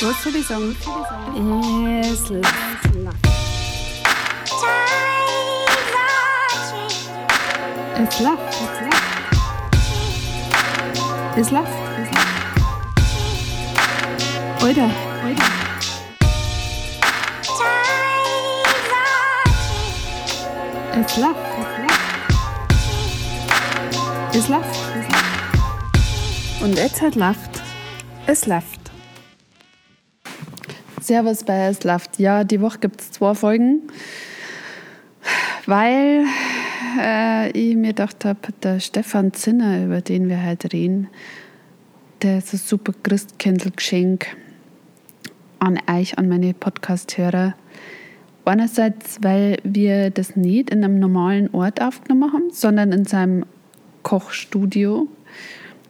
Was soll ich sagen? Es läuft. Es läuft. Es läuft. Alter, Alter. Es läuft. Es läuft. Und jetzt hat läuft. Es läuft. Servus bei Es. Ja, die Woche gibt es zwei Folgen, weil äh, ich mir gedacht habe, der Stefan Zinner, über den wir heute reden, der ist ein super Christkindlgeschenk an euch, an meine Podcast-Hörer. Einerseits, weil wir das nicht in einem normalen Ort aufgenommen haben, sondern in seinem Kochstudio,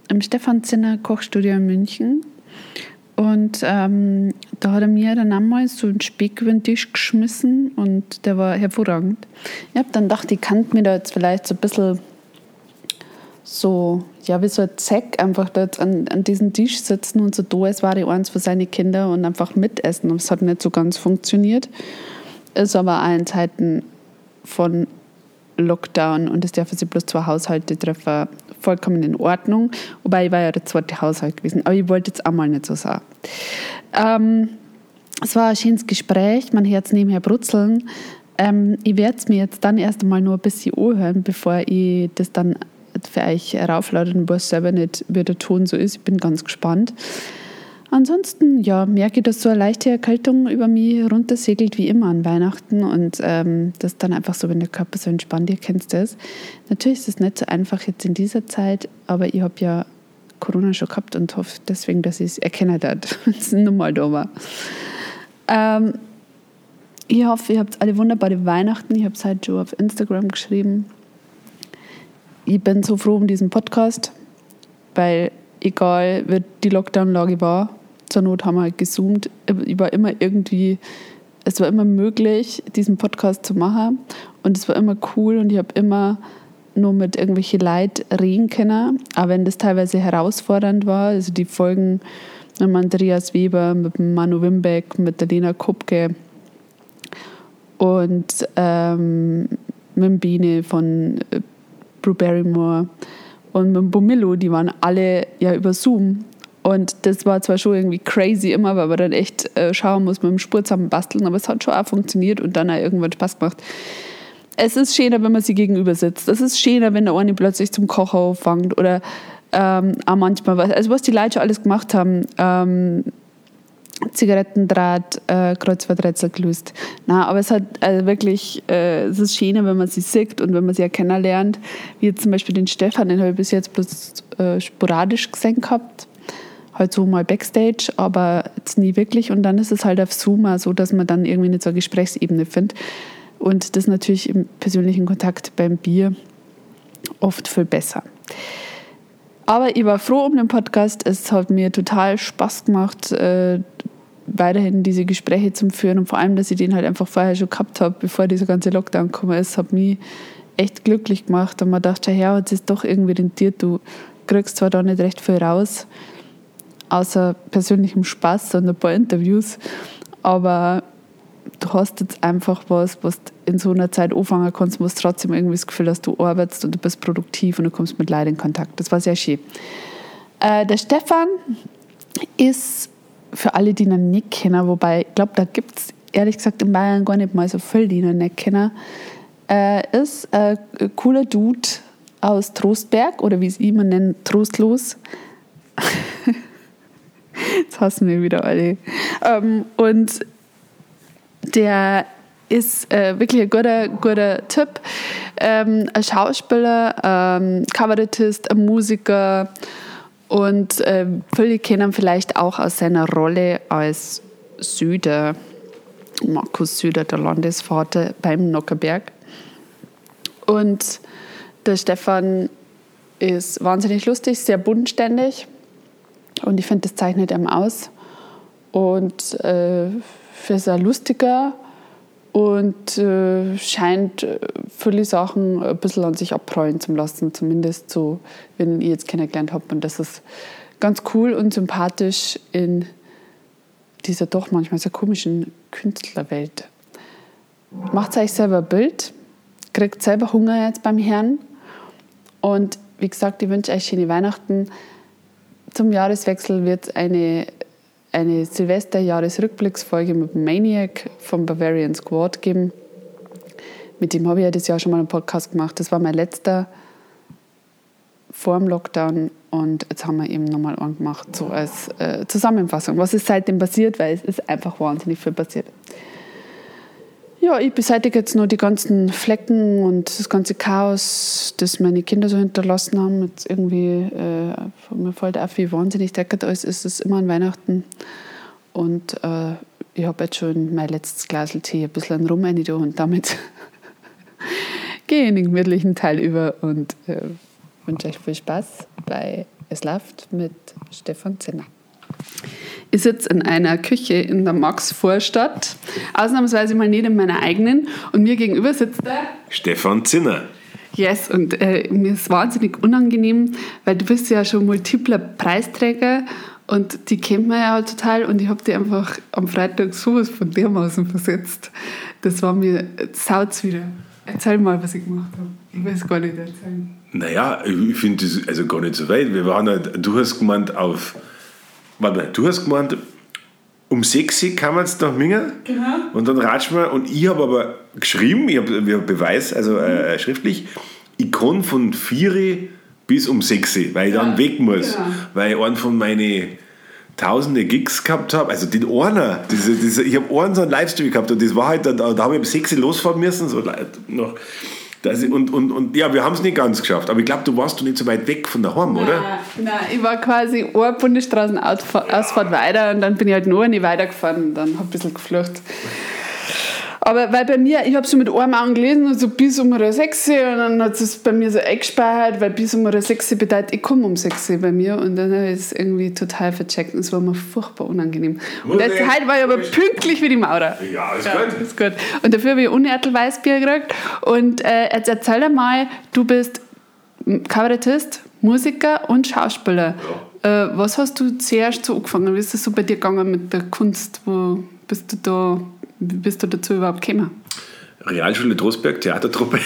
im Stefan Zinner Kochstudio in München. Und ähm, da hat er mir dann einmal so einen Speck über den Tisch geschmissen und der war hervorragend. Ich habe dann gedacht, ich kann mir da jetzt vielleicht so ein bisschen so, ja, wie so ein Zeck einfach dort an, an diesem Tisch sitzen und so da, als wäre ich eins für seine Kinder und einfach mitessen. Und es hat nicht so ganz funktioniert. Ist aber auch in Zeiten von Lockdown und es dürfen sich bloß zwei Haushalte treffen, vollkommen in Ordnung. Wobei ich war ja der zweite Haushalt gewesen, aber ich wollte jetzt einmal nicht so sagen. Ähm, es war ein schönes Gespräch, mein Herz nebenher brutzeln. Ähm, ich werde es mir jetzt dann erst einmal nur ein bisschen anhören, bevor ich das dann für euch rauflade und weiß selber nicht, wie der Ton so ist. Ich bin ganz gespannt. Ansonsten ja, merke ich, dass so eine leichte Erkältung über mich runtersegelt wie immer an Weihnachten und ähm, das dann einfach so, wenn der Körper so entspannt, ihr kennt das. Natürlich ist es nicht so einfach jetzt in dieser Zeit, aber ich habe ja Corona schon gehabt und hoffe deswegen, dass ich es erkennen werde, wenn es nochmal da war. Ähm, ich hoffe, ihr habt alle wunderbare Weihnachten. Ich habe es heute schon auf Instagram geschrieben. Ich bin so froh um diesen Podcast, weil egal, wie die Lockdown-Lage war, zur Not haben wir halt gezoomt. War immer irgendwie, es war immer möglich, diesen Podcast zu machen. Und es war immer cool und ich habe immer nur mit irgendwelchen Leuten reden können. Auch wenn das teilweise herausfordernd war. Also die Folgen mit Andreas Weber, mit Manu Wimbeck, mit der Lena Kupke und ähm, mit Biene von äh, Brew Barrymore und mit Bomillo, die waren alle ja über Zoom und das war zwar schon irgendwie crazy immer, weil man dann echt äh, schauen muss mit dem Spur basteln, aber es hat schon auch funktioniert und dann auch irgendwann Spaß gemacht. Es ist schöner, wenn man sie gegenüber sitzt. Es ist schöner, wenn der eine plötzlich zum Kochen anfängt oder ähm, auch manchmal was. Also was die Leute schon alles gemacht haben, ähm, Zigarettendraht, äh, Kreuzworträtsel gelöst. Na, aber es hat also wirklich, äh, es ist schöner, wenn man sie sieht und wenn man sie ja kennenlernt. Wie jetzt zum Beispiel den Stefan, den habe ich bis jetzt bloß äh, sporadisch gesehen gehabt halt so mal Backstage, aber jetzt nie wirklich. Und dann ist es halt auf Zoom so, dass man dann irgendwie nicht so eine Gesprächsebene findet. Und das natürlich im persönlichen Kontakt beim Bier oft viel besser. Aber ich war froh um den Podcast. Es hat mir total Spaß gemacht, äh, weiterhin diese Gespräche zu führen und vor allem, dass ich den halt einfach vorher schon gehabt habe, bevor dieser ganze Lockdown gekommen ist, hat mich echt glücklich gemacht und man dachte, ja, hat es doch irgendwie rentiert. Du kriegst zwar da nicht recht viel raus, außer persönlichem Spaß und ein paar Interviews. Aber du hast jetzt einfach was, was du in so einer Zeit anfangen kannst, wo du trotzdem irgendwie das Gefühl hast, du arbeitest und du bist produktiv und du kommst mit Leuten in Kontakt. Das war sehr schön. Äh, der Stefan ist für alle, die ihn nicht kennen, wobei ich glaube, da gibt es ehrlich gesagt in Bayern gar nicht mal so viele, die ihn nicht kennen, äh, ist ein cooler Dude aus Trostberg oder wie es immer nennen, Trostlos. Jetzt hassen wir wieder alle. Ähm, und der ist äh, wirklich ein guter, guter Tipp. Ähm, ein Schauspieler, ähm, Kabarettist, ein Musiker und äh, viele kennen vielleicht auch aus seiner Rolle als Süder, Markus Süder, der Landesvater beim Nockerberg. Und der Stefan ist wahnsinnig lustig, sehr bodenständig und ich finde, das zeichnet ihm aus. Und äh, für sehr lustiger und äh, scheint äh, viele Sachen ein bisschen an sich abprallen zu lassen, zumindest so, wenn ich jetzt kennengelernt habe. Und das ist ganz cool und sympathisch in dieser doch manchmal so komischen Künstlerwelt. Macht euch selber ein Bild, kriegt selber Hunger jetzt beim Herrn und wie gesagt, ich wünsche euch schöne Weihnachten. Zum Jahreswechsel wird es eine, eine Silvester-Jahresrückblicksfolge mit Maniac vom Bavarian Squad geben. Mit dem habe ich ja das Jahr schon mal einen Podcast gemacht. Das war mein letzter vor dem Lockdown und jetzt haben wir eben nochmal einen gemacht, so als äh, Zusammenfassung. Was ist seitdem passiert, weil es ist einfach wahnsinnig viel passiert. Ja, ich beseitige jetzt nur die ganzen Flecken und das ganze Chaos, das meine Kinder so hinterlassen haben. Jetzt irgendwie, äh, mir fällt auf, wie wahnsinnig deckert alles ist. Es immer an Weihnachten. Und äh, ich habe jetzt schon mein letztes Glas Tee ein bisschen rum und damit gehe in den gemütlichen Teil über und äh, wünsche euch viel Spaß bei Es läuft mit Stefan Zinner. Ich sitze in einer Küche in der Max-Vorstadt, ausnahmsweise mal nicht in meiner eigenen. Und mir gegenüber sitzt der Stefan Zinner. Yes, und äh, mir ist wahnsinnig unangenehm, weil du bist ja schon multipler Preisträger und die kennt man ja auch total und ich habe die einfach am Freitag sowas von dermaßen versetzt. Das war mir saut's wieder. Erzähl mal, was ich gemacht habe. Ich weiß gar nicht erzählen. Naja, ich finde das also gar nicht so weit. Wir waren halt, du hast gemeint auf warte mal, du hast gemeint, um 6 Uhr kann man es nach Minga genau. und dann ratschen wir. Und ich habe aber geschrieben, ich habe hab Beweis, also äh, schriftlich, ich kann von 4 bis um 6 Uhr, weil ich ja, dann weg muss, genau. weil ich einen von meinen tausende Gigs gehabt habe, also den einer, diese, diese, ich habe einen so einen Livestream gehabt und das war halt, da, da habe ich um 6 Uhr losfahren müssen, so noch das, und, und, und ja, wir haben es nicht ganz geschafft. Aber ich glaube, du warst du nicht so weit weg von daheim, nein, oder? Nein, ich war quasi eine Bundesstraßenausfahrt weiter und dann bin ich halt nur nicht weitergefahren und dann habe ich ein bisschen geflucht. Aber weil bei mir, ich habe so mit einem Augen gelesen, also bis um 6 und dann hat es bei mir so eingespeichert, weil bis um 6 bedeutet, ich komme um 6 bei mir und dann habe ich es irgendwie total vercheckt und es war mir furchtbar unangenehm. Und jetzt, heute war ich aber pünktlich wie die Maurer. Ja, ist ja, gut. Ist gut. Und dafür habe ich Unertel Weißbier gekriegt und äh, jetzt erzähl dir mal, du bist Kabarettist, Musiker und Schauspieler. Ja. Äh, was hast du zuerst so angefangen? Wie ist das so bei dir gegangen mit der Kunst? Wo bist du da wie bist du dazu überhaupt gekommen? Realschule Trostberg, Theatertruppe.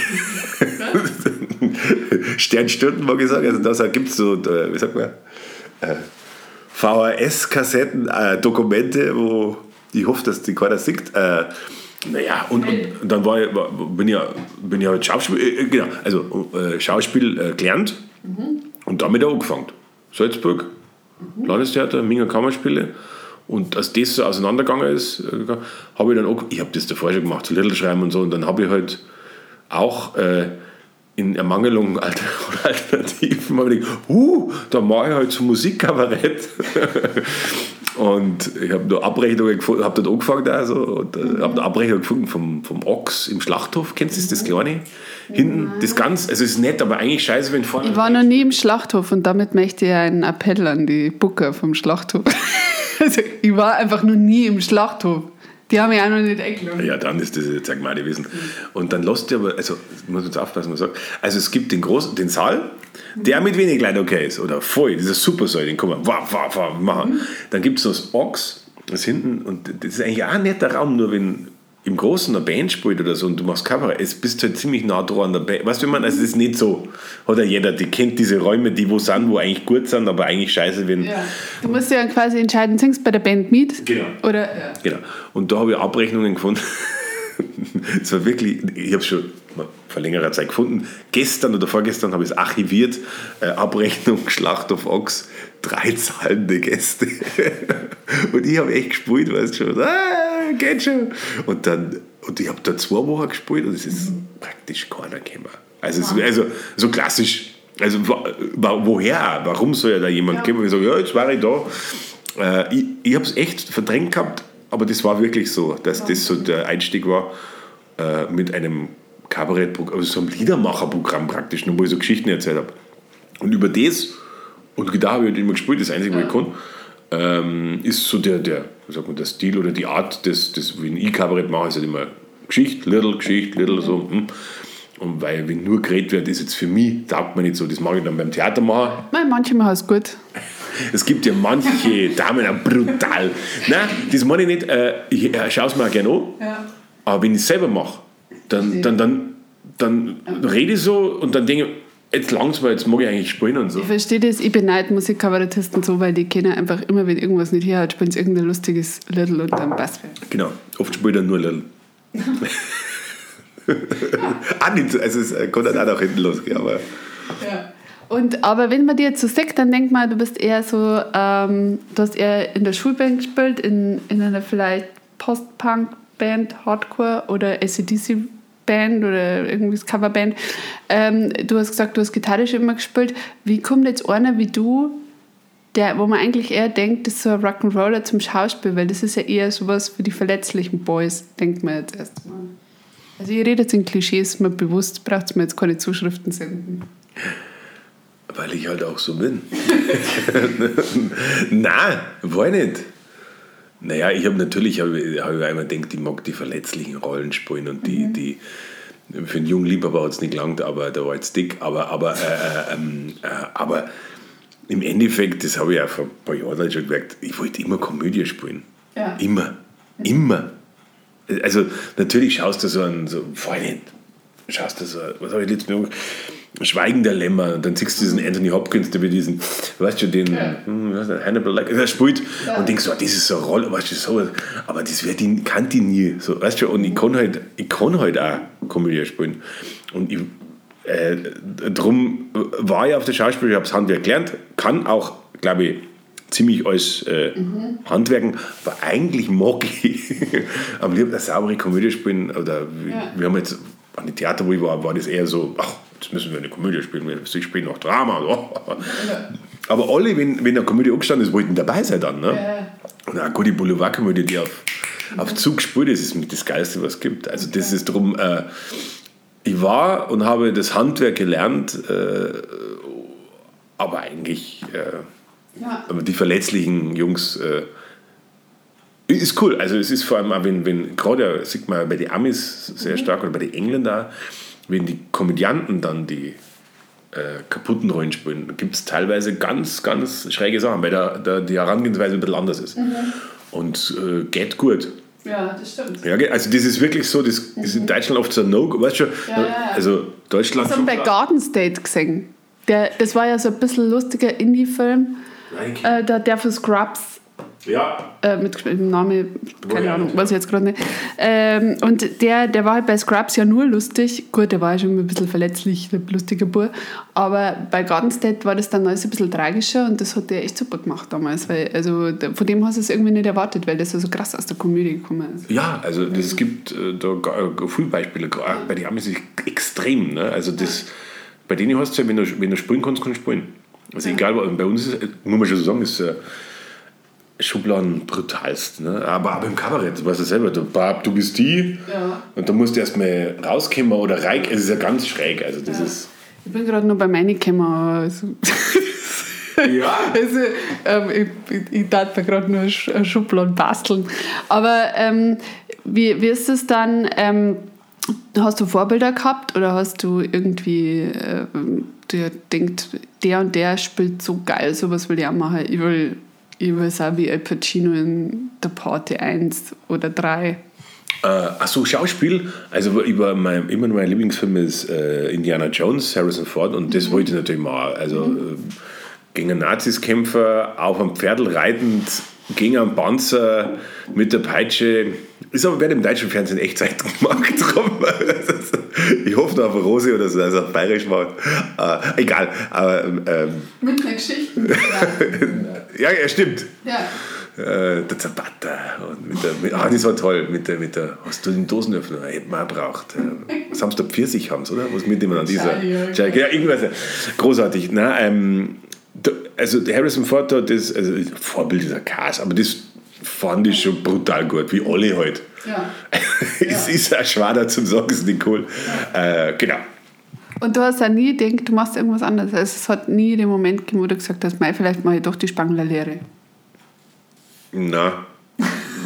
Sternstunden, mag ich sagen. Also da gibt es so, äh, wie sagt man, äh, VHS-Kassetten, äh, Dokumente, wo ich hoffe, dass die keiner sieht. Äh, naja, und, und, dann war ich, war, bin ich, bin ich halt Schauspiel, äh, genau, also äh, Schauspiel äh, gelernt mhm. und damit auch angefangen. Salzburg, mhm. Landestheater, Minger Kammerspiele. Und als das so auseinandergegangen ist, äh, habe ich dann auch, ich habe das davor schon gemacht, so Little schreiben und so, und dann habe ich halt auch äh, in Ermangelung alter Alternativen habe ich gedacht, uh, da mache ich halt so Musikkabarett. und ich habe da Abrechnungen gefunden, habe dort angefangen also, und äh, habe eine Abrechnung gefunden vom, vom Ochs im Schlachthof. Kennst du das, das kleine? Hinten, das ganz, also ist nett, aber eigentlich scheiße, wenn vorne. Ich war noch nie im Schlachthof und damit möchte ich einen Appell an die Booker vom Schlachthof. Also, ich war einfach noch nie im Schlachthof. Die haben mich auch noch nicht eingeladen. Ja, dann ist das jetzt ein gemeine Wesen. Und dann lasst ihr aber, also muss uns aufpassen, was man sagt. Also es gibt den großen, den Saal, der mit wenig Leuten okay ist, oder voll, dieser Supersaal, den kann man wah, wah, wah, machen. Mhm. Dann gibt es das Ochs, das hinten, und das ist eigentlich auch ein netter Raum, nur wenn im Großen eine Band spielt oder so und du machst Cover, es bist halt ziemlich nah dran an der Band. Weißt du, wie man, also es ist nicht so, hat ja jeder, die kennt diese Räume, die wo sind, wo eigentlich gut sind, aber eigentlich scheiße, wenn. Ja. Du musst ja quasi entscheiden, singst bei der Band mit? Genau. Oder, ja. Genau. Und da habe ich Abrechnungen gefunden. Es war wirklich, ich habe es schon vor längerer Zeit gefunden. Gestern oder vorgestern habe ich es archiviert. Äh, Abrechnung Schlacht auf Ochs, drei zahlende Gäste. und ich habe echt gespielt, weißt du schon. Ah, geht schon. Und dann, und ich habe da zwei Wochen gespielt und es ist mhm. praktisch keiner gekommen. Also, es, also so klassisch. Also woher? Warum soll ja da jemand ja. kommen? Ich sage, ja, jetzt war ich da. Äh, ich ich habe es echt verdrängt gehabt, aber das war wirklich so, dass das so der Einstieg war äh, mit einem Kabarettprogramm, also so einem Liedermacherprogramm praktisch, wo ich so Geschichten erzählt habe. Und über das, und Gitarre habe ich halt immer gespielt, das Einzige, was ich kann, ähm, ist so der, der, wie sagt man, der Stil oder die Art, des, des, wie ein E-Kabarett mache, ist halt immer Geschichte, Little, Geschichte, Little, so. Hm. Und weil, wenn nur geredet wird, ist jetzt für mich, taugt man nicht so. Das mache ich dann beim Theater machen. Nein, manche machen es gut. Es gibt ja manche Damen, auch brutal. Nein, das meine ich nicht. Äh, ich äh, schaue es mir auch gerne an. Ja. Aber wenn ich es selber mache, dann, dann, dann, dann rede ich so und dann denke ich, jetzt langsam, jetzt mag ich eigentlich spielen und so. Ich verstehe das, ich beneide Musikkabarettisten so, weil die kennen einfach immer, wenn irgendwas nicht herhat, spielen sie irgendein lustiges Little und dann passt Genau, oft spielt er nur Little. ah, nicht, also es kann dann auch nach hinten losgehen, aber Ja. Und, aber wenn man dir jetzt so sieht, dann denkt man, du bist eher so, ähm, du hast eher in der Schulband gespielt, in, in einer vielleicht Post-Punk-Band, Hardcore oder ACDC-Band oder irgendwie Coverband. Ähm, du hast gesagt, du hast Gitarre schon immer gespielt. Wie kommt jetzt einer wie du, der, wo man eigentlich eher denkt, das ist so ein Rock'n'Roller zum Schauspiel, weil das ist ja eher sowas für die verletzlichen Boys, denkt man jetzt erst mal. Also ihr redet in Klischees, mir bewusst, braucht mir jetzt keine Zuschriften senden. weil ich halt auch so bin. Nein, war ich nicht. Naja, ich habe natürlich hab, hab einmal gedacht, ich mag die verletzlichen Rollen spielen und die, die für einen jungen Liebhaber hat es nicht gelangt, aber der war jetzt dick. Aber, aber, äh, äh, ähm, äh, aber im Endeffekt, das habe ich auch vor ein paar Jahren schon gemerkt, ich wollte immer Komödie spielen. Ja. Immer. Immer. Also natürlich schaust du so an, so, voll nicht, schaust du so, was habe ich letztes Mal gemacht? Schweigen der Lämmer, und dann siehst du diesen Anthony Hopkins, der mit diesen, weißt du, den hm, ist das, Hannibal Lecter, der spielt. Und denkst so, das ist so eine Rolle, weißt du, so, aber das wird die, kann die nie, so, weißt du, und ich kann halt, ich kann halt auch Komödie spielen. Und ich, äh, drum war ich auf der Schauspiel, ich habe das Handwerk gelernt, kann auch, glaube ich, ziemlich alles äh, Handwerken, aber eigentlich mag ich am liebsten eine saubere Komödie spielen. Oder wir, Ja. wir haben jetzt an die Theater, wo ich war, war das eher so, ach, jetzt müssen wir eine Komödie spielen, ich spielen noch Drama. Aber alle, wenn, wenn eine Komödie angestanden ist, wollten dabei sein dann. Ne? Und eine gute Boulevardkomödie, die auf, auf Zug spielt, das ist mit das Geilste, was es gibt. Also das ist drum, äh, ich war und habe das Handwerk gelernt, äh, aber eigentlich... Äh, Ja. die verletzlichen Jungs äh, ist cool. Also es ist vor allem auch, wenn, wenn gerade sieht man bei den Amis sehr stark oder bei den Engländern, wenn die Komödianten dann die äh, kaputten Rollen spielen, gibt es teilweise ganz, ganz schräge Sachen, weil da, da die Herangehensweise ein bisschen anders ist. Und äh, geht gut. ja, das stimmt. Ja, also das ist wirklich so, das ist in Deutschland oft so ein No, weißt du schon, Ja, ja, ja. also Deutschland... Das haben bei Garden State gesehen. Der, das war ja so ein bisschen lustiger Indie-Film. Äh, der, der für Scrubs ja, äh, mit dem Namen, keine ja. Ahnung, weiß ich jetzt gerade nicht. Ähm, und der, der war halt bei Scrubs ja nur lustig. Gut, der war ja schon ein bisschen verletzlich, der lustige Bub. Aber bei Garden State war das dann alles ein bisschen tragischer und das hat der echt super gemacht damals. Weil, also, von dem hast du es irgendwie nicht erwartet, weil das so krass aus der Komödie gekommen ist. Ja, also das gibt äh, da äh, viele Beispiele. Bei den Amis ist es extrem. Ne? Also das, bei denen hast du ja, wenn du, wenn du spielen kannst, kannst du spielen. Also egal, bei uns ist es, muss man schon so sagen, ist äh, Schubladen brutalst. Ne? Aber, aber im Kabarett, du weißt ja selber, du, Bab, du bist die Ja. und da musst du erstmal rauskommen oder rein. Es ist ja ganz schräg. Also das ist... Ich bin gerade noch bei meinen gekommen, also, Ja. also, ähm, ich, ich, ich darf mir gerade nur Sch- eine Schublade basteln. Aber ähm, wie, wie ist es dann? Ähm, hast du Vorbilder gehabt oder hast du irgendwie ähm, dir denkt, der und der spielt so geil, sowas will ich auch machen. Ich will, ich will sein wie Al Pacino in der Party 1 oder 3. Äh, ach so, Schauspiel. Also über mein, immer mein Lieblingsfilm ist äh, Indiana Jones, Harrison Ford und das wollte ich natürlich mal. Also äh, gegen einen Naziskämpfer auf einem Pferdl reitend, gegen einen Panzer mit der Peitsche. Ist aber wird im deutschen Fernsehen echt Zeit gemacht. Ich hoffe noch auf Rose oder so, also auf bayerisch war. Äh, egal, aber ähm, Mit einer Geschichte. ja, ja, stimmt. ja. Äh, der Zapata. Und mit der, mit, ah, das war toll. Mit der, mit der, hast du den Dosenöffner? Hätten wir auch braucht. Äh, Was haben sie da? Pfirsich haben sie, oder? Was mit dem an dieser. Charlie, ja. Irgendwas. Großartig. Na, ähm, also Harrison Ford hat das, also Vorbild dieser Cast, aber das fand ich schon brutal gut, wie alle halt. ja. es ist auch schwer zum sagen, es ist nicht cool. Äh, genau. Und du hast ja nie gedacht, du machst irgendwas anderes. Also es hat nie den Moment gegeben, wo du gesagt hast, mei, vielleicht mache ich doch die Spanglerlehre. Na,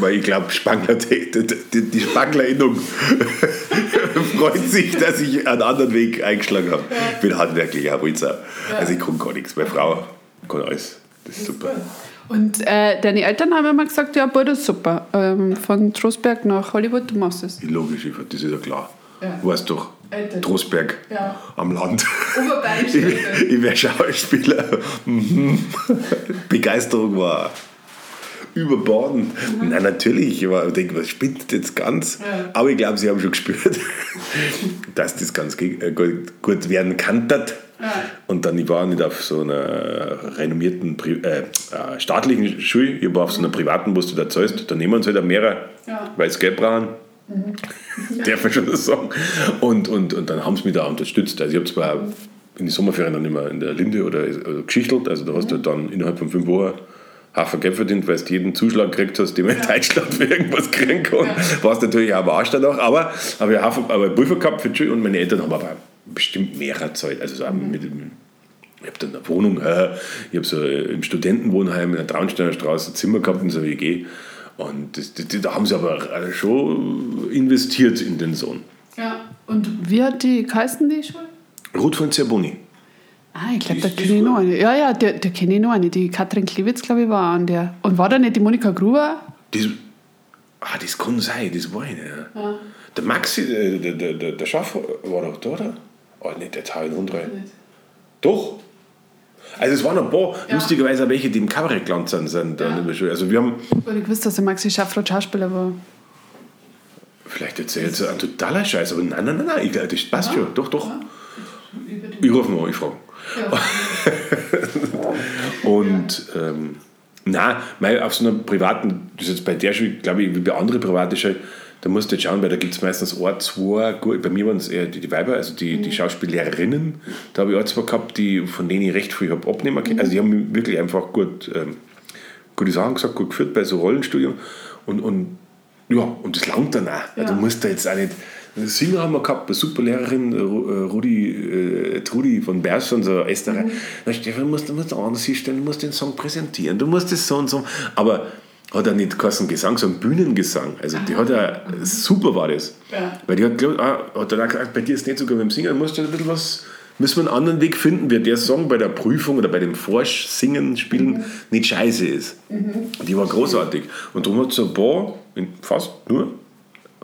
weil ich glaube, Spangler, die, die, die Spangler-Innung freut sich, dass ich einen anderen Weg eingeschlagen habe. Ich bin handwerklich auch Witzer. Also ich kann gar nichts. Meine Frau kann alles. Das ist super. Und äh, deine Eltern haben immer gesagt, ja, boah, das ist super. Ähm, von Trostberg nach Hollywood, du machst es. Logisch, Eva, das ist ja klar. Ja. Du weißt doch, Eltern. Trostberg Ja. am Land. Oberbayerische Ich, ich wäre Schauspieler. Mhm. Begeisterung war überbordend. Nein, natürlich. Ich ich denke, was spinnt jetzt ganz? Ja. Aber ich glaube, sie haben schon gespürt, dass das ganz äh, gut, werden kann. Ja. Und dann, ich war nicht auf so einer renommierten äh, äh, staatlichen Schule, ich war auf so einer privaten, wo du da zahlst. Da nehmen wir uns halt mehrere, Ja. weil es Geld brauchen. Darf man schon so sagen. Und, und, und dann haben sie mich da unterstützt. Also ich habe zwar in den Sommerferien dann immer in der Linde oder, oder geschichtelt, also da hast du dann innerhalb von fünf Wochen Haufen Geld verdient, weil du jeden Zuschlag gekriegt hast, den man in Deutschland für irgendwas kriegen kann. Warst natürlich auch Arsch danach, aber habe ich einen Haufen aber Prüfer gehabt für die Schule und meine Eltern haben aber bestimmt mehrere Zeit, also so auch mit, ich habe dann eine Wohnung, äh, ich habe so äh, im Studentenwohnheim in der Traunsteiner Straße ein Zimmer gehabt in so einer WG. Und das, das, da haben sie aber äh, schon investiert in den Sohn. Ja. Und wie hat die geheißen, die Schule? Ruth von Zerboni. Ah, ich glaube, da kenne ich noch eine. Ja, ja, der, der kenne ich noch eine. Die Katrin Klewitz, glaube ich, war an der. Und war da nicht die Monika Gruber? Das, ah, das kann sein, das war eine. Ja. Der Maxi, äh, der, der, der, der Schaf war doch da, oder? Oh, nicht der Teil runter. Doch. Also es waren ein paar, Ja. lustigerweise welche, die im Kabarett gelandet sind. Schule. Also wir haben, ich wusste, dass der Maxi Schaffrott Schauspieler war. vielleicht erzählt jetzt ein totaler Scheiß, aber nein, nein, nein, nein, ich, das passt schon. Doch, doch. Ich rufe mal ich frage. Und ähm, nein, weil auf so einer privaten, das ist jetzt bei der Schule, glaube ich, wie bei anderen privaten Schulen, da musst du jetzt schauen, weil da gibt es meistens ein, zwei, gut, bei mir waren es eher die, die Weiber, also die, die Schauspiellehrerinnen, da habe ich auch zwei gehabt, die, von denen ich recht früh habe abnehmen können. Also die haben mich wirklich einfach gut, ähm, gute Sachen gesagt, gut geführt bei so Rollenstudium und, und ja, und das langt dann auch. Ja. Du musst da jetzt auch nicht. Singer haben wir gehabt, eine super Lehrerin, Ru- äh, Rudi, äh, Trudi von Berson, so Österreich. Na, Stefan, du musst, du musst anders hinstellen, du musst den Song präsentieren, du musst das so und so. Aber hat er nicht geheißen Gesang, sondern Bühnengesang. Also die hat er, super war das. Ja. Weil die hat, glaub, ah, hat dann auch gesagt, bei dir ist nicht so gut beim Singen, du musst ja ein bisschen was, müssen wir einen anderen Weg finden, wie der Song bei der Prüfung oder bei dem Forsch Singen, Spielen nicht scheiße ist. Die war großartig. Und darum hat so ein paar, fast nur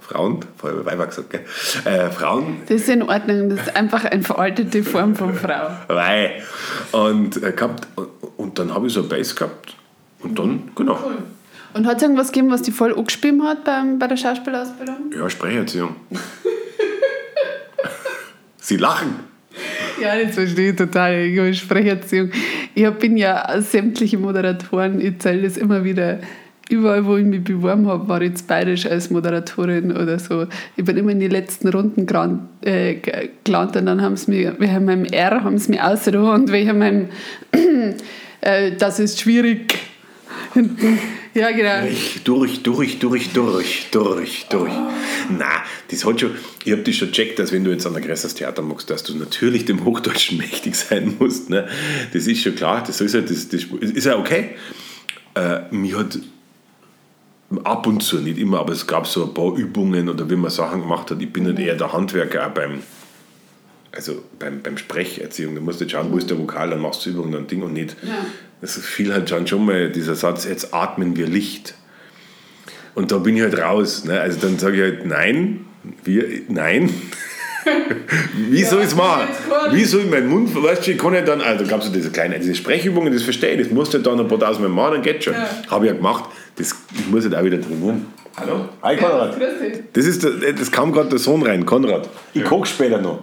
Frauen, vorher habe ich Weiber gesagt, gell? Äh, Frauen Das ist in Ordnung. Das ist einfach eine veraltete Form von Frau. Wei. Und, äh, gehabt, und, dann habe ich so ein Bass gehabt. Und dann, genau. Und hat es irgendwas gegeben, was die voll angespielt hat beim, bei der Schauspielausbildung? Ja, Sprecherziehung. Sie lachen. Ja, das verstehe ich total. Ich habe Sprecherziehung. Ich bin ja sämtliche Moderatoren, ich zähle das immer wieder. Überall, wo ich mich beworben habe, war ich jetzt bayerisch als Moderatorin oder so. Ich bin immer in die letzten Runden äh, ge- gelandet und dann haben sie mich, wegen meinem R haben sie mich ausgerufen und wegen meinem äh, das ist schwierig. Ja, genau. Durch, durch, durch, durch, durch, durch. Na, das hat schon, ich habe das schon gecheckt, dass wenn du jetzt an ein größeres Theater machst, dass du natürlich dem Hochdeutschen mächtig sein musst. Ne? Das ist schon klar, das ist ja, das, das ist ja okay. Äh, mich hat ab und zu, nicht immer, aber es gab so ein paar Übungen oder wie man Sachen gemacht hat. Ich bin halt eher der Handwerker auch beim, also beim, beim Sprecherziehung. Du musst jetzt schauen, wo ist der Vokal, dann machst du Übungen und Ding und nicht. Ja. Das fiel halt schon, schon mal dieser Satz, jetzt atmen wir Licht. Und da bin ich halt raus. Ne? Also dann sage ich halt, nein, wir, nein. Wie soll ich es machen? Wie soll ich meinen Mund, weißt du, ich kann ja dann, also gab es diese kleinen, diese Sprechübungen, das verstehe ich, das musst du dann ein paar tausend Mal machen, dann geht schon. Ja. Habe ich ja gemacht, das, ich muss halt auch wieder drin wohnen. Hallo? Hi Konrad. Grüß dich. Das, ist der, das kam gerade der Sohn rein, Konrad. Ich koche später noch.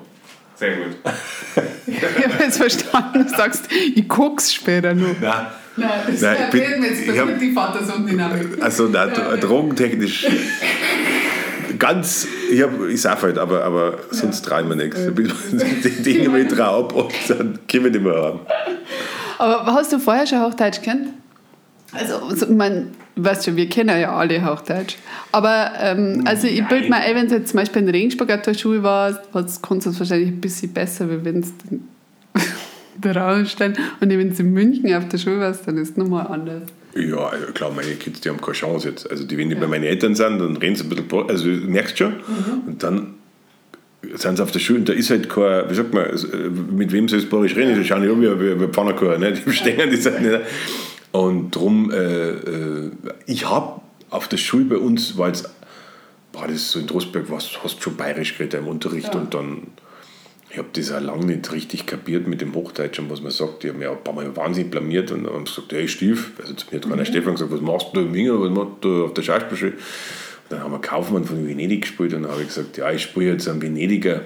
Sehr gut. Ich habe jetzt verstanden, du sagst, ich guck's später noch. Nein. Nein, das Nein, ich bin- wir jetzt ich hab- mit die Vater-Sohn-Dynamik. Also na, drogentechnisch ganz, ich, hab, ich sauf halt, aber, aber sonst traue ich mir nichts. Die Dinge ich drauf und dann können wir nicht mehr haben. Aber hast du vorher schon Hochdeutsch kennt? Also, also man, weißt du, wir kennen ja alle Hochdeutsch. Aber ähm, also ich bilde mir ein, wenn du jetzt zum Beispiel in Regensburg auf der Schule warst, kannst du es wahrscheinlich ein bisschen besser, wie wenn es der Raumstein und wenn du in München auf der Schule warst, dann ist es nochmal anders. Ja, also klar, meine Kids, die haben keine Chance jetzt. Also die, wenn die bei meinen Eltern sind, dann reden sie ein bisschen, also du merkst schon. Und dann sind sie auf der Schule und da ist halt kein, wie sagt man, äh, mit wem soll es Borisch reden? Die schauen ja an wie, wie, wie Pfannkuchen, ne? die verstehen das halt nicht. Und drum, äh, äh, ich habe auf der Schule bei uns, weil es war das so in Trostberg, was hast du schon bayerisch geredet im Unterricht Ja. und dann, ich habe das auch lange nicht richtig kapiert mit dem Hochdeutschen, was man sagt. Ich habe mich auch ein paar Mal wahnsinnig blamiert und dann haben gesagt, hey Stief, also zu mir hat keiner Stefan gesagt, was machst du im Wiener, was machst du auf der Schauspielschule? Und dann haben wir Kaufmann von Venedig gespielt und dann habe ich gesagt, ja, ich spiele jetzt einen Venediger.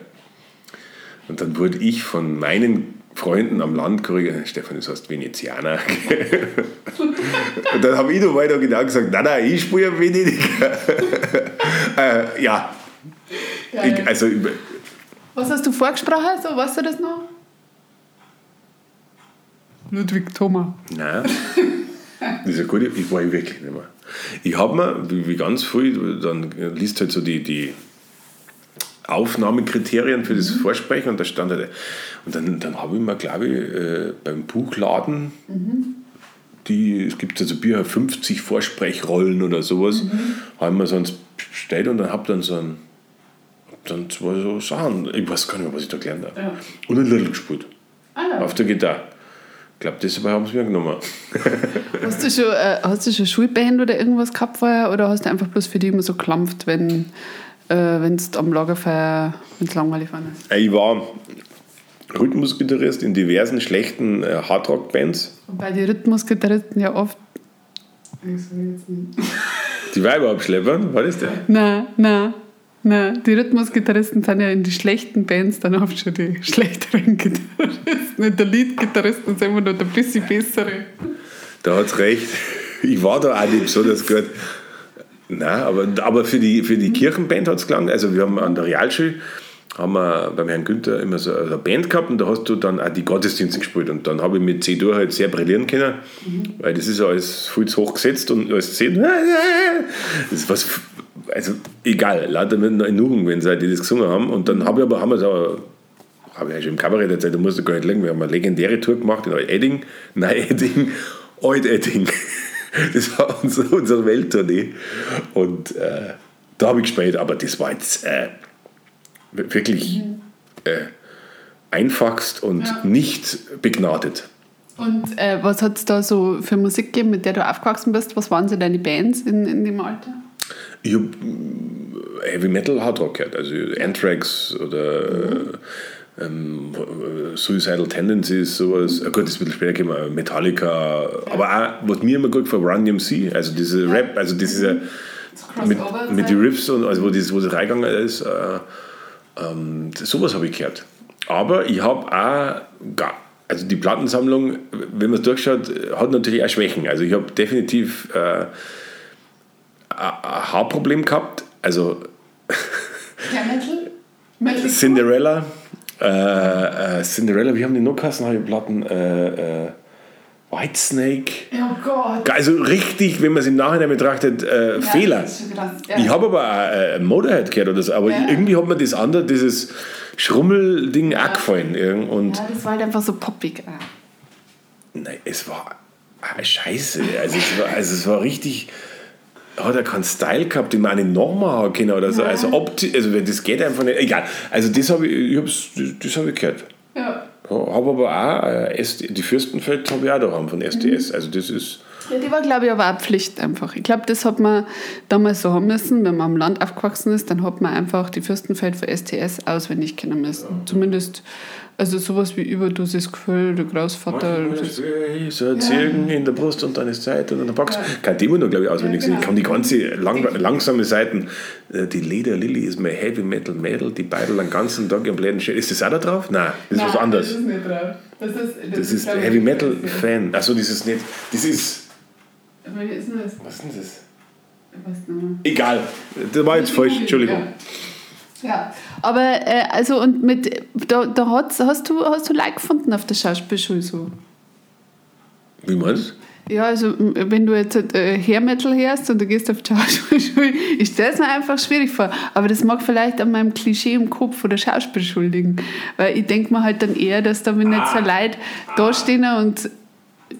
Und dann wurde ich von meinen Freunden am Land korrigiert, Stefan, das heißt Venezianer. und dann habe ich noch weiter genau gesagt, nein, nein, ich spiele einen Venediger. äh, ja, ich, also über, Was hast du vorgesprochen? So, weißt du das noch? Ludwig Thoma. Nein. Das ist eine gute, ich war ich wirklich nicht mehr. Ich habe mir, wie, wie ganz früh, dann liest halt so die, die Aufnahmekriterien für das Vorsprechen und da stand halt, und dann, dann habe ich mir, glaube ich, äh, beim Buchladen, die, es gibt also Bier 50 Vorsprechrollen oder sowas, haben wir sonst bestellt und dann habe dann so ein, dann zwei so Sachen, ich weiß gar nicht mehr, was ich da gelernt habe. Ja. Und ein Little gespielt, Ah, ja. auf der Gitarre. Ich glaube, deshalb haben sie mir genommen. Hast du schon, äh, hast du schon Schulband oder irgendwas gehabt vorher oder hast du einfach bloß für die immer so geklampft, wenn äh, es am Lagerfeuer wenn's langweilig war? Ich war Rhythmusgitarrist in diversen schlechten äh, Hardrock-Bands. Wobei die Rhythmusgitarristen ja oft. Die Weiber abschleppern, war das der? Nein, nein, nein. Die Rhythmusgitarristen sind ja in die schlechten Bands dann oft schon die schlechteren Gitarristen. Und der Leadgitarristen sind immer noch der bisschen bessere. Da hat recht. Ich war da auch nicht besonders gut. Nein, aber, aber für die, für die Kirchenband hat es gelangt. Also wir haben an der Realschule haben wir beim Herrn Günther immer so eine Band gehabt und da hast du dann auch die Gottesdienste gespielt. Und dann habe ich mit C-Dur halt sehr brillieren können, weil das ist ja alles viel zu hoch gesetzt und alles C. Das ist was, also egal, lauter mit einer sie halt die das gesungen haben. Und dann habe ich aber, haben wir so habe ich ja schon im Kabarett erzählt, da musst du gar nicht legen. Wir haben eine legendäre Tour gemacht in Alt-Edding, Neu-Edding, Alt-Edding. Das war unsere, unsere Welttournee. Und äh, da habe ich gespielt, aber das war jetzt äh, wirklich äh, einfachst und Ja. nicht begnadet. Und äh, was hat es da so für Musik gegeben, mit der du aufgewachsen bist? Was waren so deine Bands in, in dem Alter? Ich habe Heavy Metal Hard Rock gehört, also Anthrax oder ähm, Suicidal Tendencies, sowas. Gut, das ist ein bisschen später gekommen, Metallica, aber auch, was mir immer gut gefällt, Run DMC, also diese Rap, also diese mit, mit den Riffs und also wo das, wo das reingegangen ist, äh, ähm, sowas habe ich gehört. Aber ich habe auch, gar, also die Plattensammlung, wenn man es durchschaut, hat natürlich auch Schwächen. Also ich habe definitiv äh, ein Haarproblem gehabt, also Ja, Metal? Metal Cinderella, äh, äh, Cinderella, wie haben die habe ich Platten, äh, äh, Whitesnake. Oh Gott. Also richtig, wenn man es im Nachhinein betrachtet, äh, Fehler. schon krass. Ja. Ich habe aber auch äh, Motorhead gehört oder so, aber Ja. irgendwie hat mir das andere, dieses Schrummelding auch gefallen. Und ja, das war halt einfach so poppig. Ah. nein, es war ah, scheiße. Also es war, also es war richtig. Hat er keinen Style gehabt, den man auch nicht nochmal haben können oder so. Also, opti also das geht einfach nicht. Egal. Also das habe ich, ich das habe ich gehört. Ja. Habe aber auch äh, die Fürstenfeld habe ich auch daheim von SDS. Also das ist. Ja, die war, glaube ich, aber auch Pflicht einfach. Ich glaube, das hat man damals so haben müssen, wenn man am Land aufgewachsen ist, dann hat man einfach die Fürstenfeld für STS auswendig kennen müssen. Zumindest, also sowas wie Überdosis Gefühl, der Großvater. Das, So erzählen in der Brust und dann ist Zeit und dann packst du. Kann die immer noch, glaube ich, auswendig singen. Ich kann die ganze lang, langsame Seiten. äh, Die Leder Lily ist mein Heavy Metal Mädel, die Beidel den ganzen Tag im Läden steht. Ist das auch da drauf? Nein, das ist was anderes. Das ist nicht drauf. Das ist, Das ist glaub ich, Heavy Metal das ist- Fan. Achso, das ist nicht. Das ist. Wie ist denn das? Was ist denn das? Egal. Das war jetzt falsch. Entschuldigung. Ja. Aber äh, also und mit da, da hast, hast du hast du Like gefunden auf der Schauspielschule so. Wie meinst du? Ja, also wenn du jetzt äh, Hair Metal hörst und du gehst auf die Schauspielschule, ich stelle es mir einfach schwierig vor. Aber das mag vielleicht an meinem Klischee im Kopf von der Schauspielschule liegen. Weil ich denke mir halt dann eher, dass da wenn jetzt so Leute da stehen und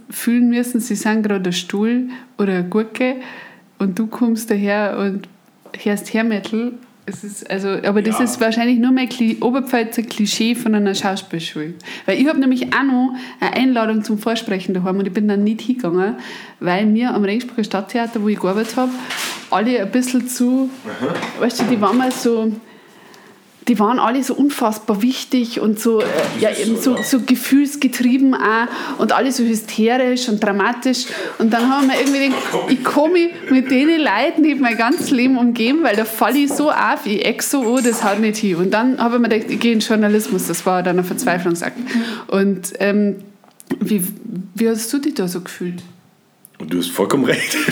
fühlen müssen, sie sind gerade ein Stuhl oder eine Gurke und du kommst daher und hörst Hair Metal, Es ist, also, aber das Ja. ist wahrscheinlich nur mein Kli Oberpfälzer Klischee von einer Schauspielschule. Weil ich habe nämlich auch noch eine Einladung zum Vorsprechen daheim und ich bin dann nicht hingegangen, weil mir am Regensburger Stadttheater, wo ich gearbeitet habe, alle ein bisschen zu, weißt du, die waren mal so, die waren alle so unfassbar wichtig und so, äh, ja, eben so, so, gefühlsgetrieben auch und alle so hysterisch und dramatisch. Und dann haben wir irgendwie gedacht, ich komme mich mit den Leuten nicht mein ganzes Leben umgeben, weil da falle ich so auf, ich so an, das haut nicht hin. Und dann habe ich mir gedacht, ich gehe in Journalismus, das war dann ein Verzweiflungsakt. Und ähm, wie, wie hast du dich da so gefühlt? Und du hast vollkommen recht.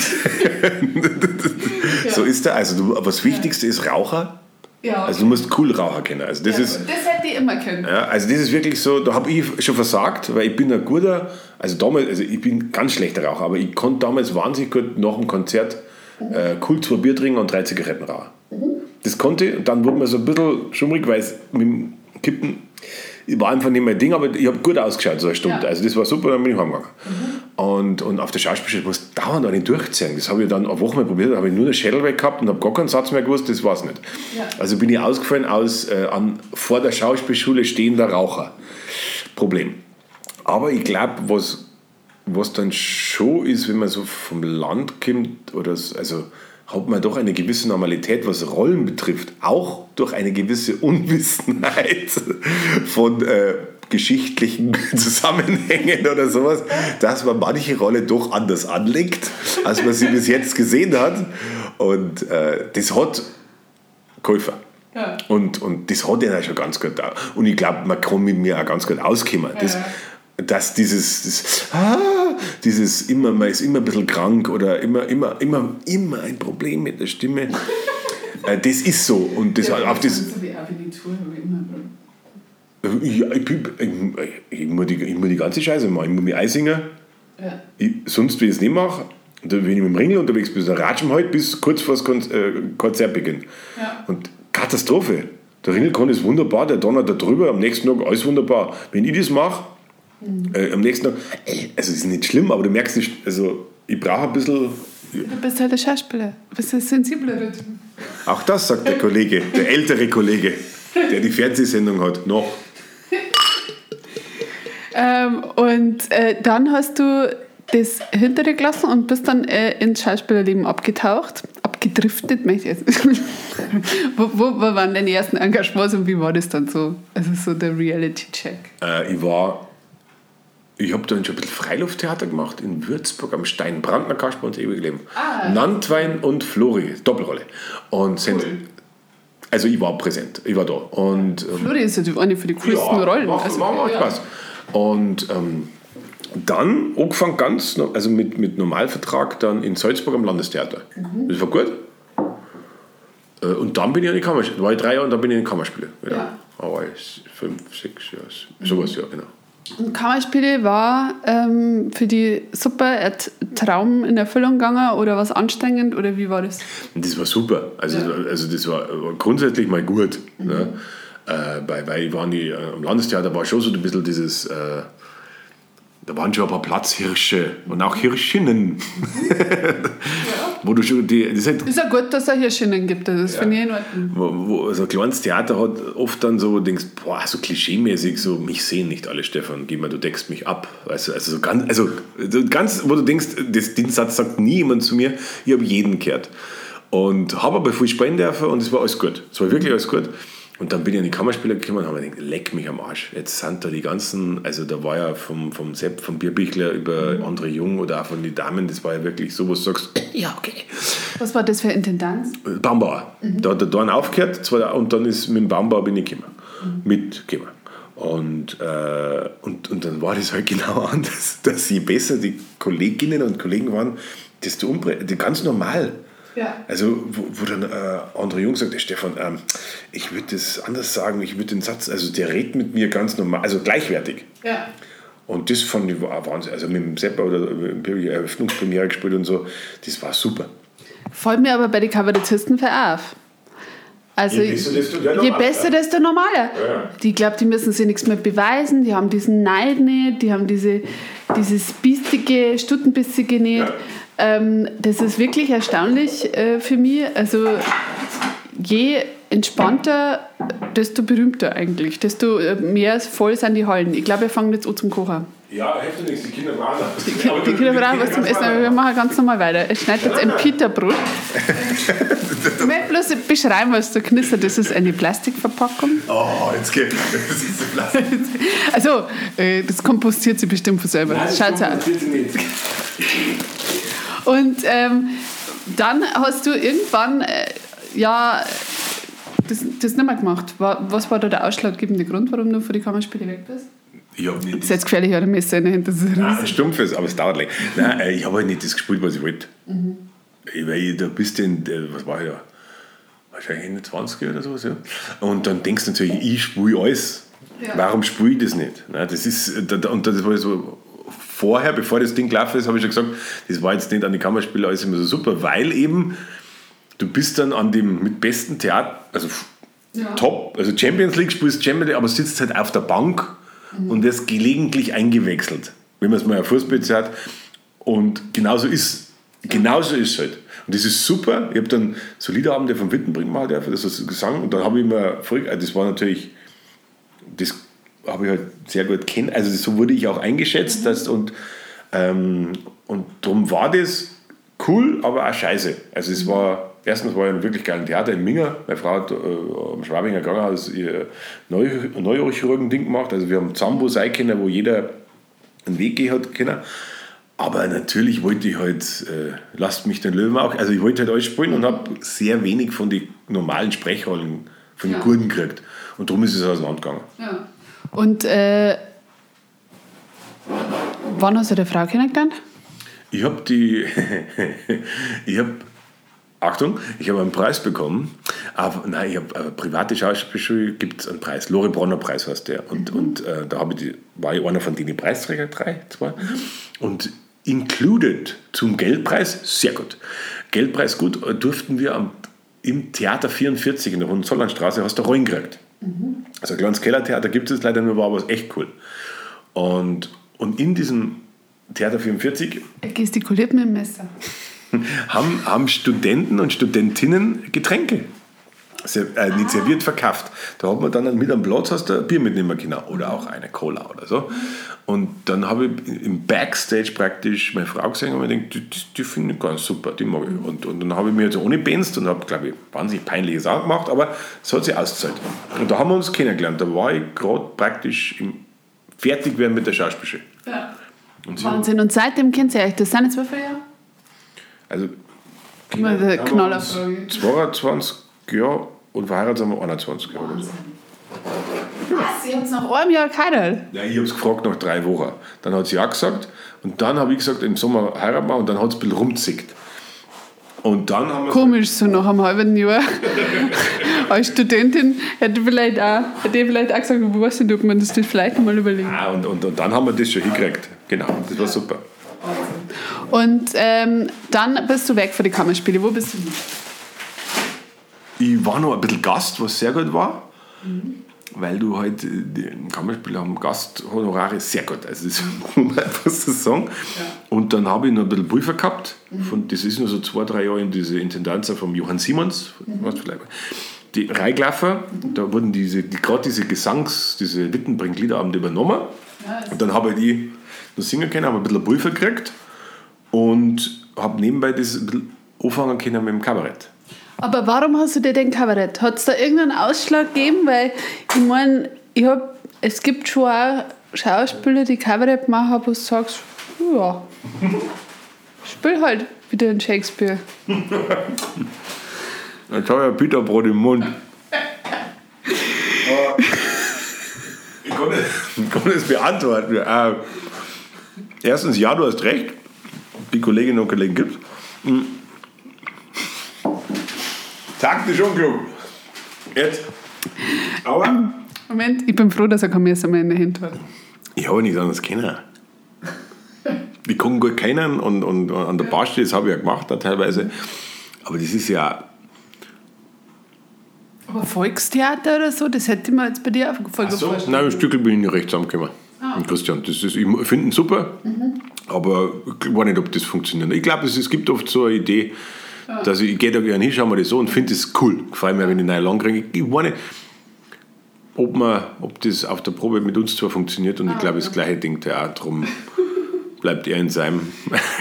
So ist er. Also du, aber das Wichtigste ist Raucher. Ja, Also du musst cool Raucher kennen. Also das ist, das hätte ich immer können. ja, also das ist wirklich so, da habe ich schon versagt, weil ich bin ein guter, also damals, also ich bin ganz schlechter Raucher, aber ich konnte damals wahnsinnig gut nach dem Konzert äh, cool zwei Bier trinken und drei Zigaretten rauchen. Das konnte ich und dann wurde mir so ein bisschen schummrig, weil es mit dem Kippen war einfach nicht mein Ding, aber ich habe gut ausgeschaut, so eine Stunde. Ja. Also das war super, dann bin ich heimgegangen. Und, und auf der Schauspielschule muss dauernd einen durchziehen. Das habe ich dann eine Woche mal probiert, da habe ich nur den Schädel weg gehabt und habe gar keinen Satz mehr gewusst, das war es nicht. Ja. Also bin ich ausgefallen aus äh, an vor der Schauspielschule stehender Raucher. Problem. Aber ich glaube, was, was dann schon ist, wenn man so vom Land kommt, oder also hat man doch eine gewisse Normalität, was Rollen betrifft, auch durch eine gewisse Unwissenheit von äh, geschichtlichen Zusammenhängen oder sowas, dass man manche Rolle doch anders anlegt, als man sie bis jetzt gesehen hat. Und äh, das hat geholfen. Ja. Und, und das hat er schon ganz gut da. Und ich glaube, man kann mit mir auch ganz gut auskommen. Das, Ja. Dass dieses, das, ah, dieses immer, man ist immer ein bisschen krank oder immer, immer, immer, immer ein Problem mit der Stimme. äh, das ist so. Und das, auf das, immer. ja, ich, bin- ich, ich, muss die, ich muss die ganze Scheiße machen. Ich muss mich einsingen. Ja. Ich, sonst, wenn ich es nicht mache, wenn ich mit dem Ringel unterwegs bin, dann ratschen wir halt bis kurz vor das äh, Konzertbeginn. Ja. Und Katastrophe. Der Ringelkon ist wunderbar, der Donner da drüber, am nächsten Tag alles wunderbar. Wenn ich das mache, äh, am nächsten Tag, ey, also es ist nicht schlimm, aber du merkst nicht, also ich brauche ein bisschen, Du bist halt ein Schauspieler. Du bist ein sensiblerer Typ. auch das sagt der Kollege, der ältere Kollege, der die Fernsehsendung hat, noch. Ähm, und äh, dann hast du das hinter dir gelassen und bist dann äh, ins Schauspielerleben abgetaucht, abgedriftet, möchte ich jetzt. wo, wo, wo waren deine ersten Engagements und wie war das dann so? Also so der Reality-Check. Äh, ich war, ich habe dann schon ein bisschen Freilufttheater gemacht in Würzburg am Stein. Brandner Kasper und das ewige Leben. Ah. Nantwein und Flori, Doppelrolle. Und sind, also ich war präsent, ich war da. Und, ähm, Flori ist ja die eine für die coolsten Rollen. Macht, Also, macht, ja. Spaß. Und ähm, dann angefangen ganz, also mit, mit Normalvertrag dann in Salzburg am Landestheater. Mhm. Das war gut. Äh, Und dann bin ich an die Kammerspiele. War ich drei Jahre und dann bin ich in die Kammerspiele. wieder. Ja. Da war ich fünf, sechs Jahre. Sowas, ja, genau. Und Kammerspiele war ähm, für die super ein Traum in Erfüllung gegangen oder was anstrengend oder wie war das? Das war super. Also, Ja. Mhm. das war- also das war grundsätzlich mal gut. Ne? Äh, weil, weil ich war nie, äh, am Landestheater war schon so ein bisschen dieses, äh, da waren schon ein paar Platzhirsche und auch Hirschinnen. Wo du schon, die, das ist halt, Ist ja gut, dass es Hirschinnen gibt. Das finde ich in Ordnung. wo, wo, so ein kleines Theater hat oft dann so, denkst, boah, so klischeemäßig, so, mich sehen nicht alle, Stefan, geh mal, du deckst mich ab. Also, also, so ganz, also so ganz, wo du denkst, das, den Satz sagt nie jemand zu mir, ich habe jeden gehört. Und habe aber viel spielen dürfen und es war alles gut. Es war wirklich alles gut. Und dann bin ich an die Kammerspieler gekommen und habe mir gedacht, leck mich am Arsch. Jetzt sind da die ganzen, also da war ja vom, vom Sepp, vom Bierbichler über andere Jung oder auch von den Damen, das war ja wirklich so, wo du sagst, ja, okay. Was war das für Intendanz? Baumbauer. Da hat der Dorn aufgehört und dann ist mit dem Baumbauer bin ich gekommen. Mitgekommen. Und, äh, und, und dann war das halt genau anders, dass je besser die Kolleginnen und Kollegen waren, desto umbre ganz normal. Ja. Also, wo, wo dann äh, andere Jungs sagt, "Hey, Stefan, ähm, ich würde das anders sagen, ich würde den Satz, also der redet mit mir ganz normal, also gleichwertig. Ja. Und das fand ich war Wahnsinn. Also mit dem Seppa oder mit dem Eröffnungspremiere gespielt und so, das war super. Fällt mir aber bei den Kabarettisten für auf. Also, Je besser, desto der je normal, besser, desto normaler. Ja. Die glaubt, die müssen sich nichts mehr beweisen, die haben diesen Neid nicht, die haben diese, dieses biestige, Stuttenbissige nicht. Ja. Ähm, das ist wirklich erstaunlich äh, für mich. Also, je entspannter, desto berühmter eigentlich. Desto äh, mehr voll sind die Hallen. Ich glaube, wir fangen jetzt an zum Kochen. Ja, hilft nichts, die Kinder brauchen was. Die, die Kinder brauchen was zum Essen, aber wir machen ganz normal weiter. Es schneidet jetzt ein Pita-Brot. Ich möchte bloß beschreiben, was da knistert. Das ist eine Plastikverpackung. Oh, jetzt geht das. ist so Plastik. Also, äh, das kompostiert sie bestimmt von selber. Nein, das Schaut aus. kompliziert sie nicht. Und ähm, dann hast du irgendwann, äh, ja, das, das nicht mehr gemacht. Wa- Was war da der ausschlaggebende Grund, warum du von den Kammerspiele weg bist? Ich habe nicht Das ist jetzt gefährlich, oder Messer in der Hand. Das ist Nein, aber es dauert lang. Nein, äh, ich habe halt nicht das gespielt, was ich wollte. Ich, weil da bist du in, äh, was war ich da? Wahrscheinlich Ende 20 oder sowas, ja. Und dann denkst du natürlich, ich spiele alles. Ja. Warum spiele ich das nicht? Nein, das ist, und das war so, vorher, bevor das Ding gelaufen ist, habe ich schon gesagt, das war jetzt nicht an die Kammerspiele alles immer so super, weil eben du bist dann an dem mit besten Theater, also Ja. top, also Champions League spielst Champions League, aber sitzt halt auf der Bank und wirst gelegentlich eingewechselt, wenn man es mal auf Fußball hat. Und genauso ist genauso ist es halt. Und das ist super. Ich habe dann so Liederabende von Wittenbrink mal dürfen, das ist Gesang. Und dann habe ich mir, also das war natürlich, das habe ich halt sehr gut kennen. Also so wurde ich auch eingeschätzt. Dass, und ähm, und darum war das cool, aber auch scheiße. Also es war, erstens war ich in einem wirklich geilen Theater in Minga. Meine Frau hat äh, am Schwabinger Krankenhaus ihr Neu Neurochirurgen-Ding gemacht. Also wir haben Zambo sein können, wo jeder einen Weg gehen hat können. Aber natürlich wollte ich halt, äh, lasst mich den Löwen auch, also ich wollte halt alles spielen und habe sehr wenig von den normalen Sprechrollen, von den Ja. Gurten gekriegt. Und darum ist es auseinandergegangen. Ja. Und äh, wann hast du deine Frau kennengelernt? Ich habe die, ich habe, Achtung, ich habe einen Preis bekommen. Aber nein, ich habe eine private Schauspielschule, gibt es einen Preis. Lore Bronner Preis heißt der. Und, und äh, da habe ich die, war ich einer von denen Preisträger, drei, zwei. Und included zum Geldpreis, sehr gut. Geldpreis gut, äh, durften wir am, im Theater 44 in der Hohenzollernstraße, hast du Rollen gekriegt. Also ein kleines Kellertheater gibt es leider nur, war aber echt cool. Und, und in diesem Theater 44 Er gestikuliert mit dem Messer. haben, haben Studenten und Studentinnen Getränke äh, nicht serviert verkauft. Da hat man dann mit am Platz hast du ein Bier mitnehmen können oder auch eine Cola oder so. Und dann habe ich im Backstage praktisch meine Frau gesehen und mir gedacht, die, die, die finde ich ganz super, die mag ich. Und, und dann habe ich mir jetzt ohne benzt und habe, glaube ich, wahnsinnig peinliche Sachen gemacht, aber es hat sich ausgezahlt. Und da haben wir uns kennengelernt. Da war ich gerade praktisch im fertig werden mit der Schauspielschule. Ja. Und Wahnsinn. Und seitdem kennt ihr euch. Das sind jetzt wie viele Jahre? Also, wir Knallerfrage. uns 22 Jahre und verheiratet sind wir 21 Jahre. oder so. Was? Ihr habt nach einem Jahr geheiratet? Ja, ich habe es gefragt nach drei Wochen. Dann hat sie ja gesagt und dann habe ich gesagt, im Sommer heiraten wir und dann hat es ein bisschen rumzickt. Und dann haben wir Komisch, so nach einem halben Jahr. Als Studentin hätte, vielleicht auch, hätte ich vielleicht auch gesagt, wo weißt du, ob man das vielleicht mal überlegen. ah, und, und, und dann haben wir das schon hingekriegt. Genau, das war super. Und ähm, dann bist du weg von den Kammerspielen. Wo bist du? Ich war noch ein bisschen Gast, was sehr gut war. Weil du halt, äh, die Kammerspieler haben Gasthonorare sehr gut. Also das muss man einfach so sagen. Und dann habe ich noch ein bisschen Pulver gehabt. Von, das ist nur so zwei, drei Jahre in diese Intendanz vom Johann Simons. vielleicht. Die Reiglaffer, da wurden diese, die, gerade diese Gesangs-, diese Wittenbrink-Liederabende übernommen. Und dann habe ich die noch singen können, habe ein bisschen Pulver gekriegt und habe nebenbei das ein bisschen anfangen können mit dem Kabarett. Aber warum hast du dir den Kabarett? Hat es da irgendeinen Ausschlag gegeben? Weil ich meine, ich hab, es gibt schon auch Schauspieler, die Kabarett machen, wo du sagst, ja, spiel halt wieder in Shakespeare. Jetzt habe ich ein Bitterbrot im Mund. Ich kann es, ich kann es beantworten. Äh, erstens, ja, du hast recht. Die Kolleginnen und Kollegen gibt es. Taktisch unklug. Jetzt. Aber Moment, ich bin froh, dass er kein Messer mehr in der Hand hat. ich habe nicht anders kennen. Ich kann gut kennen und, und, und an der Baustelle, das habe ich ja gemacht, da teilweise. Aber das ist ja, Aber Volkstheater oder so, das hätte ich mir jetzt bei dir voll So, nein, im Stückel bin ich nicht recht zusammengekommen. Mit Christian. Das ist, ich finde ihn super, aber ich weiß nicht, ob das funktioniert. Ich glaube, es, es gibt oft so eine Idee, dass ich, ich gehe da gerne hin, schau mir das so und finde das cool. Gefällt mir, wenn ich neu lang kriege. Ich weiß nicht, ob, man, ob das auf der Probe mit uns zwar funktioniert und ich glaube, das gleiche denkt er auch drum. Bleibt er in seinem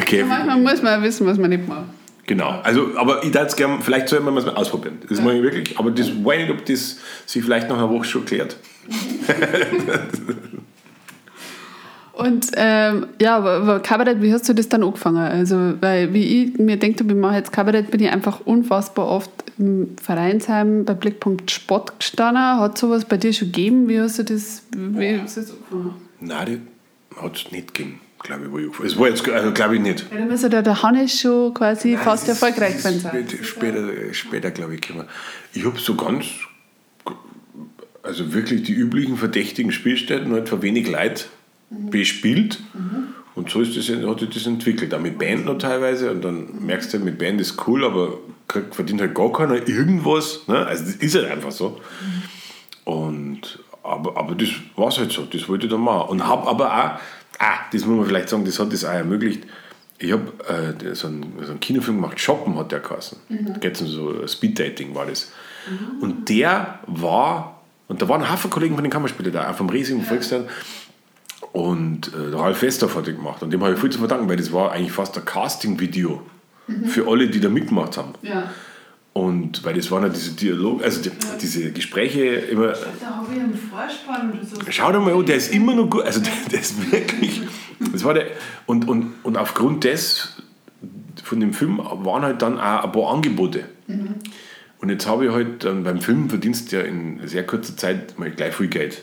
Käfig. Manchmal muss man wissen, was man nicht macht. Genau, also, aber ich es gerne, vielleicht sollte man es mal ausprobieren. Das mache ich wirklich, aber das weiß ich nicht, ob das sich vielleicht nach einer Woche schon klärt. Und ähm, ja, aber, Kabarett, wie hast du das dann angefangen? Also, weil wie ich mir denke, ich mache jetzt Kabarett, bin ich einfach unfassbar oft im Vereinsheim bei Blickpunkt Sport gestanden. Hat sowas bei dir schon gegeben? Wie hast du das, wie hast du das angefangen? Nein, das hat es nicht gegeben, glaube ich. Wo ich Es war jetzt, also glaube ich nicht. Ja, dann müsste der, der Hannes schon quasi fast Das ist- erfolgreich sein. Später, später, später glaube ich, gekommen. Ich habe so ganz, also wirklich die üblichen verdächtigen Spielstätten halt für wenig Leid bespielt. Und so ist das, hat sich das entwickelt. Auch mit Band noch teilweise. Und dann merkst du, mit Band ist cool, aber verdient halt gar keiner irgendwas. Ne? Also das ist halt einfach so. Und, aber, aber das war halt so, das wollte ich dann machen. Und habe aber auch, ah, das muss man vielleicht sagen, das hat das auch ermöglicht. Ich habe äh, so, einen, so einen Kinofilm gemacht, Shoppen hat der geheißen. Da geht es um so Speed-Dating war das. Und der war, und da waren Haufen Kollegen von den Kammerspielern da, auch vom riesigen Volkstheater. Und äh, der Ralf Wester hat gemacht. Und dem habe ich viel zu verdanken, weil das war eigentlich fast ein Casting-Video für alle, die da mitgemacht haben. Ja. Und weil das waren ja diese Dialoge, also die, diese Gespräche immer. Da habe ich einen Vorspann oder so. Schau dir mal an, der ist immer noch gut. Also der, der ist wirklich. Das war der, und, und, und aufgrund des, von dem Film waren halt dann auch ein paar Angebote. Und jetzt habe ich halt dann beim Film verdienst ja in sehr kurzer Zeit mal gleich viel Geld.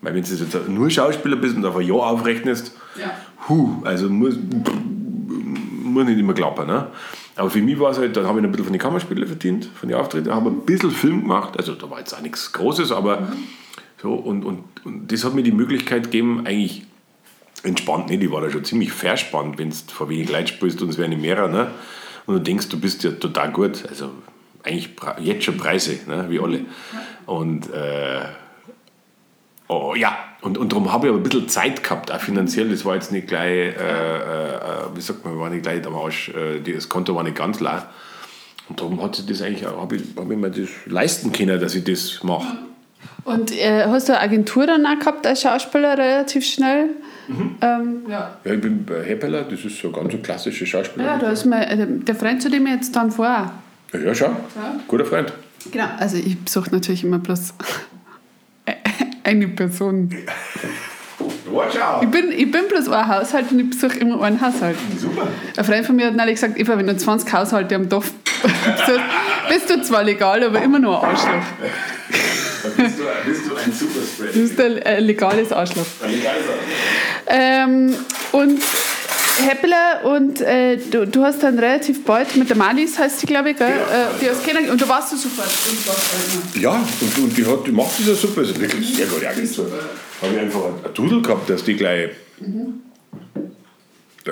Weil wenn du jetzt nur Schauspieler bist und auf ein Jahr aufrechnest, Ja. Huh, also muss, muss nicht immer klappen. Ne? Aber für mich war es halt, dann habe ich ein bisschen von den Kammerspielen verdient, von den Auftritten, habe ein bisschen Film gemacht, also da war jetzt auch nichts Großes, aber so, und, und, und das hat mir die Möglichkeit gegeben, eigentlich entspannt, nicht, ich war da schon ziemlich verspannt, wenn du vor wenig Leute spielst und es werden mehrere, ne? und du denkst, du bist ja total gut, also eigentlich jetzt schon Preise, ne? wie alle. Und äh, Oh, ja, und, und darum habe ich aber ein bisschen Zeit gehabt, auch finanziell. Das war jetzt nicht gleich, äh, äh, wie sagt man, war nicht gleich am Arsch, äh, das Konto war nicht ganz leer. Und darum hat sich das eigentlich, auch- habe ich, hab ich mir das leisten können, dass ich das mache. Und äh, hast du eine Agentur dann auch gehabt als Schauspieler relativ schnell? Ähm, ja. Ja, ich bin bei Heppeler, das ist so ganz klassische Schauspieler. Ja, da ist mein, äh, der Freund, zu dem ich jetzt dann vorher. Ja, ja, schau, guter Freund. Genau. Also ich besuche natürlich immer bloß eine Person. Watch out! Ich bin, ich bin bloß ein Haushalt und ich besuche immer einen Haushalt. Super. Ein Freund von mir hat neulich gesagt, Eva, wenn du 20 Haushalte am Dorf besuchst, bist du zwar legal, aber immer nur ein Arschloch. Bist du, bist du ein Superspreader? Du bist ein äh, legales Arschloch. Ähm, und Heppeler und äh, du, du hast dann relativ bald mit der Malis, heißt sie, glaube ich, gell? Äh, die hast kennengelernt und du warst du sofort. Warst Ja, und, und die, hat, die macht das ja super, ist wirklich sehr gut. Ja, so. Habe ich einfach ein Dudel gehabt, dass die gleich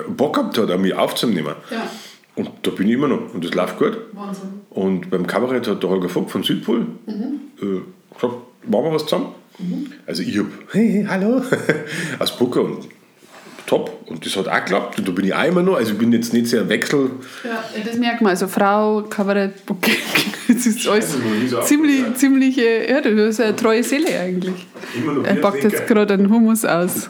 Bock gehabt hat, mich aufzunehmen. Ja. Und da bin ich immer noch. Und das läuft gut. Wahnsinn. Und beim Kabarett hat der Holger Vogt von Südpol äh, gesagt, machen wir was zusammen. Also ich habe, hey, hallo, aus Bucker und top. Und das hat auch geklappt. Und da bin ich auch immer noch. Also ich bin jetzt nicht sehr wechsel. Ja, das merkt man. Also Frau, Kabarett, Bouquet, das ist alles Scheiße, so ziemlich, abgesagt. ziemliche, ja, du hast eine treue Seele eigentlich. Er packt jetzt gerade einen Hummus aus.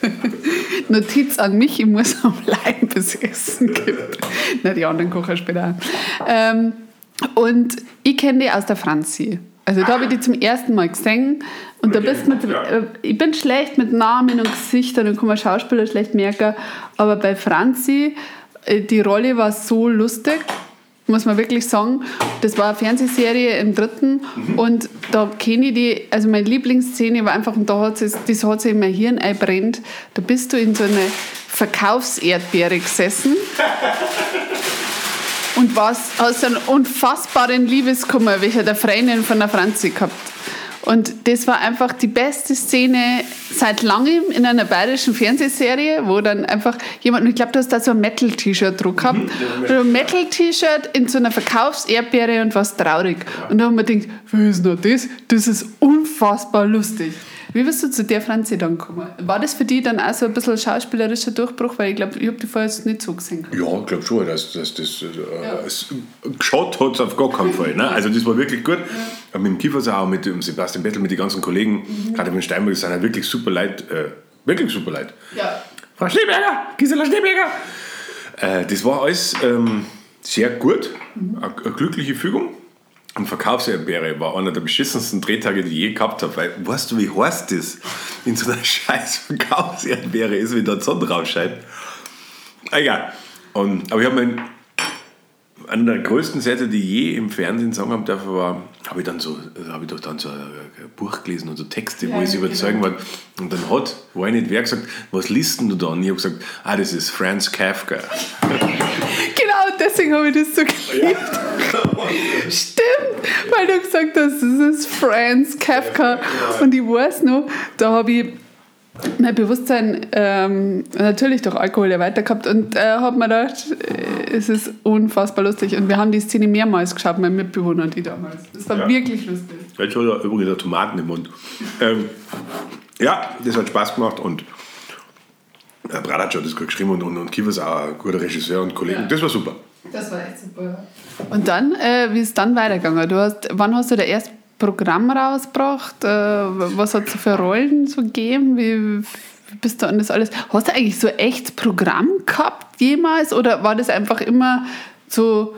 Notiz an mich, ich muss am Leib bis Essen gibt. Na, die anderen kochen später auch. Ähm, und ich kenne die aus der Franzi. Also da habe ich die zum ersten Mal gesehen. Und da bist mit, äh, ich bin schlecht mit Namen und Gesichtern und kann man Schauspieler schlecht merken. Aber bei Franzi, äh, die Rolle war so lustig muss man wirklich sagen. Das war eine Fernsehserie im dritten und da kenne ich die, also meine Lieblingsszene war einfach, und da hat sie, das hat sich in mein Hirn einbrennt, da bist du in so einer Verkaufserdbeere gesessen und warst, hast einen unfassbaren Liebeskummer, welcher der Freundin von der Franzi gehabt. Und das war einfach die beste Szene seit langem in einer bayerischen Fernsehserie, wo dann einfach jemand, und ich glaube, du hast da so ein Metal-T-Shirt drauf gehabt, mhm, ein Metal-T-Shirt in so einer Verkaufserdbeere und was traurig. Und da haben wir gedacht, was ist noch das? Das ist unfassbar lustig. Wie bist du zu der Franzi dann gekommen? War das für dich dann auch so ein bisschen schauspielerischer Durchbruch? Weil ich glaube, ich habe die vorher nicht so gesehen. Ja, ich glaube schon, dass, dass das äh, ja. geschaut hat es auf gar keinen Fall. Ne? Also das war wirklich gut. Ja. Mit dem Kiefersau, mit dem Sebastian Bettel, mit den ganzen Kollegen, mhm. gerade mit Steinberg, das sind ja wirklich super Leute. Äh, wirklich super Leute. Ja. Frau Schneeberger, Gisela Schneeberger. Äh, das war alles ähm, sehr gut, mhm. eine, eine glückliche Fügung. Und Verkaufserdbeere war einer der beschissensten Drehtage, die ich je gehabt habe. Weil, weißt du, wie heiß das in so einer scheiß Verkaufserdbeere ist, wenn da die Sonne rausscheint? Egal. Und, aber ich habe meinen einer der größten Sätze, die ich je im Fernsehen sagen habe dürfen, war, habe ich dann so, habe ich doch dann so ein Buch gelesen und so Texte, ja, wo ich sie überzeugen genau. wollte. Und dann hat, weiß nicht wer gesagt, was liest du da? Und ich habe gesagt, ah, das ist Franz Kafka. genau, deswegen habe ich das so geliebt. Ja. Stimmt, weil du gesagt hast, das ist Franz Kafka. Und ich weiß noch, da habe ich mein Bewusstsein ähm, natürlich durch Alkohol erweitert gehabt und äh, habe mir gedacht, äh, es ist unfassbar lustig. Und wir haben die Szene mehrmals geschaut, mein Mitbewohner und ich damals. Das war ja. wirklich lustig. Jetzt er übrigens Tomaten im Mund. Ähm, ja, das hat Spaß gemacht und äh, Bradac hat das gut geschrieben und, und, und Kiefer ist auch ein guter Regisseur und Kollege. Ja. Das war super. Das war echt super. Und dann, äh, wie ist es dann weitergegangen? Du hast, wann hast du der erste Programm rausgebracht? Äh, was hat es für Rollen so gegeben? Wie, bist du an das alles? Hast du eigentlich so echt Programm gehabt jemals? Oder war das einfach immer so,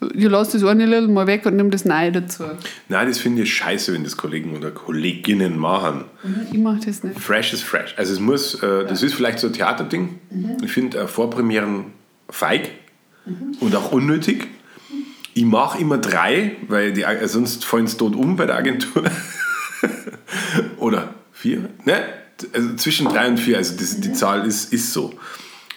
du lässt das eine Little mal weg und nimm das Neue dazu? Nein, das finde ich scheiße, wenn das Kollegen oder Kolleginnen machen. Mhm, ich mache das nicht. Fresh ist fresh. Also es muss, äh, das ist vielleicht so ein Theaterding. Mhm. Ich finde äh, Vorpremieren feig mhm. und auch unnötig. Ich mache immer drei, weil die, äh, sonst fallen es tot um bei der Agentur. Oder vier? Ne? Also zwischen drei und vier, also das, die Zahl ist, ist so.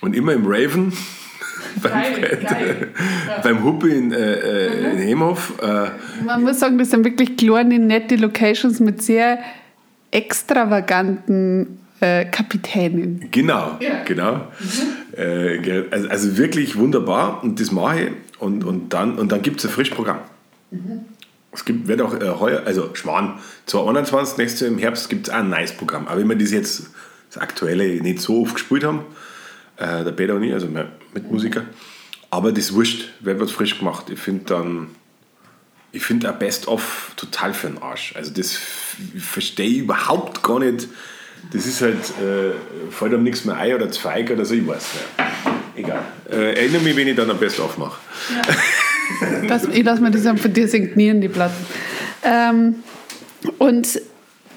Und immer im Raven, beim, geil, geil. Ja. beim Huppe in, äh, äh in Hemhof. Äh, Man muss sagen, das sind wirklich kleine, nette Locations mit sehr extravaganten äh, Kapitänin. Genau, ja. genau. Mhm. Äh, also, also, wirklich wunderbar und das mache ich und, und dann, und dann gibt es ein Frischprogramm. Mhm. Es gibt, wird auch äh, heuer, also Schwan, 2021, nächstes Jahr im Herbst gibt es auch ein nice Programm. Aber wenn wir das jetzt, das aktuelle, nicht so oft gespielt haben, äh, der Peter und ich, also mein Mitmusiker, aber das wurscht, wird was frisch gemacht. Ich finde dann, ich finde auch Best-of total für den Arsch. Also das verstehe ich überhaupt gar nicht, das ist halt, äh, fällt einem nichts mehr ein oder Zweig oder so, ich weiß nicht. Egal. Äh, erinnere mich, wenn ich dann am besten aufmache. Ja. das, ich lasse mir das von dir signieren, die Platten. Ähm, und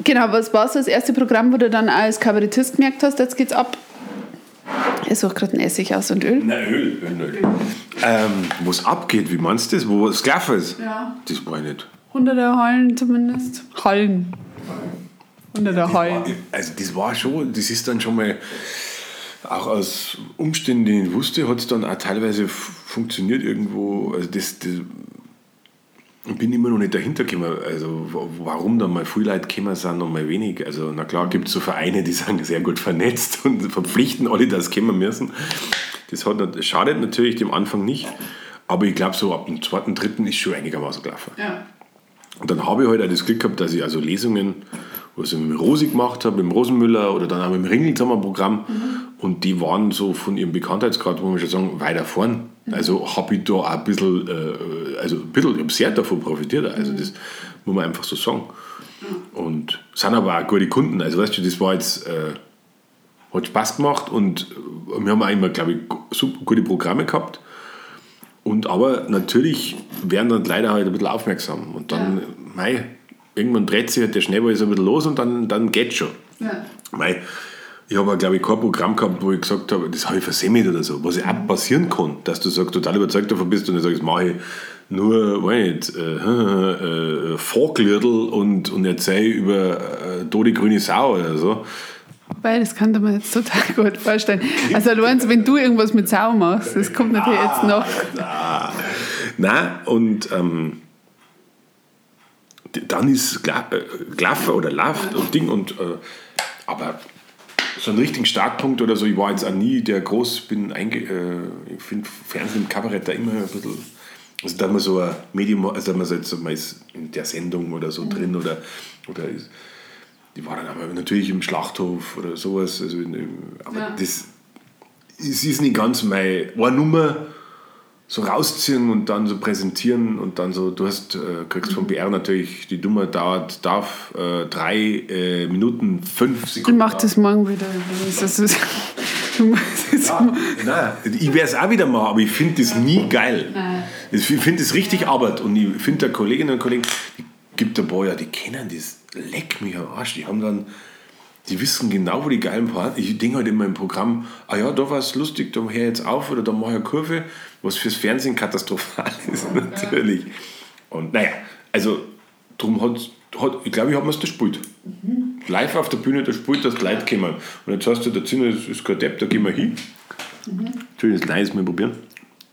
genau, was war so das erste Programm, wo du dann als Kabarettist gemerkt hast, jetzt geht's ab? Ich suche gerade ein Essig aus und Öl. Nein, Öl, Öl, Öl. Ähm, wo es abgeht, wie meinst du das? Wo es gelaufen ist? Ja. Das war ich nicht. Hunderte Hallen zumindest. Hallen. Unter der Heu. also das war schon, das ist dann schon mal, auch aus Umständen, die ich wusste, hat es dann auch teilweise funktioniert irgendwo. Also das, das ich bin immer noch nicht dahinter gekommen, also warum dann mal viele Leute gekommen sind und mal wenig. Also na klar gibt es so Vereine, die sind sehr gut vernetzt und verpflichten alle, dass kommen müssen. Das, hat, das schadet natürlich dem Anfang nicht, aber ich glaube so ab dem zweiten, dritten ist schon einigermaßen gelaufen. Ja. Und dann habe ich halt auch das Glück gehabt, dass ich also Lesungen was ich mit Rosi gemacht habe, mit dem Rosenmüller oder dann auch mit dem Ringel Programm. Mhm. Und die waren so von ihrem Bekanntheitsgrad, wo man schon sagen, weiter vorn. Mhm. Also habe ich da auch ein bisschen, äh, also ein bisschen, ich habe sehr davon profitiert. Also das muss man einfach so sagen. Und sind aber auch gute Kunden. Also weißt du, das war jetzt, äh, hat Spaß gemacht und wir haben auch immer, glaube ich, super gute Programme gehabt. Und aber natürlich werden dann leider halt ein bisschen aufmerksam. Und dann, ja. mei, irgendwann dreht sich halt der Schneeball so ein bisschen los und dann, dann geht schon. Ja. Mei, ich habe, glaube ich, kein Programm gehabt, wo ich gesagt habe, das habe ich versemmelt oder so, was ja auch passieren kann, dass du sagst, total überzeugt davon bist und ich sagst, das mache ich nur, weiß nicht, äh, äh, Folklördel und, und erzähle über äh, tote grüne Sau oder so. Weil das kann man jetzt total gut vorstellen. Also du meinst, wenn du irgendwas mit Sau machst, das kommt natürlich jetzt noch. Nein, und ähm, dann ist Glaffer oder Laft und Ding und äh, aber so einen richtigen Startpunkt oder so, ich war jetzt auch nie der groß, bin einge, äh, ich finde Fernsehen im Kabarett da immer ein bisschen, also da man so ein Medium, also da man so jetzt, man ist in der Sendung oder so mhm. drin oder, oder ist, die war dann aber natürlich im Schlachthof oder sowas, also in, aber ja. das, es ist nicht ganz meine eine Nummer, so rausziehen und dann so präsentieren und dann so, du hast, äh, kriegst vom BR natürlich, die Nummer dauert, darf äh, drei äh, Minuten, fünf Sekunden. Ich mach das morgen wieder. Das ist, ja, nein, ich werde es auch wieder machen, aber ich finde das nie geil. Ich finde das richtig Arbeit und ich finde der Kolleginnen und Kollegen, die gibt ein paar, ja, die kennen das, leck mich am Arsch, die haben dann die wissen genau, wo die geilen Pointen. Ich denke halt immer im Programm, ah ja, da war es lustig, da höre jetzt auf oder da mache ich eine Kurve, was fürs Fernsehen katastrophal ist, natürlich. Und naja, also darum hat, hat ich glaube, ich habe mir das gespielt. Mhm. Live auf der Bühne, da spielt das Leute kommen. Und jetzt hast du, der Zinner ist, ist kein Depp, da gehen wir hin. Mhm. Natürlich, das Leid mal probieren.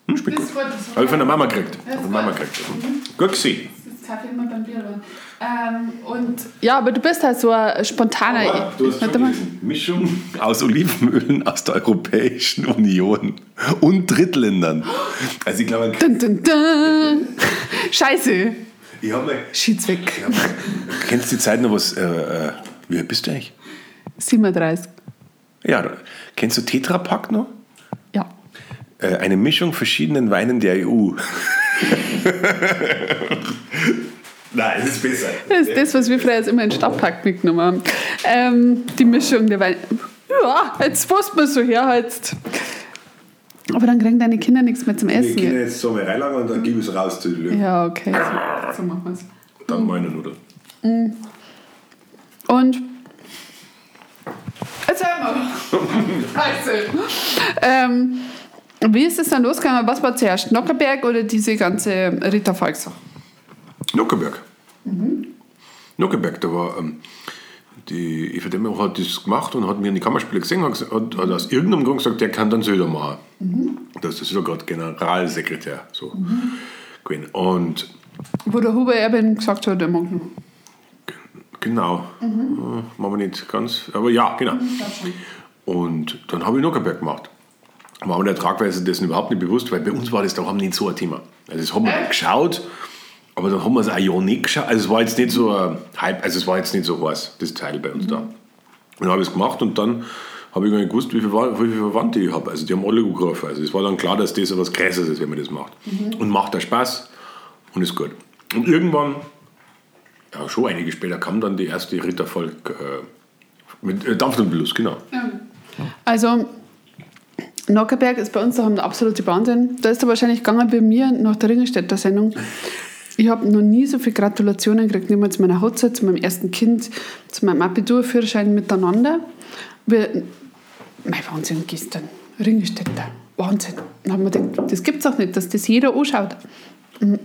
Hm, spielt gut. Habe ich von der Mama gekriegt. Von der Mama gekriegt. Mhm. Gut gesehen. Kaffee immer beim Bier ähm, und ja, aber du bist halt so ein spontaner. Aber du hast schon Mischung aus Olivenölen aus der Europäischen Union und Drittländern. Also ich glaube. Dun, dun, dun. Scheiße. Ich habe mal. Schied's weg. kennst du die Zeit noch was? Äh, äh, wie alt bist du eigentlich? 37. Ja, kennst du Tetra Pak noch? Ja. Äh, eine Mischung verschiedenen Weinen der EU. Nein, es ist besser. Das ist das, was wir früher immer in Stadtpark mitgenommen haben. Ähm, die Mischung der Weine. Ja, jetzt passt man so herheizt. Aber dann kriegen deine Kinder nichts mehr zum Essen. Die Kinder jetzt so mal reinlangen und dann gib es raus zu den Löwen. Ja, okay. So, so machen wir es. Dann meine Nudeln. Mhm. Und. Erzähl mal. Scheiße. ähm, wie ist es dann losgegangen? Was war zuerst? Nockerberg oder diese ganze Rita Falk-Sache? Nockerberg. Mhm. Nockerberg, da war. Ähm, die Eva Demmer hat das gemacht und hat mir in die Kammerspiele gesehen und hat, hat aus irgendeinem Grund gesagt, der kann dann Söder machen. Mhm. Das ist ja gerade Generalsekretär. So. Mhm. Und Wo der Huber Erben gesagt hat, er mag noch. Genau. Mhm. Äh, machen wir nicht ganz, aber ja, genau. Mhm, und dann habe ich Nockerberg gemacht war mir der Tragweise dessen überhaupt nicht bewusst, weil bei uns war das da haben nicht so ein Thema. Also das haben wir äh? geschaut, aber dann haben wir es auch ja nicht geschaut. Also es war jetzt nicht so ein Hype, also es war jetzt nicht so heiß, das Teil bei uns mhm. da. Und dann habe ich es gemacht und dann habe ich gar nicht gewusst, wie viele, wie viele Verwandte ich habe. Also die haben alle gerufen. Also es war dann klar, dass das etwas Größeres ist, wenn man das macht. Mhm. Und macht da Spaß und ist gut. Und irgendwann, ja schon einige später, kam dann die erste Ritterfolge äh, mit äh, Dampf und Belust, genau. Ja. Also Nockerberg ist bei uns der absolute Wahnsinn. Da ist er wahrscheinlich gegangen bei mir nach der Ringelstädter Sendung. Ich habe noch nie so viele Gratulationen gekriegt, nicht mal zu meiner Hochzeit, zu meinem ersten Kind, zu meinem Abiturführerschein miteinander. Wir, mein Wahnsinn gestern, Ringelstädter, Wahnsinn. Dann haben wir gedacht, das gibt es auch nicht, dass das jeder anschaut.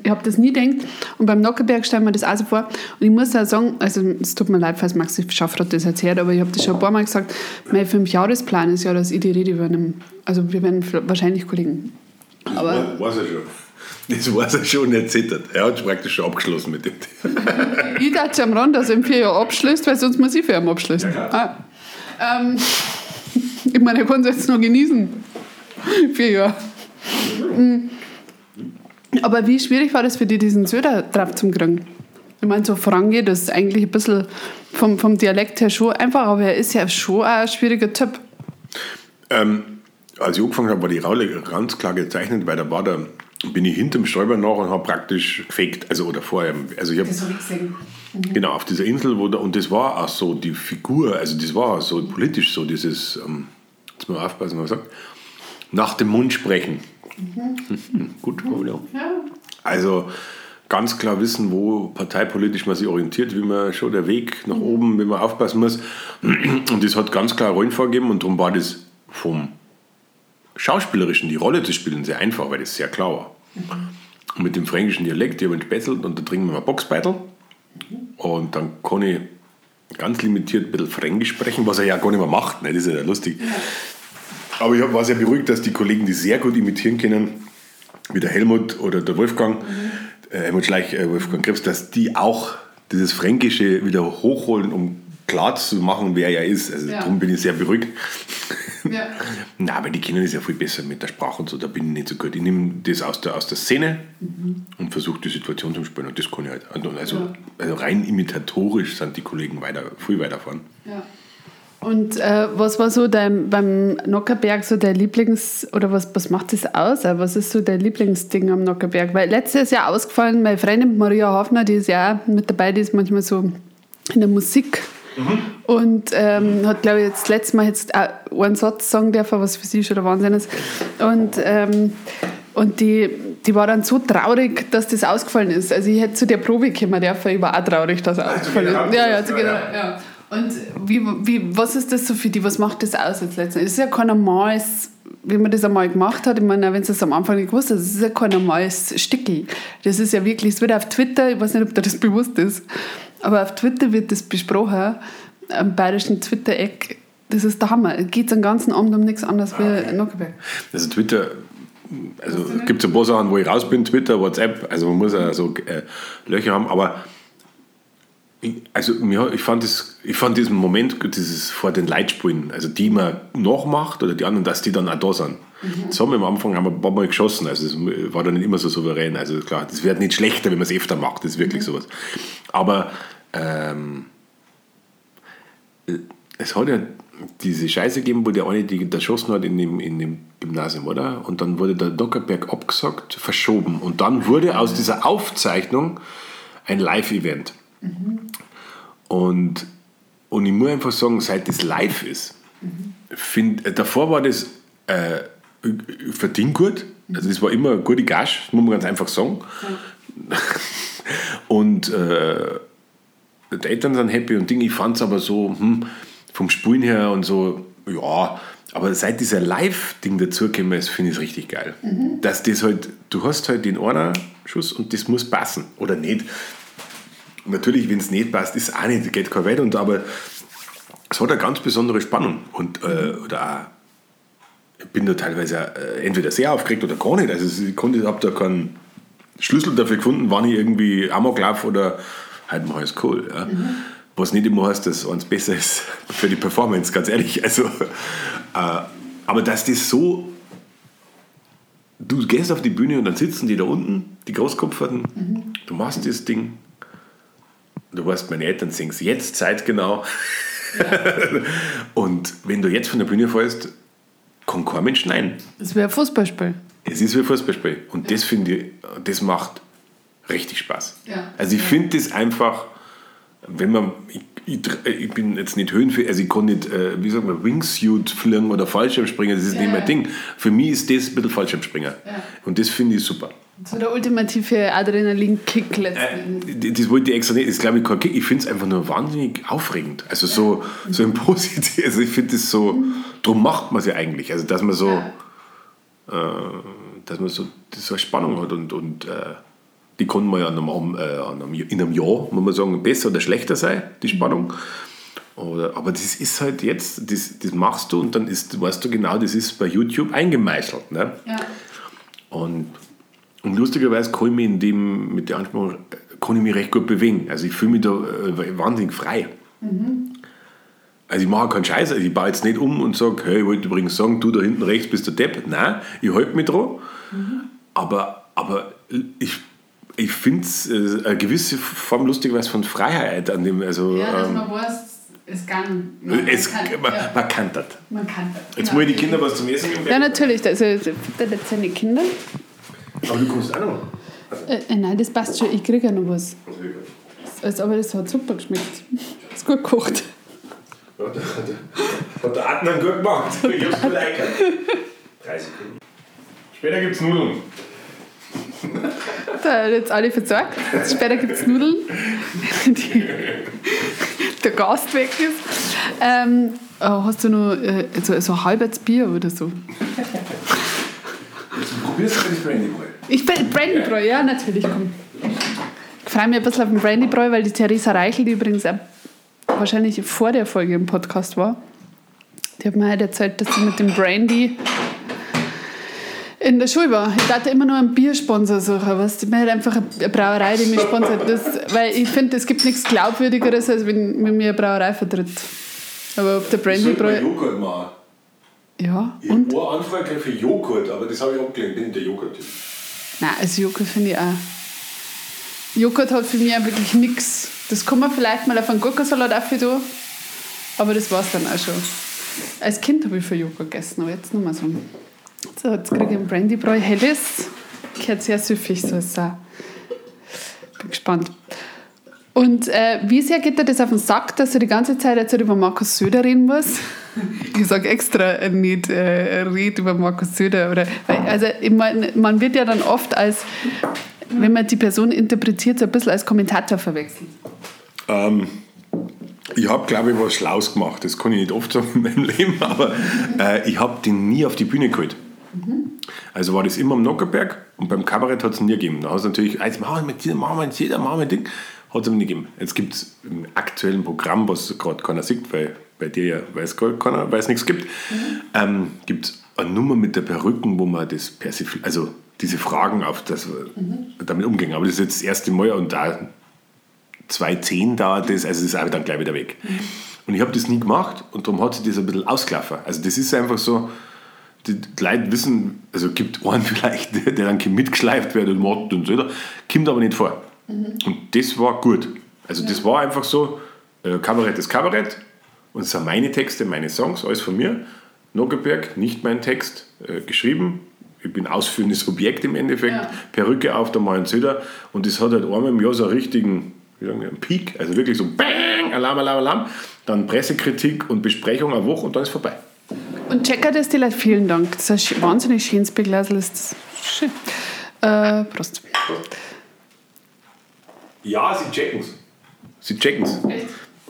Ich habe das nie gedacht. Und beim Nockerberg stellen wir das auch so vor. Und ich muss auch sagen, also es tut mir leid, falls Maxi Schaffrath das erzählt, aber ich habe das schon ein paar Mal gesagt, mein Fünfjahresplan ist ja, dass ich die Rede übernehme. Also wir werden wahrscheinlich Kollegen. Aber das weiß er schon. Das weiß er schon, er zittert. Er hat praktisch schon abgeschlossen mit dem Ich dachte am Rand, dass er in vier Jahren abschließt, weil sonst muss ich für ihn abschließen. Ja, ah. ähm, ich meine, er kann es jetzt noch genießen. vier Jahre. Aber wie schwierig war das für dich, diesen Söder drauf zu kriegen? Ich meine, so Franke, das ist eigentlich ein bisschen vom, vom Dialekt her schon einfach, aber er ist ja schon ein schwieriger Typ. Ähm, als ich angefangen habe, war die Rolle ganz klar gezeichnet, weil da war der, bin ich hinterm Stäuber nach und habe praktisch gefaked, also oder vorher. Also ich habe, das habe ich gesehen. Mhm. Genau, auf dieser Insel, wo da, und das war auch so die Figur, also das war so politisch so, dieses, ähm, jetzt mal aufpassen, was man sagt, nach dem Mund sprechen. Mhm. Gut, Corona. Ja. Also ganz klar wissen, wo parteipolitisch man sich orientiert, wie man schon der Weg nach mhm. oben, wie man aufpassen muss. Und das hat ganz klar Rollen vorgegeben und darum war das vom Schauspielerischen, die Rolle zu spielen, sehr einfach, weil das sehr klar war. Mhm. Und mit dem fränkischen Dialekt, ich habe einen und da trinken wir mal Boxbeitel. Mhm. Und dann kann ich ganz limitiert ein bisschen Fränkisch sprechen, was er ja gar nicht mehr macht. Ne? Das ist ja lustig. Ja. Aber ich war sehr beruhigt, dass die Kollegen, die sehr gut imitieren können, wie der Helmut oder der Wolfgang, mhm. äh, Helmut Schleich, äh, Wolfgang Krebs, dass die auch dieses Fränkische wieder hochholen, um klar zu machen, wer er ist. Also Ja. darum bin ich sehr beruhigt. Ja. Na, aber die Kinder ist ja viel besser mit der Sprache und so, da bin ich nicht so gut. Ich nehme das aus der, aus der Szene und versuche die Situation zu spielen und das kann ich halt. Also, also, Ja. also rein imitatorisch sind die Kollegen weiter, viel weiter vorn. Ja. Und äh, was war so dein, beim Nockerberg so der Lieblings- oder was, was macht das aus? Äh, Was ist so der Lieblingsding am Nockerberg? Weil letztes Jahr ausgefallen, meine Freundin Maria Hafner, die ist ja auch mit dabei, die ist manchmal so in der Musik. Und ähm, hat, glaube ich, jetzt das letzte Mal jetzt auch einen Satz sagen dürfen, was für sie schon der Wahnsinn ist. Und, ähm, und die, die war dann so traurig, dass das ausgefallen ist. Also ich hätte zu der Probe kommen dürfen, ich war auch traurig, dass er ausgefallen genau, ist. Ja, ja, zu ja, genau, ja. ja. Und wie, wie, was ist das so für die? Was macht das aus jetzt letztendlich? Es ist ja kein normales, wie man das einmal gemacht hat. Ich meine, wenn es das am Anfang nicht gewusst hat, es ist ja kein normales Stickel. Das ist ja wirklich, es wird auf Twitter, ich weiß nicht, ob dir das bewusst ist, aber auf Twitter wird das besprochen, am bayerischen Twitter-Eck. Das ist der Hammer. Es geht den ganzen Abend um nichts anderes wie Nockerberg. Also Twitter, also es gibt so ein paar Sachen, wo ich raus bin, Twitter, WhatsApp, also man muss ja so äh, Löcher haben, aber ich, also mir, ich, fand das, ich fand diesen Moment, dieses vor den Leitspielen, also die man nachmacht oder die anderen, dass die dann auch da sind. Das haben wir am Anfang haben wir ein paar Mal geschossen, also es war dann nicht immer so souverän, also klar, das wird nicht schlechter, wenn man es öfter macht, das ist wirklich sowas. Aber ähm, es hat ja diese Scheiße gegeben, wo der eine die erschossen hat in dem, in dem Gymnasium, oder? Und dann wurde der Dockerberg abgesagt, verschoben. Und dann wurde aus dieser Aufzeichnung ein Live-Event. Und, und ich muss einfach sagen, seit das live ist, find, äh, davor war das äh, verdient gut. Also es war immer eine gute Gage, das muss man ganz einfach sagen. Und äh, die Eltern sind happy und Ding. Ich fand es aber so, hm, vom Spulen her und so, ja. Aber seit dieser Live-Ding dazugekommen ist, finde ich es richtig geil. Dass das halt, du hast halt den einer Schuss und das muss passen. Oder nicht. Natürlich, wenn es nicht passt, ist auch nicht, geht kein Welt. Und, aber es hat eine ganz besondere Spannung. Und, äh, oder auch, ich bin da teilweise äh, entweder sehr aufgeregt oder gar nicht. Also ich konnte, habe da keinen Schlüssel dafür gefunden, wann ich irgendwie Amok laufe oder halt mal alles cool. Ja. Was nicht immer heißt, dass eins besser ist für die Performance, ganz ehrlich. Also, äh, aber dass das so. Du gehst auf die Bühne und dann sitzen die da unten, die Großkopferten, du machst das Ding. Du weißt, meine Eltern singen es jetzt zeitgenau. und wenn du jetzt von der Bühne fällst, kann kein Mensch nein. Das wäre ein Fußballspiel. Es ist wie ein Fußballspiel. Und das finde ich, das macht richtig Spaß. Ja. Also ich finde das einfach, wenn man, ich, ich, ich bin jetzt nicht höhenfähig, also ich kann nicht, äh, wie sagt man, Wingsuit fliegen oder Fallschirmspringen, das ist Ja, nicht mein ja. Ding. Für mich ist das ein bisschen Fallschirmspringer. Ja. Und das finde ich super. So der ultimative Adrenalin-Kick letztendlich. Äh, Das wollte ich extra nicht, das ist glaube ich kein Kick. Ich finde es einfach nur wahnsinnig aufregend. Also so, so im Positiv, also ich finde das so, darum macht man es ja eigentlich. Also dass man so, Ja. äh, dass man so, das so eine Spannung hat und, und äh, die kann man ja an einem, äh, an einem, in einem Jahr, muss man sagen, besser oder schlechter sein, die Spannung. Oder, aber das ist halt jetzt, das, das machst du und dann ist, weißt du genau, das ist bei YouTube eingemeißelt. Ne? Ja. Und, und lustigerweise kann ich mich in dem, mit der Ansprache, kann ich mich recht gut bewegen. Also ich fühle mich da äh, wahnsinnig frei. Also ich mache keinen Scheiß, also ich baue jetzt nicht um und sage, hey, ich wollte übrigens sagen, du da hinten rechts bist der Depp. Nein, ich halte mich dran. Aber, aber ich, ich finde es äh, eine gewisse Form lustigerweise von Freiheit an dem, also Ja, dass ähm, man weiß, es kann. es, kann, man, ja, man kann das. man kann das. Jetzt genau. muss ich die Kinder was zum Essen geben. Ja, natürlich. Also, das seine Kinder. Aber du kommst auch noch. Äh, äh, nein, das passt schon. Ich kriege ja noch was. Also, aber das hat super geschmeckt. Ist gut gekocht. Hat der, hat der Adnan gut gemacht. Ich hab's verleikert. Drei Sekunden. Später gibt's Nudeln. Da hat jetzt alle versorgt. Jetzt später gibt es Nudeln. Die, der Gast weg ist. Ähm, äh, hast du noch äh, so, so ein halbes Bier oder so? Probierst du das Brandyboy? Ich bin Brandybräu, ja, natürlich. Komm. Ich freue mich ein bisschen auf den Brandybräu, weil die Theresa Reichel, die übrigens auch wahrscheinlich vor der Folge im Podcast war, die hat mir halt erzählt, dass sie mit dem Brandy in der Schule war. Ich dachte immer nur einen Biersponsor suchen. Was? Man hat einfach eine Brauerei, die mich sponsert. Das, weil ich finde, es gibt nichts Glaubwürdigeres, als wenn, wenn mir eine Brauerei vertritt. Aber ob der Brandy Bräu. Joghurt machen. Ja, Ich und? habe eine Anfrage für Joghurt, aber das habe ich abgelehnt. Ich bin der Joghurt-Typ. Nein, also Joghurt finde ich auch. Joghurt hat für mich auch wirklich nichts. Das kann man vielleicht mal auf einen Gurkensalat tun, aber das war es dann auch schon. Als Kind habe ich viel Joghurt gegessen, aber jetzt noch mal so. So, jetzt kriege ich einen Brandybräu helles. Gehört sehr süffig, so ist es auch. Bin gespannt. Und äh, wie sehr geht dir das auf den Sack, dass du die ganze Zeit jetzt über Markus Söder reden musst? Ich sage extra nicht, äh, red über Markus Söder. Oder, weil, also, ich mein, man wird ja dann oft als, wenn man die Person interpretiert, so ein bisschen als Kommentator verwechseln. Ähm, ich habe, glaube ich, was Schlaues gemacht. Das kann ich nicht oft sagen in meinem Leben, aber äh, ich habe den nie auf die Bühne geholt. Also war das immer am Nockerberg und beim Kabarett hat es nie gegeben. Da hast du natürlich, jetzt machen wir mit dir, machen wir mit jeder, machen wir ein Ding. Hat es aber nie gegeben. Jetzt gibt es im aktuellen Programm, was gerade keiner sieht, weil bei dir ja weiß keiner, weil es nichts gibt, ähm, gibt es eine Nummer mit der Perücken, wo man das persifl also diese Fragen auf das damit umgehen. Aber das ist jetzt das erste Mal und da zwei Zehn dauert das, also das ist auch dann gleich wieder weg. Und ich habe das nie gemacht und darum hat sich das ein bisschen ausgelaufen. Also das ist einfach so, die Leute wissen, also gibt einen vielleicht, der, dann mitgeschleift wird und macht und so weiter, kommt aber nicht vor. Und das war gut. Also das war einfach so, äh, Kabarett ist Kabarett und es sind meine Texte, meine Songs, alles von mir. Noggeberg, nicht mein Text, äh, geschrieben. Ich bin ausführendes Objekt im Endeffekt. Ja. Perücke auf der Mayen Söder und das hat halt einmal im Jahr so einen richtigen wie sagen wir, einen Peak, also wirklich so Bang, Alarm, Alarm, Alarm. Dann Pressekritik und Besprechung eine Woche und dann ist vorbei. Und checker das die Leute, vielen Dank. Das ist ein wahnsinnig schönes das schön. Äh, Prost. Ja, sie checken es. Sie checken es.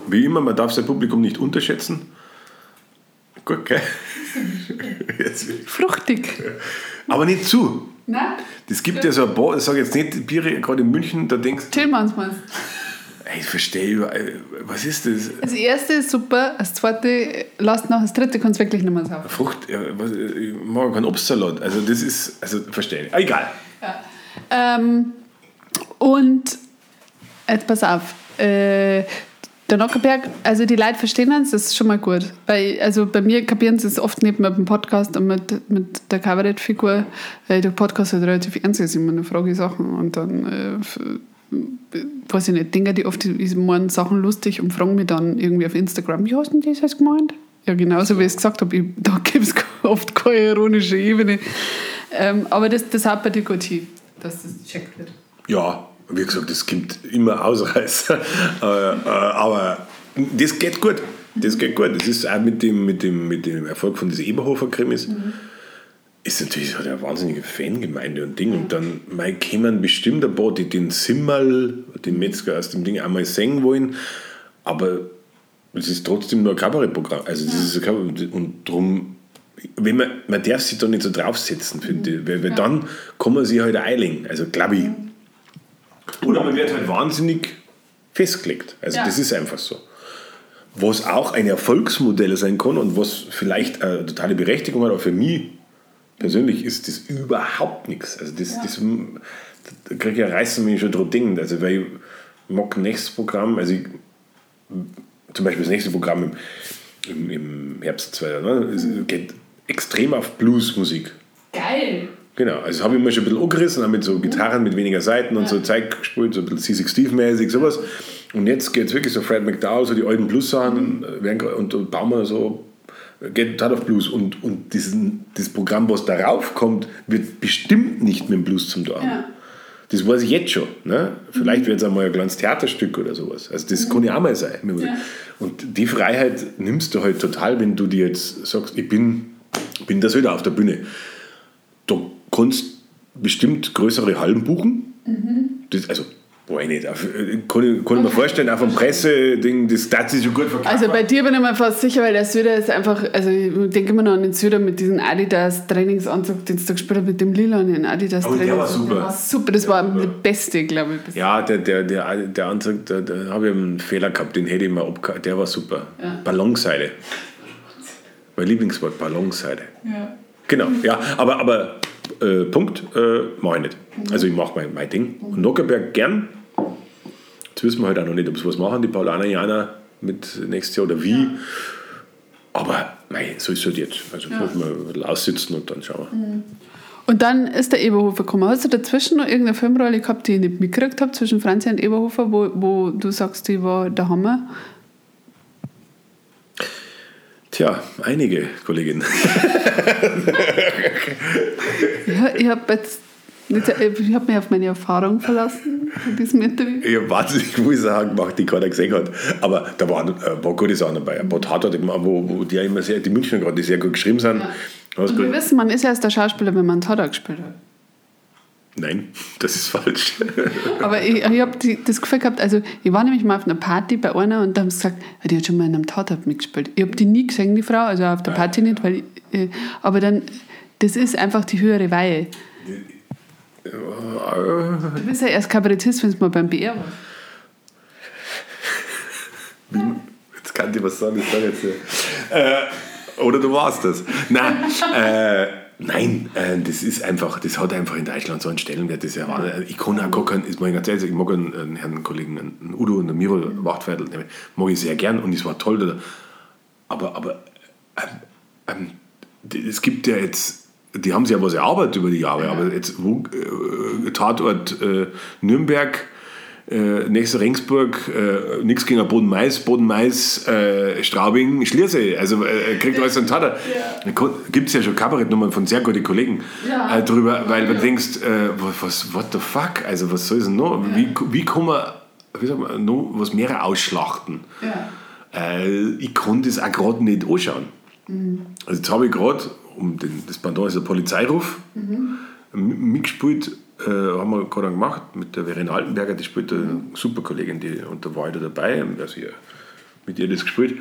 Wie immer, man darf sein Publikum nicht unterschätzen. Gut, gell? Jetzt will ich- Fruchtig. Aber nicht zu. Nein? Das gibt ja so ein paar, ich sage jetzt nicht Biere, gerade in München, da denkst du, Tillmanns meinst ey, ich verstehe, über- was ist das? Das erste ist super, das zweite lasst nach, das dritte kannst du wirklich nicht mehr saufen. Frucht, ja, was, ich mag keinen Obstsalat. Also das ist, also verstehe ich. Ah, Egal. Ähm, und jetzt pass auf, äh, der Nockerberg, also die Leute verstehen uns, das ist schon mal gut. Weil, also bei mir kapieren sie es oft nicht mit dem Podcast und mit, mit der Kabarettfigur, weil der Podcast halt relativ ernst ist, immer eine Frage Sachen und dann, äh, weiß ich nicht, Dinge, die oft, ich Sachen lustig und fragen mich dann irgendwie auf Instagram, wie hast du das jetzt gemeint? Ja, genauso wie ich es gesagt habe, da gibt es oft keine ironische Ebene. Ähm, aber das, das hat bei dir gut hin, dass das gecheckt wird. Ja, wie gesagt, es gibt immer Ausreißer. äh, äh, aber das geht gut. Das geht gut. Das ist auch mit dem, mit dem, mit dem Erfolg von diesen Eberhofer-Krimis. Ist natürlich hat eine wahnsinnige Fangemeinde und Ding. Und dann mal kämen bestimmt ein paar, die den Simmerl, den Metzger aus dem Ding einmal singen wollen. Aber es ist trotzdem nur ein Kabarettprogramm. Also das ist ein Kabarett. Und darum, wenn man, man darf sich da nicht so draufsetzen, finde ich. Weil, weil dann kann man sich halt eilen. Also glaube ich. Oder man wird halt wahnsinnig festgelegt. Also Ja. das ist einfach so. Was auch ein Erfolgsmodell sein kann und was vielleicht eine totale Berechtigung hat, aber für mich persönlich ist das überhaupt nichts. Also das, das da kriege ich ja reißen mich schon dran denken. Also weil ich mag nächstes Programm, also ich, zum Beispiel das nächste Programm im, im, im Herbst 2, ne, es geht extrem auf Bluesmusik. Geil! Genau, also habe ich mir schon ein bisschen angerissen, auch mit so Gitarren mit weniger Seiten und so Zeug gespielt, so ein bisschen C6 Steve-mäßig, sowas. Und jetzt geht es wirklich so Fred McDowell, so die alten Blues-Sachen gra- und, und bauen wir so, geht total auf Blues. Und, und diesen, das Programm, was darauf kommt, wird bestimmt nicht mit dem Blues zum Tun. Ja. Das weiß ich jetzt schon. Ne? Vielleicht wird es einmal ein kleines Theaterstück oder sowas. Also das kann ja auch mal sein. Und die Freiheit nimmst du halt total, wenn du dir jetzt sagst, ich bin, bin das wieder auf der Bühne. Du kannst bestimmt größere Hallen buchen. Das, also, ich nicht. Auf, äh, kann, mir vorstellen, auf einem Presseding, das darf sich schon gut verkaufen. Also bei dir bin ich mir fast sicher, weil der Söder ist einfach, also ich denke immer noch an den Söder mit diesem Adidas Trainingsanzug, den du gespielt hast, mit dem lilanen Adidas Oh, der war super. Der war super, das war der beste, glaube ich. Ja, der, der, der, der Anzug, da, da habe ich einen Fehler gehabt, den hätte ich mal abgehauen. Der war super. Ballonseide. Mein Lieblingswort, Ballonseide. Ja. Genau, ja, aber, aber Äh, Punkt, äh, mache ich nicht. Also ich mache mein, mein Ding. Und Nockerberg gern. Jetzt wissen wir halt auch noch nicht, ob sie was machen, die Paulaner Jana mit nächstes Jahr oder wie. Aber mei, so ist es halt jetzt. Also ja. muss man bisschen aussitzen und dann schauen wir. Und dann ist der Eberhofer gekommen. Hast du dazwischen noch irgendeine Filmrolle gehabt, die ich nicht mitgekriegt habe, zwischen Franzi und Eberhofer, wo, wo du sagst, die war der Hammer? Tja, einige Kolleginnen. ja, ich habe jetzt ich habe mich auf meine Erfahrung verlassen in diesem Interview. Ich habe wahnsinnig viele Sachen gemacht, die keiner gesehen hat. Aber da waren ein paar gute Sachen dabei. Ein paar Tatorte, wo, wo die ja immer sehr, die Münchner gerade, die sehr gut geschrieben sind. Ja. Und wir wissen, man ist ja erst der Schauspieler, wenn man Tatort gespielt hat. Nein, das ist falsch. Aber ich, ich habe das Gefühl gehabt, also ich war nämlich mal auf einer Party bei einer und da haben sie gesagt, die hat schon mal in einem Tatort mitgespielt. Ich habe die nie gesehen, die Frau, also auf der Party nicht, weil ich, äh, aber dann, das ist einfach die höhere Weihe. Du bist ja erst Kabarettist, wenn es mal beim BR war. Jetzt kann ich was sagen, ich sage jetzt nicht. Äh, oder du warst das. Nein, äh, nein äh, das ist einfach, das hat einfach in Deutschland so einen Stellenwert. Das ja, ich kann auch gar keinen, ist mir ganz ehrlich, ich mag einen, einen Herrn Kollegen, einen Udo und einen Miro Wachtviertel, mag ich sehr gern und es war toll. Aber, aber ähm, ähm, es gibt ja jetzt die haben sich ja was erarbeitet über die Jahre, ja. aber jetzt wo, äh, Tatort äh, Nürnberg, äh, nächster Ringsburg, äh, nichts gegen Boden-Mais, Boden-Mais, äh, Straubing, Schliersee, also äh, kriegt alles einen Tatort. Ja. Gibt es ja schon Kabarettnummern von sehr guten Kollegen ja. äh, drüber, weil du denkst, äh, was, what the fuck, also was soll es denn noch, ja. wie, wie kann man, wie sagt man, noch was mehr ausschlachten? Ja. Äh, ich konnte es auch gerade nicht anschauen. Mhm. Also jetzt habe ich gerade um den, das Pendant ist der Polizeiruf. Mhm. Mitgespielt äh, haben wir gerade gemacht mit der Verena Altenberger, die spielt eine super Kollegin, die, und da war ich da dabei, also ich, mit ihr das gespielt.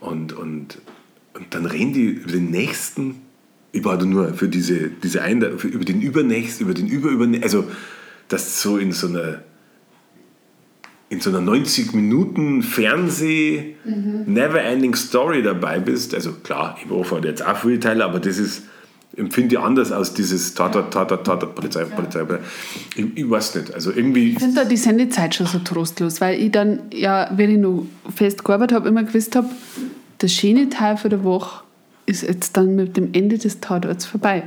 Und, und, und dann reden die über den nächsten, ich war da nur für diese, diese eine, für, über den übernächsten, über den über, über also das so in so einer in so einer 90 Minuten Fernseh mhm. Never-Ending Story dabei bist, also klar, im Ofen jetzt auch viele Teile, aber das ist, empfinde ich anders aus dieses Tata, Tata, Tata, Polizei, Polizei. Ich, ich weiß nicht, also irgendwie... Ich finde da die Sendezeit schon so trostlos, weil ich dann, ja, wenn ich noch fest gearbeitet habe, immer gewusst habe, der schöne Teil für der Woche ist jetzt dann mit dem Ende des Tatorts vorbei.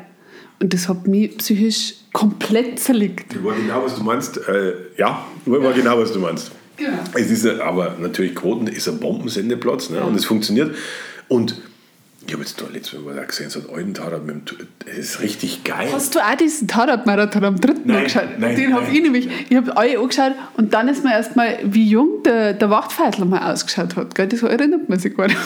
Und das hat mich psychisch komplett zerlegt. Ich weiß genau, was du meinst. Äh, ja, ich weiß genau, was du meinst. Genau. Es ist aber natürlich Quoten ist ein Bombensendeplatz ne? Ja. und es funktioniert. Und ich habe jetzt da letztes Mal gesehen, so einen alten Tatort mit dem, das ist richtig geil. Hast du auch diesen Tatort-Marathon am dritten nein, angeschaut? Nein, Den habe ich nämlich, ich habe alle angeschaut und dann ist mir erstmal, wie jung der, der Wachtfeitler mal ausgeschaut hat. Gell? Das erinnert man sich gar nicht.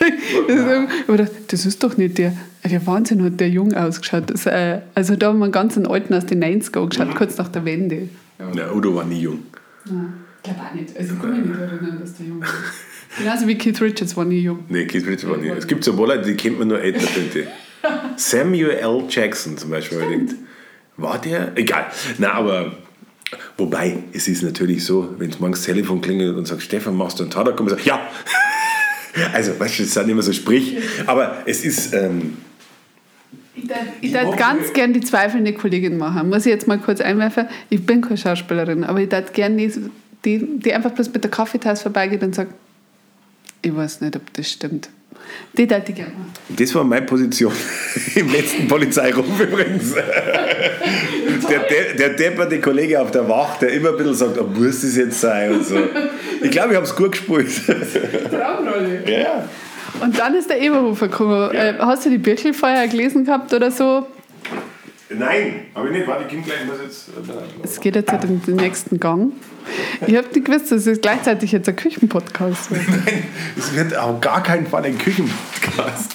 das, das ist doch nicht der. Der Wahnsinn hat der jung ausgeschaut. Das, äh, also da haben wir einen ganz alten aus den 90er angeschaut, mhm. kurz nach der Wende. Ja. ja, Udo war nie jung. Ja, ich glaube auch nicht. Also ich kann mich nicht erinnern, dass der jung war. Genauso wie Keith Richards war nie jung. Nee, Keith Richards war nie jung. Es gibt so Leute, die kennt man nur älter, finde Samuel L. Jackson zum Beispiel. Denkt, war der? Egal. Na, aber wobei, es ist natürlich so, wenn es morgens das Telefon klingelt und sagt, Stefan, machst du einen Tatort? Komm, ich sage, ja. Also, weißt du, das sind immer so Sprich. Aber es ist. Ähm, ich würde ganz gern die zweifelnde Kollegin machen. Muss ich jetzt mal kurz einwerfen. Ich bin keine Schauspielerin, aber ich würde gerne die, die, die einfach bloß mit der Kaffeetasse vorbeigeht und sagt, ich weiß nicht, ob das stimmt. Die ich gerne. Das war meine Position im letzten Polizeiruf übrigens. der, De der depperte Kollege auf der Wacht, der immer ein bisschen sagt, oh, muss das jetzt sein und so. Ich glaube, ich habe es gut gespielt. Traumrolle. Ja. Und dann ist der Eberhofer gekommen. Ja. Äh, hast du die Birchel vorher gelesen gehabt oder so? Nein, habe ich nicht. Warte, ich komme gleich. muss jetzt. Äh, es geht jetzt in den nächsten Gang. Ich habe nicht gewusst, dass es gleichzeitig jetzt ein Küchenpodcast wird. Nein, es wird auch gar keinen Fall ein Küchenpodcast.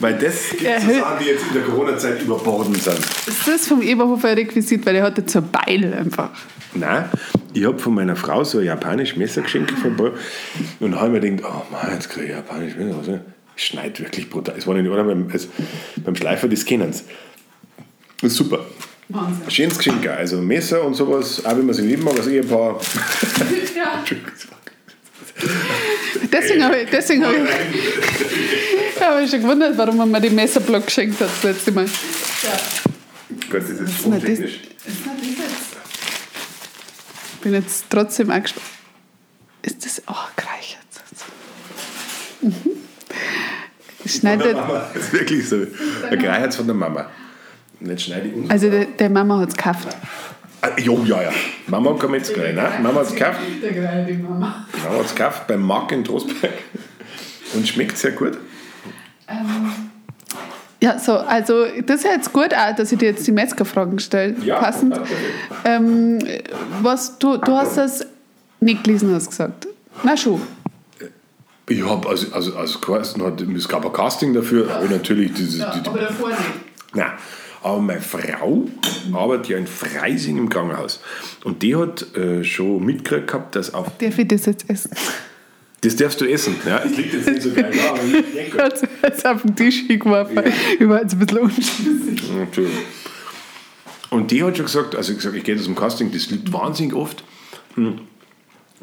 Weil das gibt es so Sachen, die jetzt in der Corona-Zeit überbordend sind. Ist das vom Eberhofer Requisit, weil er hatte zur Beil einfach. Nein, ich habe von meiner Frau so ein japanisches Messer geschenkt bekommen und habe mir gedacht, oh Mann, jetzt kriege ich ein japanisches Messer. Es schneit wirklich brutal. Es war nicht oder beim, also beim Schleifer des Kennens. Das ist super. Wahnsinn. Schönes Geschenk, also Messer und sowas, auch wenn man sie lieben mag, also Ehepaar. ja. deswegen habe ich, deswegen habe ich, hab ich schon gewundert, warum man mir die Messerblock geschenkt hat das letzte Mal. Ja. Gott, das ist ist nicht das, technisch. ist nicht das jetzt? Ich bin jetzt trotzdem angespannt. Ist das. Oh, gereichert. Mhm. Schneidet. Mama, das ist wirklich so. Ein Greihatz von der Mama. Jetzt schneide ich. Also, der, der Mama hat es gekauft. Ah, jo, ja, ja. Mama kann jetzt gleich, ne? Mama hat es gekauft. Der Greier, die Mama. Mama hat es gekauft beim Mark in Trostberg. Und schmeckt sehr gut. Ja, so, also das ist ja jetzt gut auch, dass ich dir jetzt die Metzgerfragen stelle. Ja, Passend. ja. Ähm, was, du, du hast das nicht gelesen, hast gesagt. Na schon. Ich habe also, also, also es gab ein Casting dafür, aber natürlich dieses. die, die, davor nicht. Nein. Aber meine Frau arbeitet ja in Freising im Krankenhaus. Und die hat äh, schon mitgekriegt gehabt, dass auf. Darf ich das jetzt essen? Das darfst du essen. Ja, es liegt jetzt nicht so geil da, aber ich denke. Es auf den Tisch hingeworfen. Ich war jetzt ein bisschen unschlüssig. Entschuldigung. Und die hat schon gesagt, also gesagt, ich gehe das im Casting, das liegt wahnsinnig oft hm,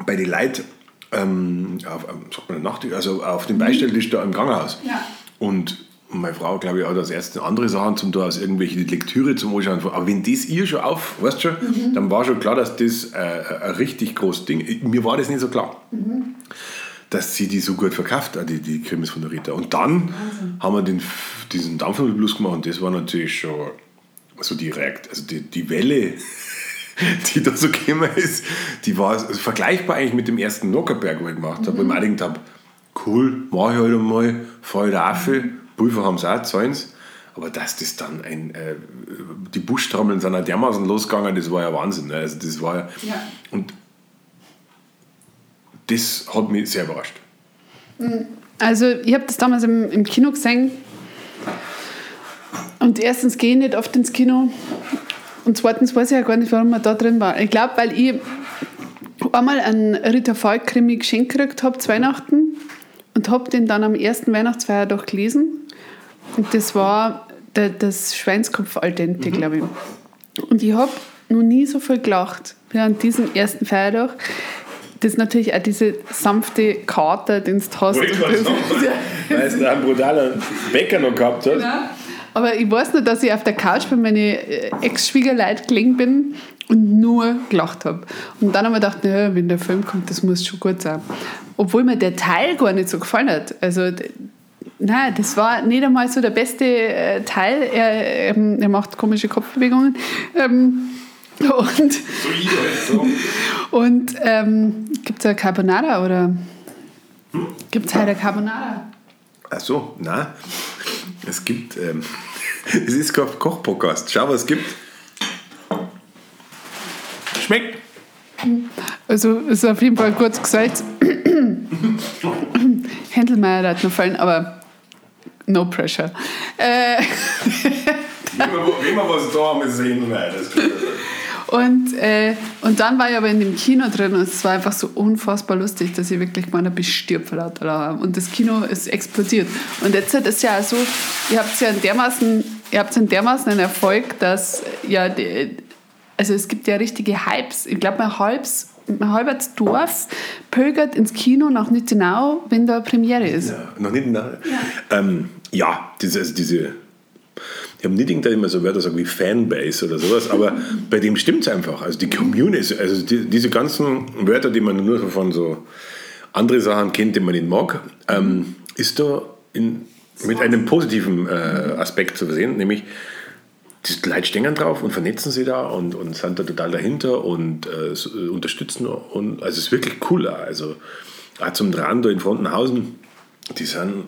bei den Leuten ähm, auf, ähm, Nacht, also auf dem Beistelltisch da im Krankenhaus. Ja. Und meine Frau, glaube ich, hat als erste andere Sachen zum da aus irgendwelche Lektüre zum Anschauen. Aber wenn das ihr schon auf, weißt du schon, dann war schon klar, dass das äh, ein richtig großes Ding Mir war das nicht so klar. Dass sie die so gut verkauft, auch die, die Krimis von der Rita. Und dann haben wir den, diesen Dampfnudelblues gemacht und das war natürlich schon so direkt, also die, die Welle, die da so gekommen ist, die war also vergleichbar eigentlich mit dem ersten Nockerberg, wo ich gemacht habe, wo ich mir auch gedacht habe, cool, mach ich halt einmal, fahr ich auf, Pulver haben sie auch, zahlen's. Aber dass das dann ein, äh, die Buschtrommeln sind ja dermaßen losgegangen, das war ja Wahnsinn. Ne? Also das war ja, Ja. und das hat mich sehr überrascht. Also, ich habe das damals im, im Kino gesehen. Und erstens gehe ich nicht oft ins Kino. Und zweitens weiß ich ja gar nicht, warum man da drin war. Ich glaube, weil ich einmal einen Rita Falk-Krimi geschenkt gekriegt habe zu Weihnachten und habe den dann am ersten Weihnachtsfeiertag gelesen. Und das war der, das Schweinskopf al dente, glaube ich. Und ich habe noch nie so viel gelacht wie an diesem ersten Feiertag. Das ist natürlich auch diese sanfte Kater, den du hast. Wollte ich weil es da einen brutalen Bäcker noch gehabt hat. Ja. Aber ich weiß nur, dass ich auf der Couch bei meinen äh, Ex-Schwiegerleuten gelegen bin und nur gelacht habe. Und dann haben wir gedacht, naja, wenn der Film kommt, das muss schon gut sein. Obwohl mir der Teil gar nicht so gefallen hat. Also, nein, das war nicht einmal so der beste äh, Teil. Er, ähm, er macht komische Kopfbewegungen. Ähm, und halt so. und ähm, gibt es eine Carbonara oder gibt es heute eine Carbonara? Ach so, nein. Es gibt, ähm, es ist kein Kochpodcast. Schau, was es gibt. Schmeckt. Also ist auf jeden Fall kurz gesagt. Händelmeier hat noch fallen, aber no pressure. Äh, Wenn wir, was da haben, ist es ich nicht. und, äh, und dann war ich aber in dem Kino drin und es war einfach so unfassbar lustig, dass ich wirklich meiner bestirbt vor lauter Lachen. Und das Kino ist explodiert. Und jetzt ist ja so, ihr habt ja einen dermaßen, ihr habt einen dermaßen einen Erfolg, dass ja, die, also es gibt ja richtige Hypes. Ich glaube, mein halbes ein halbes Dorf pilgert ins Kino nach Nittenau, wenn da Premiere ist. Ja, noch nicht nahe. Ja, ähm, ja diese, also diese. Ich habe nicht irgendwann immer so Wörter sagen wie Fanbase oder sowas, aber bei dem stimmt es einfach. Also die Community, also die, diese ganzen Wörter, die man nur von so andere Sachen kennt, die man nicht mag, ähm, ist da in, mit einem positiven äh, Aspekt zu versehen, nämlich die Leute stehen drauf und vernetzen sie da und, und sind da total dahinter und äh, äh, unterstützen. Und, also es ist wirklich cool. auch. Also auch zum Dran da in Frontenhausen, die sind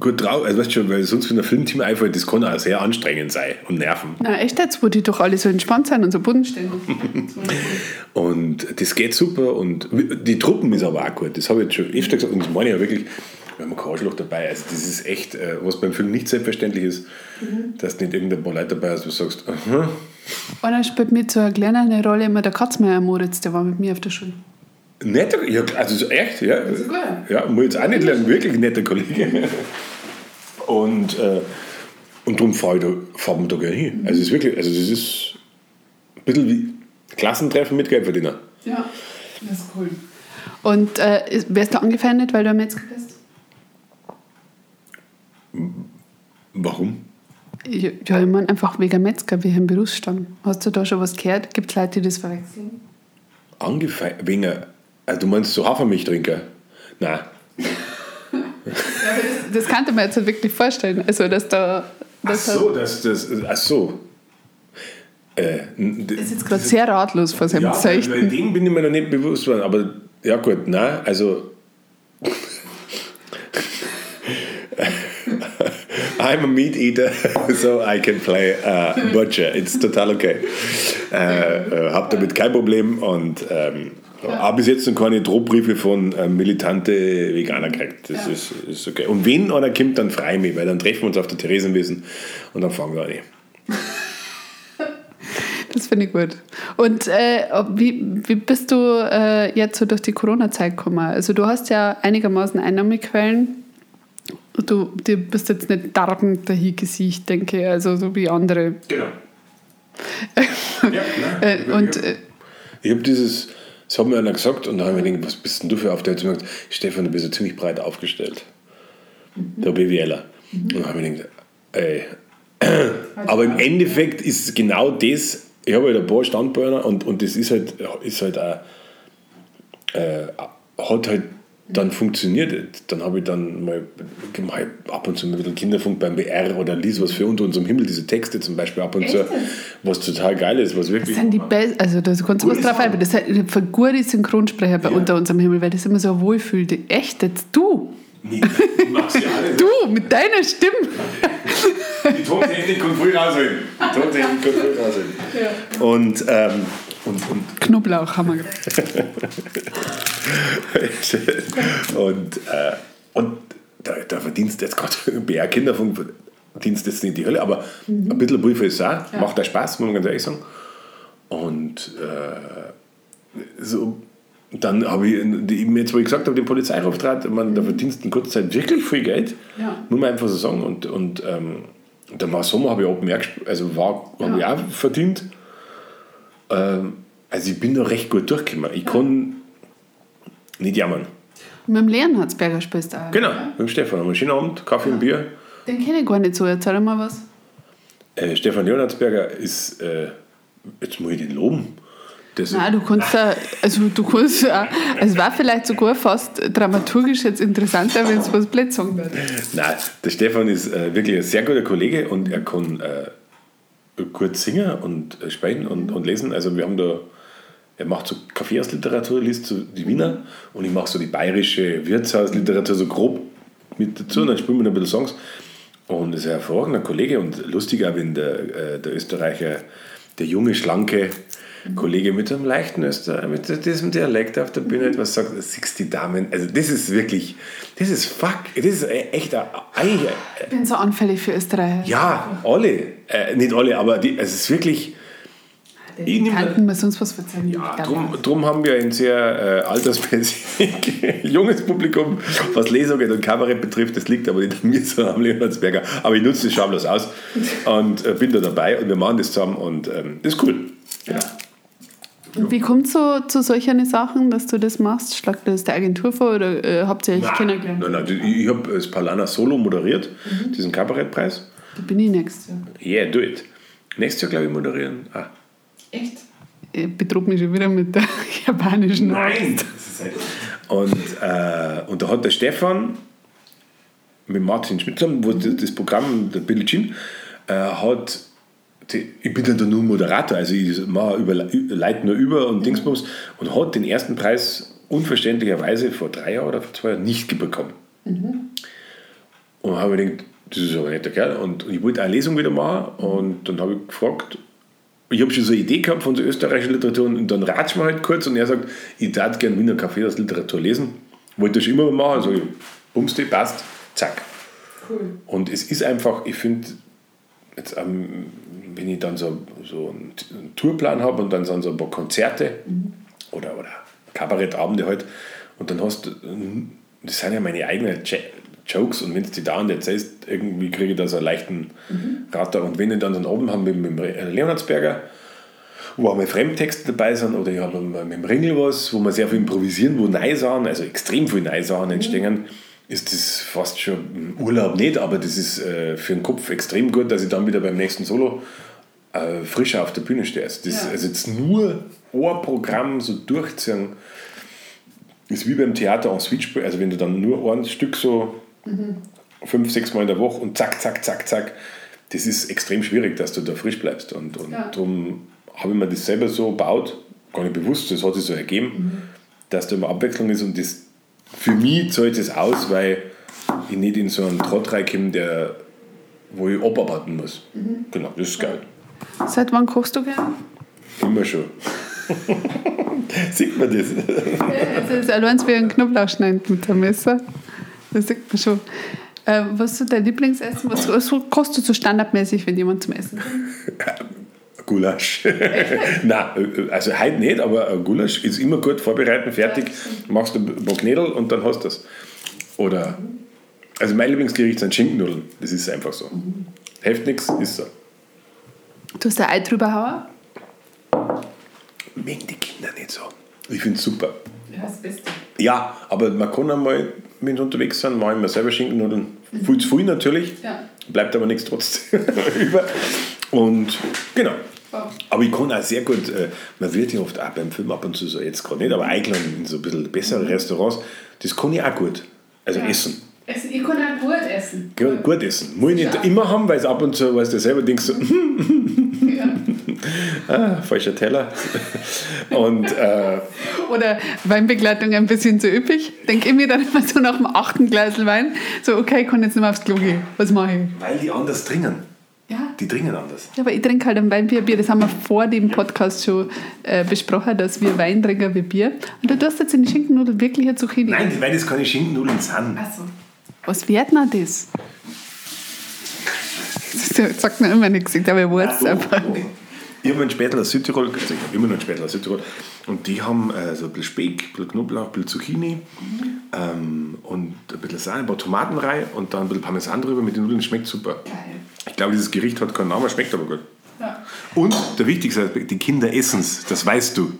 gut drauf. Also weißt du schon, weil sonst, wenn ein Filmteam einfällt, das kann auch sehr anstrengend sein und nerven. Na echt jetzt, wo die doch alle so entspannt sind und so bodenständig. Und das geht super und die Truppen ist aber auch gut. Das habe ich jetzt schon öfter gesagt und das meine ich ja wirklich. Wir haben kein Arschloch dabei. Also das ist echt, äh, was beim Film nicht selbstverständlich ist, dass du nicht irgendein paar Leute dabei hast, wo du sagst, aha, Einer spielt mit so einer kleinen Rolle immer der Katzmeier Moritz, der war mit mir auf der Schule. netter, ja, also so echt, ja. Ja, muss ich jetzt auch nicht lernen, wirklich netter Kollege. Und, äh, und darum fahre ich da, fahren wir da gerne hin. Also es ist wirklich, also das ist ein bisschen wie Klassentreffen mit Geldverdiener. Ja, das ist cool. Und äh, ist- wärst du angefeindet, weil du am Metzger bist? Warum? Ja, ich meine einfach wegen Metzger, wie im Berufsstand. Hast du da schon was gehört? Gibt es Leute, die das verwechseln? Angefeindet, wegen, also du meinst so Hafermilchtrinker? Nein. Das, das kann man jetzt nicht wirklich vorstellen. Also, dass da. Ach so, das, das, ach so. Äh, ist jetzt gerade sehr ratlos vor seinem ja, Zeichen. Bei dem bin ich mir noch nicht bewusst worden, aber ja gut, nein, also I'm a meat eater, so I can play uh, butcher. It's total okay. Äh, äh, hab damit kein Problem und ähm, ja. habe bis jetzt noch keine Drohbriefe von äh, militante Veganer gekriegt. Das ja. ist, ist okay. Und wenn einer kommt, dann frei mich, weil dann treffen wir uns auf der Theresienwiesen und dann fangen wir an. Das finde ich gut. Und äh, wie, wie bist du äh, jetzt so durch die Corona-Zeit gekommen? Also du hast ja einigermaßen Einnahmequellen. Du, du bist jetzt nicht darbend dahin gesicht, denke ich, also so wie andere. Genau. ja, nein, äh, und, äh, ich habe hab dieses, das hat mir einer gesagt und da habe ich mir gedacht, was bist denn du für auf der gesagt, Stefan, du bist ja ziemlich breit aufgestellt. Mhm. Der BWLer. Mhm. Und da habe ich mir gedacht, ey. Aber im Endeffekt ist genau das ich habe halt ein paar Standbeine und, und das ist halt, ist halt auch, äh, hat halt dann funktioniert. Dann habe ich dann mal, mal ab und zu mal ein bisschen Kinderfunk beim BR oder lies was für unter unserem Himmel, diese Texte zum Beispiel ab und Echt? zu, was total geil ist, was wirklich. Das sind die besten, also da kannst du was drauf ein, das sind für gute Synchronsprecher bei ja. unter unserem Himmel, weil das immer so wohlfühlt. Echt, jetzt du? Nee, du, mit deiner Stimme. Die Tontechnik kommt früh rausholen. Die Tontechnik kommt früh rausholen. Ja. Und, ähm, und, und Knoblauch haben wir und, äh, und da, da verdienst du jetzt gerade BR Kinderfunk, verdienst jetzt nicht die Hölle, aber mhm. ein bisschen Briefe ist auch, ja. macht auch Spaß, muss man ganz ehrlich sagen. Und äh, so dann habe ich, jetzt wo ich gesagt habe, den Polizeiauftrag, man, da verdienst du in kurzer Zeit wirklich viel Geld, ja. muss man einfach so sagen. Und, und ähm, dann war Sommer, habe ich auch gemerkt, also war, ja. habe ich auch verdient. Ähm, also ich bin da recht gut durchgekommen. Ich ja. kann nicht jammern. Und mit dem Leonhardsberger spielst du auch? Genau, ja? mit dem Stefan. Einen schönen Abend, Kaffee ja. und Bier. Den kenne ich gar nicht so, erzähl mal was. Äh, Stefan Leonhardsberger ist, äh, jetzt muss ich den loben, das Nein, du kannst da, also du kannst ja, es war vielleicht sogar fast dramaturgisch jetzt interessanter, wenn es was blöd sagen wird. Nein, der Stefan ist äh, wirklich ein sehr guter Kollege und er kann äh, gut singen und äh, sprechen und, und lesen. Also wir haben da, er macht so Kaffeehausliteratur, liest so die Wiener und ich mache so die bayerische Wirtshausliteratur so grob mit dazu und dann spielen wir ein bisschen Songs. Und ist ein hervorragender Kollege und lustig auch, wenn der, äh, der Österreicher, der junge, schlanke, Kollege mit einem leichten Öster, mit diesem Dialekt auf der Bühne etwas sagt, siehst die Damen, also das ist wirklich, das ist fuck, das ist echt ein, Ich bin so anfällig für Österreich. Ja, alle, äh, nicht alle, aber die, es ist wirklich, ich könnten wir sonst was verzeihen. Ja, drum, drum haben wir ein sehr äh, altersmäßig junges Publikum, was Lesungen und Kabarett betrifft. Das liegt aber nicht an mir, sondern am Leonardsberger. Aber ich nutze das schamlos aus und äh, bin da dabei und wir machen das zusammen und ähm, das ist cool. Ja. Wie kommt es so zu solchen Sachen, dass du das machst? Schlagt das der Agentur vor oder äh, habt ihr euch kennengelernt? Nein, nein, ich habe das Palana Solo moderiert, mhm. diesen Kabarettpreis. Da bin ich nächstes Jahr. Yeah, do it. Nächstes Jahr, glaube ich, moderieren. Ah. Echt? Ich betrug mich schon wieder mit der japanischen Nein! und, äh, und da hat der Stefan mit Martin Schmidt zusammen, wo mhm. das Programm, der Billie Jean, äh, hat ich bin dann nur Moderator, also ich mache über, leite nur über und Dingsbums und hat den ersten Preis unverständlicherweise vor drei Jahren oder vor zwei Jahren nicht bekommen. Mhm. Und habe mir gedacht, das ist aber ein netter Kerl. Und ich wollte eine Lesung wieder machen und dann habe ich gefragt, ich habe schon so eine Idee gehabt von der österreichischen Literatur und dann ratsch wir halt kurz und er sagt, ich darf gerne Wiener Café aus Literatur lesen. Wollte das schon immer machen, also bumste, passt, zack. Cool. Und es ist einfach, ich finde, jetzt ähm, wenn ich dann so, so einen Tourplan habe und dann sind so ein paar Konzerte mhm. oder, oder Kabarettabende halt und dann hast du, das sind ja meine eigenen Jokes und wenn du die da und erzählst, irgendwie kriege ich da so einen leichten mhm. Ratter und wenn ich dann so einen Abend habe mit, mit Leonardsberger, wo auch mal Fremdtexte dabei sind oder ich habe mit dem Ringel was, wo wir sehr viel improvisieren, wo Neisachen, also extrem viel Neisachen entstehen, ist das fast schon Urlaub nicht, aber das ist äh, für den Kopf extrem gut, dass ich dann wieder beim nächsten Solo äh, frischer auf der Bühne stehe. Also, das, Ja. also jetzt nur ein Programm so durchziehen, ist wie beim Theater en spielen. Also wenn du dann nur ein Stück so fünf, sechs Mal in der Woche und zack, zack, zack, zack, das ist extrem schwierig, dass du da frisch bleibst. Und, und Ja. darum habe ich mir das selber so gebaut, gar nicht bewusst, das hat sich so ergeben, dass da immer Abwechslung ist und das für mich zahlt es aus, weil ich nicht in so einen Trott reinkomme, der, wo ich abarbeiten muss. Genau, das ist geil. Seit wann kochst du gern? Immer schon. Sieht man das? Es ist allein wie ein Knoblauch schneiden mit dem Messer. Das sieht man schon. Äh, was ist so dein Lieblingsessen? Was, was kochst du so standardmäßig, wenn jemand zum Essen? Gulasch. Nein, also heute nicht, aber Gulasch ist immer gut vorbereiten, fertig, machst du ein paar Knädel und dann hast du das. Oder, also mein Lieblingsgericht sind Schinkennudeln. Das ist einfach so. Hilft nichts, ist so. Du hast ein Ei drüber hauen? Mögen die Kinder nicht so. Ich finde es super. Ja, das Beste. Ja, aber man kann einmal, wenn sie unterwegs sind, ich mir selber Schinkennudeln. Viel zu viel natürlich, Ja. bleibt aber nichts trotzdem über. Und genau. Wow. Aber ich kann auch sehr gut, äh, man wird ja oft auch beim Film ab und zu so, jetzt gerade nicht, aber eingeladen in so ein bisschen bessere Restaurants, das kann ich auch gut. Also essen. Essen. Ich kann auch gut essen. Ja, gut essen. Muss ich nicht Ja. immer haben, weil es ab und zu, weißt du selber denkst, so, Ja. ah, falscher Teller. und äh, Oder Weinbegleitung ein bisschen zu üppig. Denke ich mir dann immer so nach dem achten Glas Wein, so okay, ich kann jetzt nicht mehr aufs Klo gehen. Was mache ich? weil die anders dringen. Ja. Die dringen anders. Ja, aber ich trinke halt ein Weinbier. Bier. Das haben wir vor dem Podcast schon äh, besprochen, dass wir Wein trinken wie Bier. Und du tust jetzt in die Schinkennudeln wirklich eine Zucchini. Nein, weil das keine Schinkennudeln sind. Achso. Was wird denn das? Das sagt mir immer nichts, aber ich weiß es einfach nicht. Ich habe einen Spätzle aus Südtirol, ich habe immer noch einen Spätzle aus Südtirol, und die haben äh, so ein bisschen Speck, ein bisschen Knoblauch, ein bisschen Zucchini ähm, und ein bisschen Sahne, ein paar Tomaten rein und dann ein bisschen Parmesan drüber mit den Nudeln. Schmeckt super. Ich glaube, dieses Gericht hat keinen Namen, schmeckt aber gut. Ja. Und der wichtigste Aspekt, die Kinder essen es, das weißt du.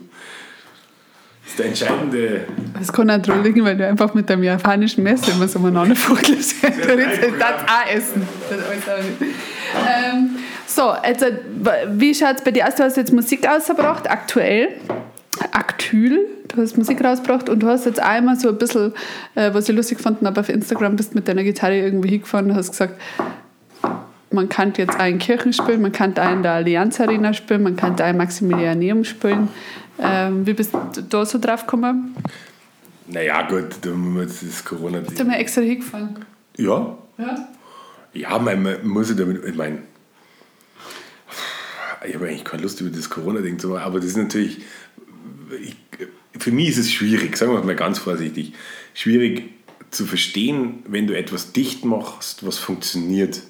Das ist der entscheidende. Das kann auch dran liegen, weil du einfach mit deinem japanischen Messer immer so umeinander fuchtelst. Das auch essen. Das alles auch. Ähm, so, also, wie schaut es bei dir aus? Du hast jetzt Musik ausgebracht, aktuell. Aktyl, du hast Musik rausgebracht und du hast jetzt einmal so ein bisschen, äh, was ich lustig fand, aber auf Instagram bist mit deiner Gitarre irgendwo hingefahren und hast gesagt, man kann jetzt in Kirchen spielen, man kann in der Allianz Arena spielen, man kann im Maximilianeum spielen. Ähm, wie bist du da so drauf gekommen? Naja, gut, da muss man jetzt das Corona. Bist du mal extra hingefahren? Ja, Ja. Ja, man, man muss ja damit, ich meine, ich habe eigentlich keine Lust über das Corona-Ding zu machen, aber das ist natürlich, ich, für mich ist es schwierig, sagen wir mal ganz vorsichtig, schwierig zu verstehen, wenn du etwas dicht machst, was funktioniert.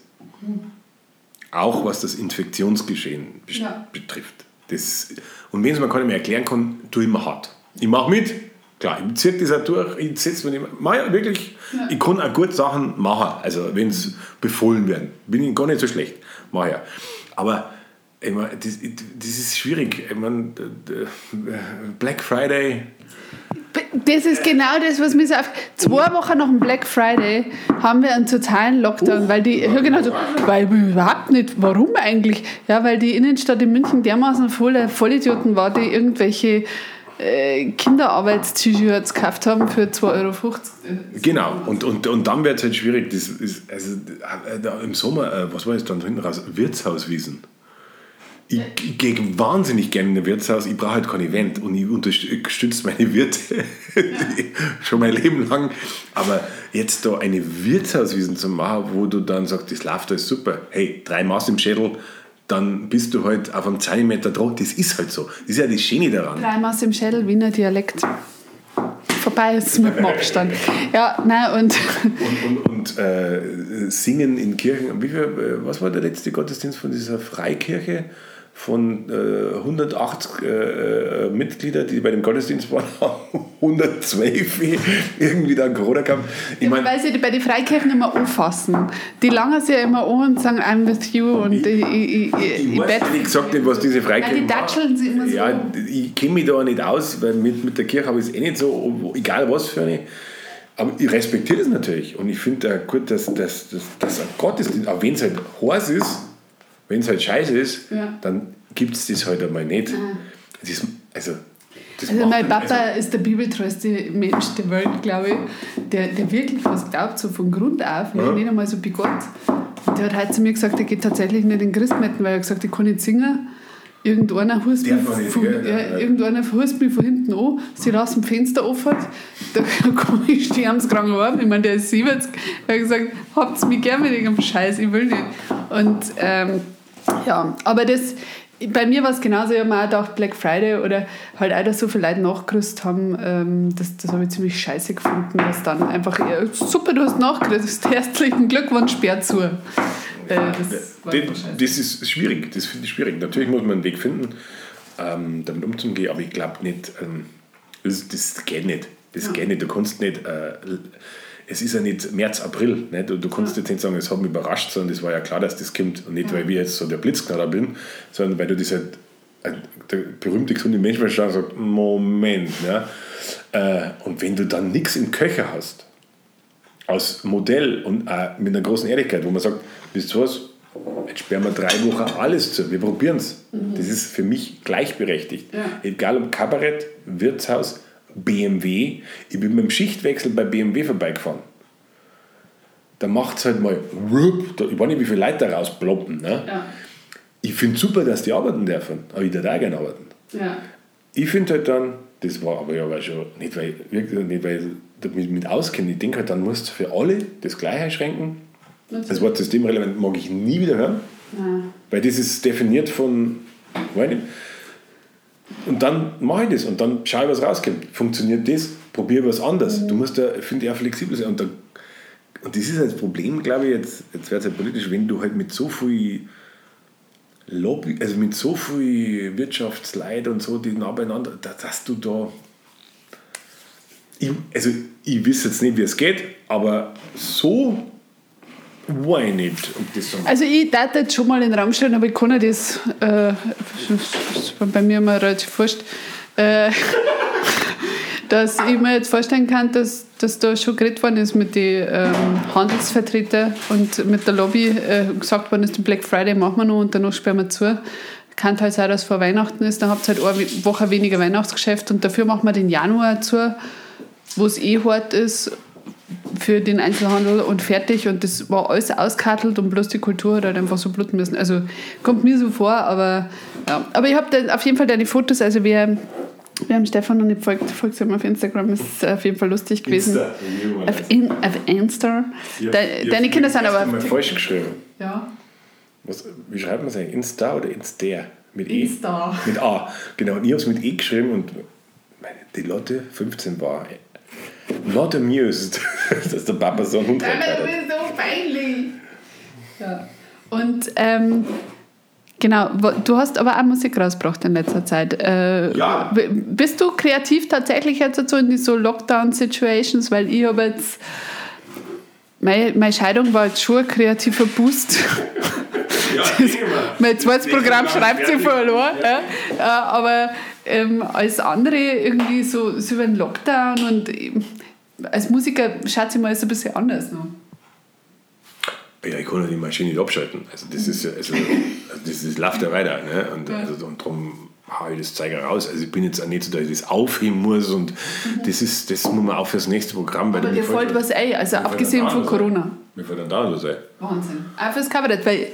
Auch was das Infektionsgeschehen Ja. betrifft. Das, und wenn es mir keiner mehr erklären kann, tue ich mir hart. Ich mache mit, klar, ich ziehe das auch durch, ich setze mir nicht ja wirklich, ich kann auch gut Sachen machen, also wenn es befohlen werden, bin ich gar nicht so schlecht, mach ja. Aber ich mein, das, das ist schwierig. Ich mein, Black Friday, Das ist genau das, was mich so auf. Zwei Wochen nach dem Black Friday haben wir einen totalen Lockdown, weil die, ja genau so, weil überhaupt nicht, warum eigentlich? Ja, weil die Innenstadt in München dermaßen voller Vollidioten war, die irgendwelche äh, Kinderarbeits-T-Shirts gekauft haben für 2,50 Euro. Genau, und, und, und dann wird es halt schwierig. Das ist, also, äh, Im Sommer, äh, was war das dann hinten raus? Wirtshauswiesen. Ich, ich gehe wahnsinnig gerne in ein Wirtshaus, ich brauche halt kein Event und ich unterstütze meine Wirte schon mein Leben lang. Aber jetzt da eine Wirtshauswiesen zu machen, wo du dann sagst, das läuft alles super, hey, drei Maß im Schädel, dann bist du halt auf einem Zentimeter dran. Das ist halt so. Das ist ja das Schöne daran. Drei Maß im Schädel, Wiener Dialekt. Vorbei ist mit dem Abstand. Ja, nein, und Und, und, und äh, singen in Kirchen. Wie viel, äh, was war der letzte Gottesdienst von dieser Freikirche? Von äh, 180 äh, äh, Mitglieder, die bei dem Gottesdienst waren, haben 112 irgendwie da Corona gehabt. Ich Ja, meine, weil sie bei den Freikirchen immer anfassen. Die langen sich ja immer an und sagen, I'm with you und ich, ich, ich, ich ich weiß bet. ehrlich gesagt nicht, was diese Ja, Freikirchen die datscheln sie immer so. Ja, ich kenne mich da nicht aus, weil mit, mit der Kirche habe ich es eh nicht so, egal was für eine. Aber ich respektiere das natürlich. Und ich finde auch gut, dass, dass, dass, dass ein Gottesdienst, auch wenn es halt heiß ist, wenn es halt scheiße ist, Ja. dann gibt es das halt einmal nicht. Das ist, also, das Also mein Papa also, ist der bibeltreueste Mensch der Welt, glaube ich, der, der wirklich was glaubt, so von Grund auf, Ja. nicht einmal so bei Gott. Und der hat heute zu mir gesagt, er geht tatsächlich nicht in Christmetten, weil er gesagt hat, ich kann nicht singen. Irgendeiner hust mich, von, ja, Ja, ja. irgendeiner hust mich von hinten an, sie aus dem Fenster offen, da kann ich sterbenskrank haben. Ich meine, der ist 70. Er hat gesagt, habt mich gern mit irgendeinem Scheiß, ich will nicht. Und ähm, ja, aber das, bei mir war es genauso, ich habe mir auch gedacht, Black Friday oder halt auch, dass so viele Leute nachgerüstet haben, ähm, das, das habe ich ziemlich scheiße gefunden, dass dann einfach, ja, super, du hast nachgerüstet, herzlichen Glückwunsch, sperr zu. Äh, das das, das ist schwierig, das finde ich schwierig. Natürlich muss man einen Weg finden, ähm, damit umzugehen, aber ich glaube nicht, ähm, das, das geht nicht. Das Ja. geht nicht. Du kannst nicht, äh, es ist ja nicht März, April. Nicht? Du, du kannst jetzt nicht sagen, es hat mich überrascht, sondern es war ja klar, dass das kommt. Und nicht, weil wir jetzt so der Blitzknaller bin, sondern weil du das halt, äh, der berühmte gesunde Menschenverstand sagt, Moment. Ja? Äh, und wenn du dann nichts im Köcher hast, aus Modell und auch mit einer großen Ehrlichkeit, wo man sagt, wisst ihr was, jetzt sperren wir drei Wochen alles zu, wir probieren es. Das ist für mich gleichberechtigt. Ja. Egal ob Kabarett, Wirtshaus, BMW. Ich bin mit dem Schichtwechsel bei BMW vorbeigefahren. Da macht es halt mal, rup, ich weiß nicht, wie viele Leute da rausploppen. Ne? Ja, Ich finde super, dass die arbeiten dürfen, aber ich würde auch gerne arbeiten. ja. Ich finde halt dann, das war aber ja weil schon, nicht weil, wirklich nicht weil ich damit mit auskenne, ich denke halt, dann musst du für alle das Gleiche einschränken. Das Wort systemrelevant mag ich nie wieder hören, Ja. weil das ist definiert von, weiß nicht. Und dann mache ich das und dann schaue ich, was rauskommt. Funktioniert das? Probiere was anderes. Du musst da, finde ich, auch flexibel sein. Und, da, und das ist halt das Problem, glaube ich, jetzt, jetzt wird es halt politisch, wenn du halt mit so viel Lobby, also mit so viel Wirtschaftsleid und so, die nah beieinander, da- dass du da. Ich, also, ich weiß jetzt nicht, wie es geht, aber so war ich nicht. Also ich darf jetzt schon mal in den Raum stellen, aber ich kann ja das, äh, bei mir immer relativ wurscht, äh, dass ich mir jetzt vorstellen kann, dass, dass da schon geredet worden ist mit den ähm, Handelsvertretern und mit der Lobby äh, gesagt worden ist, den Black Friday machen wir noch und danach sperren wir zu. Kann halt sein, dass vor Weihnachten ist, dann habt ihr halt eine Woche weniger Weihnachtsgeschäft und dafür machen wir den Januar zu, wo es eh hart ist für den Einzelhandel und fertig und das war alles auskartelt und bloß die Kultur hat halt einfach so bluten müssen. Also kommt mir so vor, aber ja. Aber ich habe auf jeden Fall deine Fotos, also wer, wer dem Stefan noch nicht folgt, folgt ihm auf Instagram, ist auf jeden Fall lustig gewesen. Insta, Auf, in, auf Insta. Ja, De, ja, deine Kinder sind aber einmal auf falsch geschrieben. ja. Was, wie schreibt man es eigentlich? Insta oder Insta? Mit E? Insta. Mit A. Genau, und ich habe es mit E geschrieben und meine, die Lotte 15 war not amused, dass der Papa so einen Hund hat. bist so peinlich. Ja. Und ähm, genau, du hast aber auch Musik rausgebracht in letzter Zeit. Äh, Ja. Bist du kreativ tatsächlich jetzt so in die so Lockdown-Situations? Weil ich habe jetzt. Meine, meine Scheidung war jetzt schon ein kreativer Boost. Ja, mein zweites Programm schreibt sie fertig. verloren. Ja. Äh, aber ähm, als andere irgendwie so, so über den Lockdown und ähm, als Musiker schaut sich mal so ein bisschen anders noch. Ja, ich kann ja die Maschine nicht abschalten. Also das ist ja, also, also das, das läuft ja weiter. Ne? Und, also, und darum haue ich das Zeiger raus. Also ich bin jetzt auch nicht so, dass ich das aufheben muss und das ist, das muss man auch fürs nächste Programm. weil Aber dir fällt was ein, also abgesehen von ein. Corona. Mir fällt dann da was ein. Wahnsinn. Auch fürs Kabarett, weil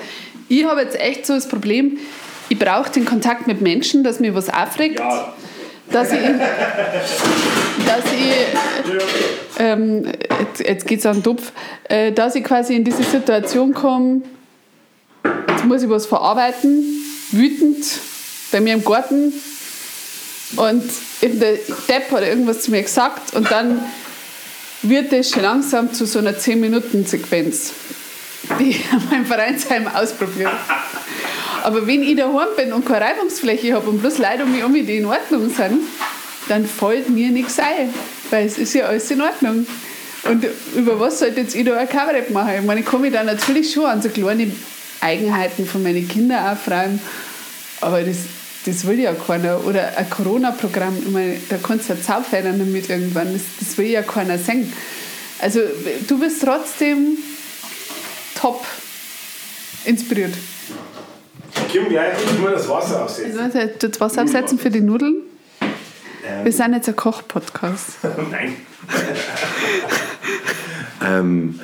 ich habe jetzt echt so das Problem, ich brauche den Kontakt mit Menschen, dass mir was aufregt, dass ich, dass ich ähm, jetzt, jetzt geht es an den Topf, äh, dass ich quasi in diese Situation komme, jetzt muss ich was verarbeiten, wütend, bei mir im Garten und der Depp hat irgendwas zu mir gesagt und dann wird das schon langsam zu so einer 10-Minuten-Sequenz, die ich an meinem Vereinsheim ausprobiere. Aber wenn ich daheim bin und keine Reibungsfläche habe und bloß Leute um mich herum, die in Ordnung sind, dann fällt mir nichts ein, weil es ist ja alles in Ordnung. Und über was sollte jetzt ich da ein Kabarett machen? Ich meine, ich kann mich da natürlich schon an so kleine Eigenheiten von meinen Kindern auch freuen, aber das, das will ja keiner. Oder ein Corona-Programm, ich meine, da kannst du ja zaufhören damit irgendwann, das, das will ja keiner sehen. Also du bist trotzdem top inspiriert. Kim, gleich ich mal das Wasser aufsetzen. Also, das Wasser aufsetzen für die Nudeln. Wir sind jetzt ein Koch-Podcast. Nein. ähm,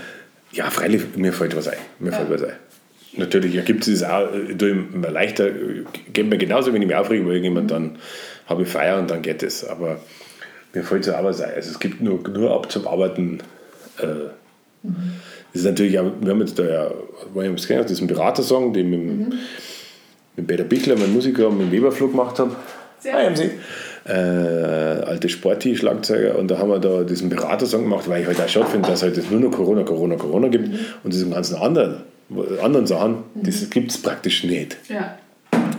ja, freilich, mir fällt was ein. Mir fällt was ein. Natürlich ergibt es auch äh, immer leichter, geht mir genauso, wenn ich mich aufrege über irgendjemand, dann habe ich Feier und dann geht es. Aber mir fällt es auch was ein. Also es gibt nur, nur ab zum Arbeiten. Äh, mhm. Das ist natürlich auch, wir haben jetzt da ja, war ja gesehen, diesen Beratersong, den mit, mhm. Mit Peter Bichler, mein Musiker, mit dem Weberflug gemacht haben. Sehr ah, haben sie. Äh, alte Sporti-Schlagzeuger und da haben wir da diesen Beratersong gemacht, weil ich halt auch schade finde, dass halt es nur noch Corona, Corona, Corona gibt mhm. und diesen ganzen anderen, anderen Sachen, mhm. das gibt es praktisch nicht. Ja.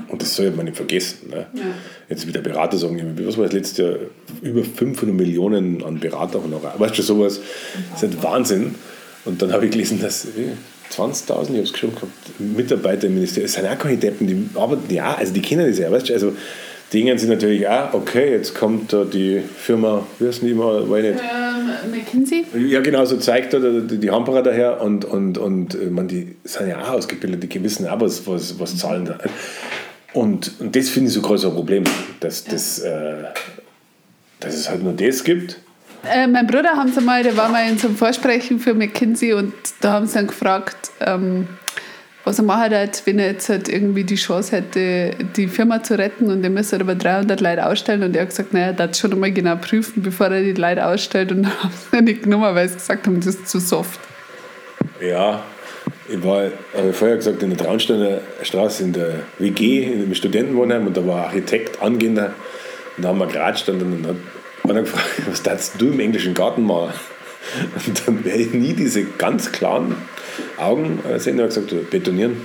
Und das sollte man nicht vergessen. Ne? Ja. Jetzt mit der Beratersong, was war das letzte Jahr? Über 500 Millionen an Beraterhonorar. Weißt du, sowas, das ist ein Wahnsinn. Und dann habe ich gelesen, dass 20.000, ich habe es schon gehabt, Mitarbeiter im Ministerium, das sind auch keine Deppen, die arbeiten ja, also die kennen das ja, weißt du, also denken sie natürlich auch, okay, jetzt kommt da die Firma, wie heißt die immer, weiß nicht. Ähm, McKinsey? Ja, genau, so zeigt da die, die Hamperer daher und, und, und äh, man, die sind ja auch ausgebildet, die wissen auch, was, was, was zahlen da. Und, und das finde ich so ein großes Problem, dass, ja. das, äh, dass es halt nur das gibt äh, mein Bruder haben sie mal, der war mal in so einem Vorsprechen für McKinsey und da haben sie dann gefragt, ähm, was er machen wird, wenn er jetzt halt irgendwie die Chance hätte, die Firma zu retten und er müsste aber 300 Leute ausstellen und er hat gesagt, naja, er darf schon einmal genau prüfen, bevor er die Leute ausstellt und dann haben sie ihn nicht genommen, weil sie gesagt haben, das ist zu soft. Ja, ich war, habe ich vorher gesagt, in der Traunsteiner Straße in der WG, in dem Studentenwohnheim und da war Architekt angehender und da haben wir geratscht und dann hat und dann gefragt, was darfst du im englischen Garten machen? Und dann werde ich nie diese ganz klaren Augen sehen. Er hat gesagt, betonieren.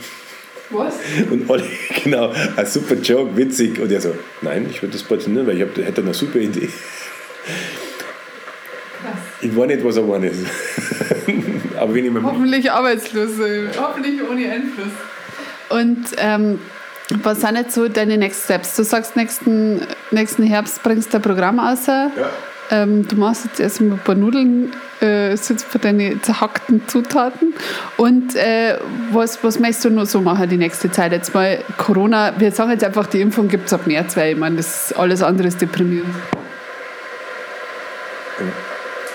Was? Und alle, genau, ein super Joke, witzig. Und er so, nein, ich würde das betonieren, weil ich hab, hätte eine super Idee. Krass. Ich weiß nicht, was er geworden ist. Aber wenn ich Hoffentlich arbeitslos, hoffentlich ohne Einfluss. Und ähm, was sind jetzt so deine Next Steps? Du sagst, nächsten, nächsten Herbst bringst du ein Programm raus. Ja. Ähm, du machst jetzt erstmal ein paar Nudeln, äh, sitzt für deine zerhackten Zutaten. Und äh, was, was möchtest du noch so machen die nächste Zeit? Jetzt mal Corona, wir sagen jetzt einfach, die Impfung gibt es ab März, weil ich meine, das alles andere ist deprimierend.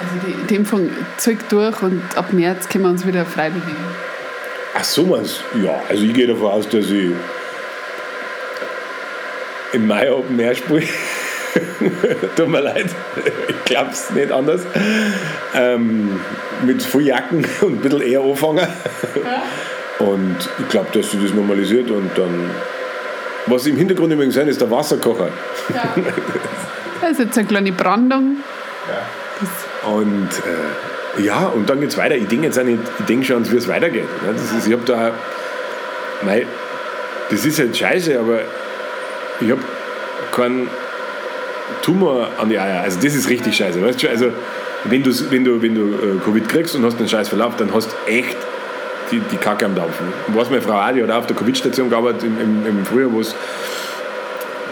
Also die, die Impfung zieht durch und ab März können wir uns wieder frei bewegen. Ach so, meinst Ja, also ich gehe davon aus, dass ich im Mai Open Air spiele. Tut mir leid, ich glaube es nicht anders. Ähm, mit viel Jacken und ein bisschen eher anfangen. Ja. Und ich glaube, dass sich das normalisiert und dann. Was im Hintergrund übrigens sein ist der Wasserkocher. Ja. Das ist jetzt eine kleine Brandung. Ja. Und äh, ja, und dann geht es weiter. Ich denke jetzt auch nicht, ich denke schon, wie es weitergeht. Das ist, ich habe da. Mei, das ist halt scheiße, aber ich habe keinen Tumor an die Eier. Also das ist richtig scheiße. Weißt du? Also wenn du, wenn du, wenn du äh, Covid kriegst und hast einen scheiß Verlauf, dann hast du echt die, die Kacke am Dampfen. Was meine Frau Adi hat auf der Covid-Station gearbeitet im, im, im Frühjahr, wo es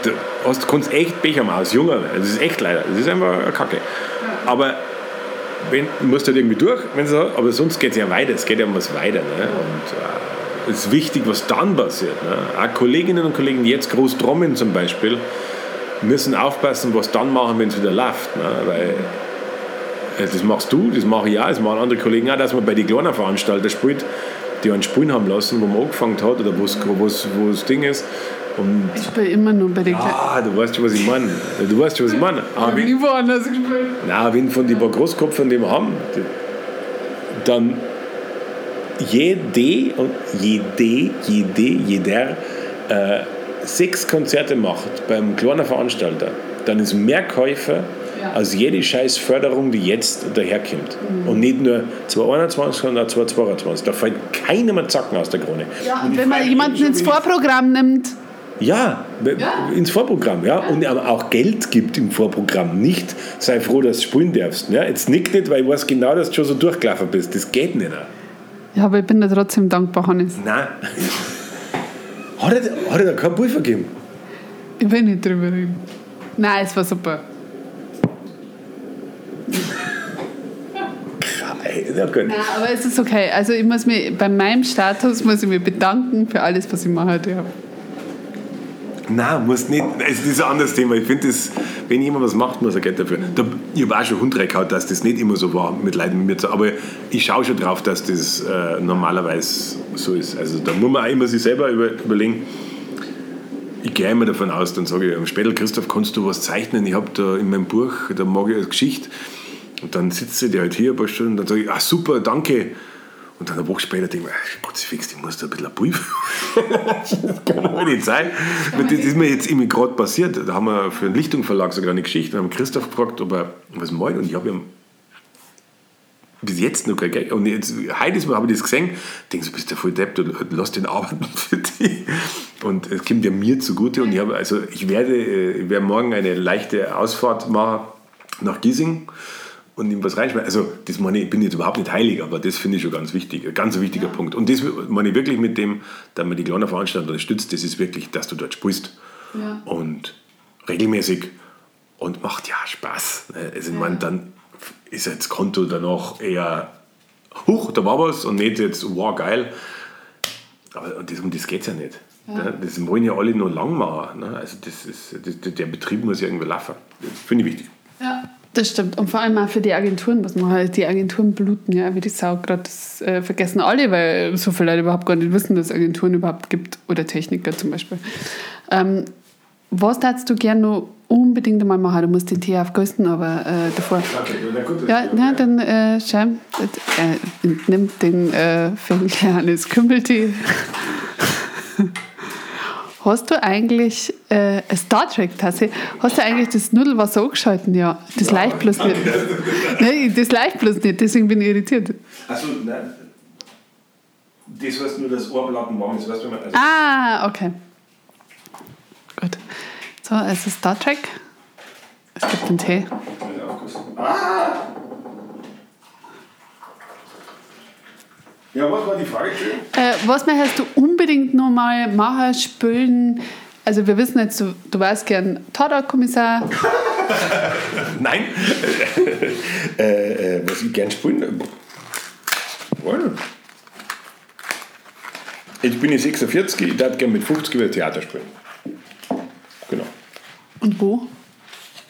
du hast, kannst echt Pech haben als Junger. Das ist echt leider. Das ist einfach eine Kacke. Aber wenn, du musst halt irgendwie durch, wenn so, aber sonst geht es ja weiter. Es geht ja um was weiter. Ne? Und, äh, ist wichtig, was dann passiert. Ne? Auch Kolleginnen und Kollegen, jetzt groß trommeln zum Beispiel, müssen aufpassen, was dann machen, wenn es wieder läuft. Ne? Weil das machst du, das mache ich auch, das machen andere Kollegen auch, dass man bei den kleinen Veranstaltern spielt, die einen Spielen haben lassen, wo man angefangen hat oder wo das Ding ist. Und ich spiele immer nur bei den Kleinen. Ah, du weißt schon, was ich meine. Du weißt schon, was ich meine. Ich habe woanders gespielt. Nein, wenn von den paar Großkopfern, die wir haben, dann jede und jede, jede, jeder äh, sechs Konzerte macht beim kleinen Veranstalter, dann ist mehr Käufer ja. als jede scheiß Förderung, die jetzt daherkommt. Mhm. Und nicht nur 2021, sondern auch 2022. Da fällt keiner mehr Zacken aus der Krone. Ja, und, wenn man jemanden ins Vorprogramm nimmt, ja, ja, ins Vorprogramm, ja. Und aber auch Geld gibt im Vorprogramm. Nicht, sei froh, dass du spielen darfst. Ja. Jetzt nick nicht, weil ich weiß genau, dass du schon so durchgelaufen bist. Das geht nicht. Ja, aber ich bin dir trotzdem dankbar, Hannes. Nein. hat, er, hat er da kein Pulver gegeben? Ich will nicht drüber reden. Nein, es war super. Ja, gut. Ja, aber es ist okay. Also ich muss mich, bei meinem Status muss ich mich bedanken für alles, was ich mache. Ja. Nein, muss nicht. Es ist ein anderes Thema. Ich finde, wenn jemand was macht, muss er Geld dafür. Da, ich habe auch schon Hund reingehauen, dass das nicht immer so war, mit Leuten mit mir zu Aber ich schaue schon drauf, dass das äh, normalerweise so ist. Also da muss man auch immer sich selber über, überlegen. Ich gehe immer davon aus, dann sage ich, später, Christoph, kannst du was zeichnen? Ich habe da in meinem Buch, da mag ich eine Geschichte. Und dann sitzt sie halt hier ein paar Stunden und dann sage ich, ah super, danke. Und dann eine Woche später denke ich mir, Kruzifix, ich muss da ein bisschen Brief. das kann man nicht sein. Das ist mir jetzt irgendwie gerade passiert. Da haben wir für den Lichtung Verlag sogar eine Geschichte. Da haben Christoph gefragt, ob er was malt. Und ich habe ihm bis jetzt noch kein Geld. Und jetzt, heute habe ich das gesehen, denke so, bist du voll depp, du lass den arbeiten für dich. Und es kommt ja mir zugute. Und ich, habe, also ich werde, ich werde morgen eine leichte Ausfahrt machen nach Giesing und ihm was reinschmeißen. Also, das meine ich, ich bin jetzt überhaupt nicht heilig, aber das finde ich schon ganz wichtig, ein ganz wichtiger ja. Punkt. Und das meine ich wirklich mit dem, dass man die kleinen Veranstaltungen unterstützt, das ist wirklich, dass du dort spielst. Ja. Und regelmäßig und macht ja Spaß. Ne? Also, ich meine, dann ist jetzt Konto danach eher, huch, da war was und nicht jetzt, wow, geil. Aber das, um das geht es ja nicht. Ja. Ne? Das wollen ja alle nur lang machen. Ne? Also das ist, das, der Betrieb muss ja irgendwie laufen. Das finde ich wichtig. Ja. Das stimmt. Und vor allem auch für die Agenturen, was man halt, die Agenturen bluten, ja, wie die Sau gerade. Das äh, vergessen alle, weil so viele Leute überhaupt gar nicht wissen, dass es Agenturen überhaupt gibt oder Techniker zum Beispiel. Ähm, was darfst du gerne noch unbedingt einmal machen? Du musst den Tee aufgösten, aber äh, davor. Okay, ja, na, dann äh, schau, äh, nimm den äh, Fängleanis Kümmeltee. Hast du eigentlich äh, Star Trek-Tasse? Hast du eigentlich das Nudelwasser angeschalten? Ja, das ja, leicht bloß nicht. Nein, das leicht bloß nicht, deswegen bin ich irritiert. Achso, nein. Das heißt nur, dass Ohrplatten warm ist. Weißt du, also ah, okay. Gut. So, es ist Star Trek. Es gibt den Tee. Ah! Ja, was war die Frage? Äh, was möchtest du unbedingt noch mal machen, spülen? Also wir wissen jetzt, du, du warst gern Tatort-Kommissar. Nein. äh, äh, was ich gern spielen? Ich bin jetzt 46, ich darf gerne mit 50 wieder Theater spielen. Genau. Und wo?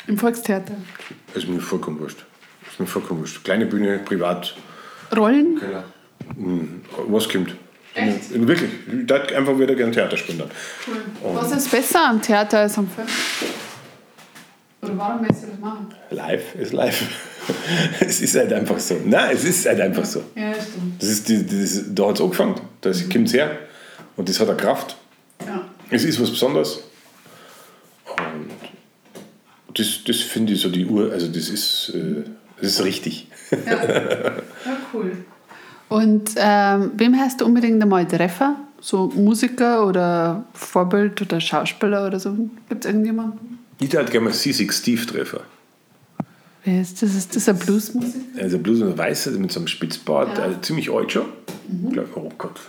Im Volkstheater? Das ist mir vollkommen wurscht. Das ist mir vollkommen wurscht. Kleine Bühne, privat. Rollen? Keller. Hm, was kommt? Echt? Wirklich. Ich würde einfach wieder gerne Theater spielen. Dann. Cool. Was ist besser am Theater als am Film? Oder warum willst du das machen? Live ist live. es ist halt einfach so. Nein, es ist halt einfach so. Ja, stimmt. Das ist die, das, da hat es angefangen. Da mhm. kommt es her. Und das hat eine Kraft. Ja. Es ist was Besonderes. Und das, das finde ich so die Uhr, also das ist, äh, das ist richtig. Ja, ja cool. Und ähm, wem hast du unbedingt einmal treffen? So Musiker oder Vorbild oder Schauspieler oder so? Gibt es irgendjemanden? Ich würde gerne mal C6 Steve treffen. Wer ist das? Ist das ein Bluesmusiker? Also Blues und Weißer mit so einem Spitzbart, ja. also ziemlich alt schon. Mhm. Oh Gott.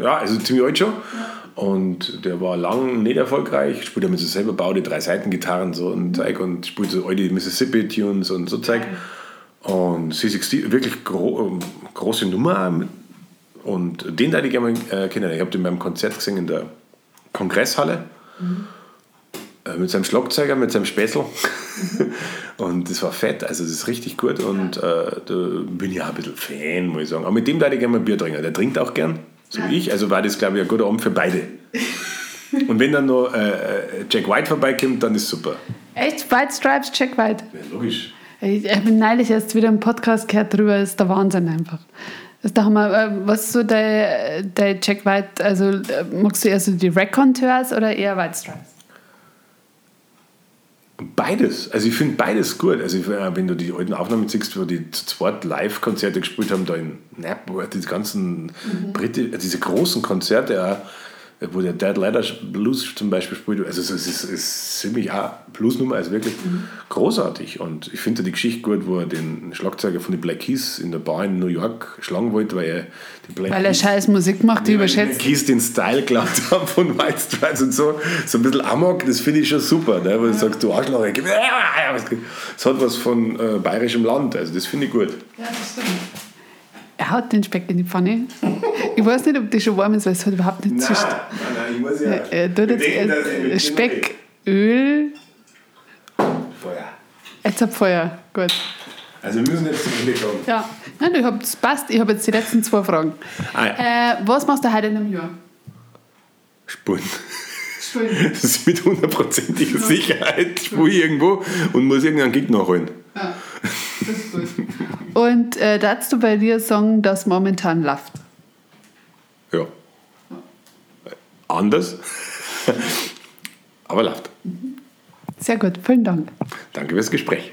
Ja, also ziemlich alt schon. Ja. Und der war lang nicht erfolgreich, spielt ja mit so selber baute drei Seitengitarren so und mhm. Zeug und spielt so alte Mississippi-Tunes und so Zeug. Ja. Und C60, wirklich gro große Nummer. Und den da ich gerne äh, kennen. Ich habe den beim Konzert gesehen in der Kongresshalle. Mhm. Äh, mit seinem Schlagzeuger, mit seinem Späßel. Mhm. und das war fett, also das ist richtig gut. Und äh, da bin ich auch ein bisschen Fan, muss ich sagen. Aber mit dem da ich gerne mal Bier trinken. Der trinkt auch gern, so ja. wie ich. Also war das, glaube ich, ein guter Abend für beide. und wenn dann noch äh, äh, Jack White vorbeikommt, dann ist super. Echt? White Stripes, Jack White? Ja, logisch. Ich habe neulich erst wieder einen Podcast gehört darüber, ist der Wahnsinn einfach. Das ist der Hammer. Äh, was ist so der, der Jack White, also äh, magst du eher so die Raconteurs oder eher White Stripes? Beides. Also ich finde beides gut. Also wenn du die alten Aufnahmen siehst, wo die zu zweit Live-Konzerte gespielt haben, da in Napworth, diese ganzen mhm. Brite, diese großen Konzerte, auch, wo der Dead Leather Blues zum Beispiel spielt. Also es ist, ist ziemlich auch Bluesnummer, also wirklich mhm. großartig. Und ich finde die Geschichte gut, wo er den Schlagzeuger von den Black Keys in der Bar in New York schlagen wollte, weil er die Black Weil er scheiß Musik macht, die überschätzt. Black Keys den Style geklaut haben von White Stripes und so. So ein bisschen Amok, das finde ich schon super. Ne? Wo ja. du sagst, du Arschloch, es hat was von äh, bayerischem Land, also das finde ich gut. Ja, das stimmt. Er haut den Speck in die Pfanne. Ich weiß nicht, ob die schon warm ist, weil es halt überhaupt nicht Nein, zischt. nein, nein, ich muss ja. Er tut jetzt Speck, Öl, Feuer. jetzt hab Feuer. Gut. Also wir müssen jetzt zum Ende kommen. Ja, Nein, ich hab, das passt. Ich habe jetzt die letzten zwei Fragen. Ah, ja. Äh, was machst du heute in einem Jahr? Spuren. Entschuldigung. Das ist mit hundertprozentiger Sicherheit spur ich irgendwo und muss irgendeinen Gig nachholen. Ja, das ist gut. Und äh, darfst du bei dir sagen, dass momentan läuft? Ja. Anders. Aber läuft. Sehr gut, vielen Dank. Danke fürs Gespräch.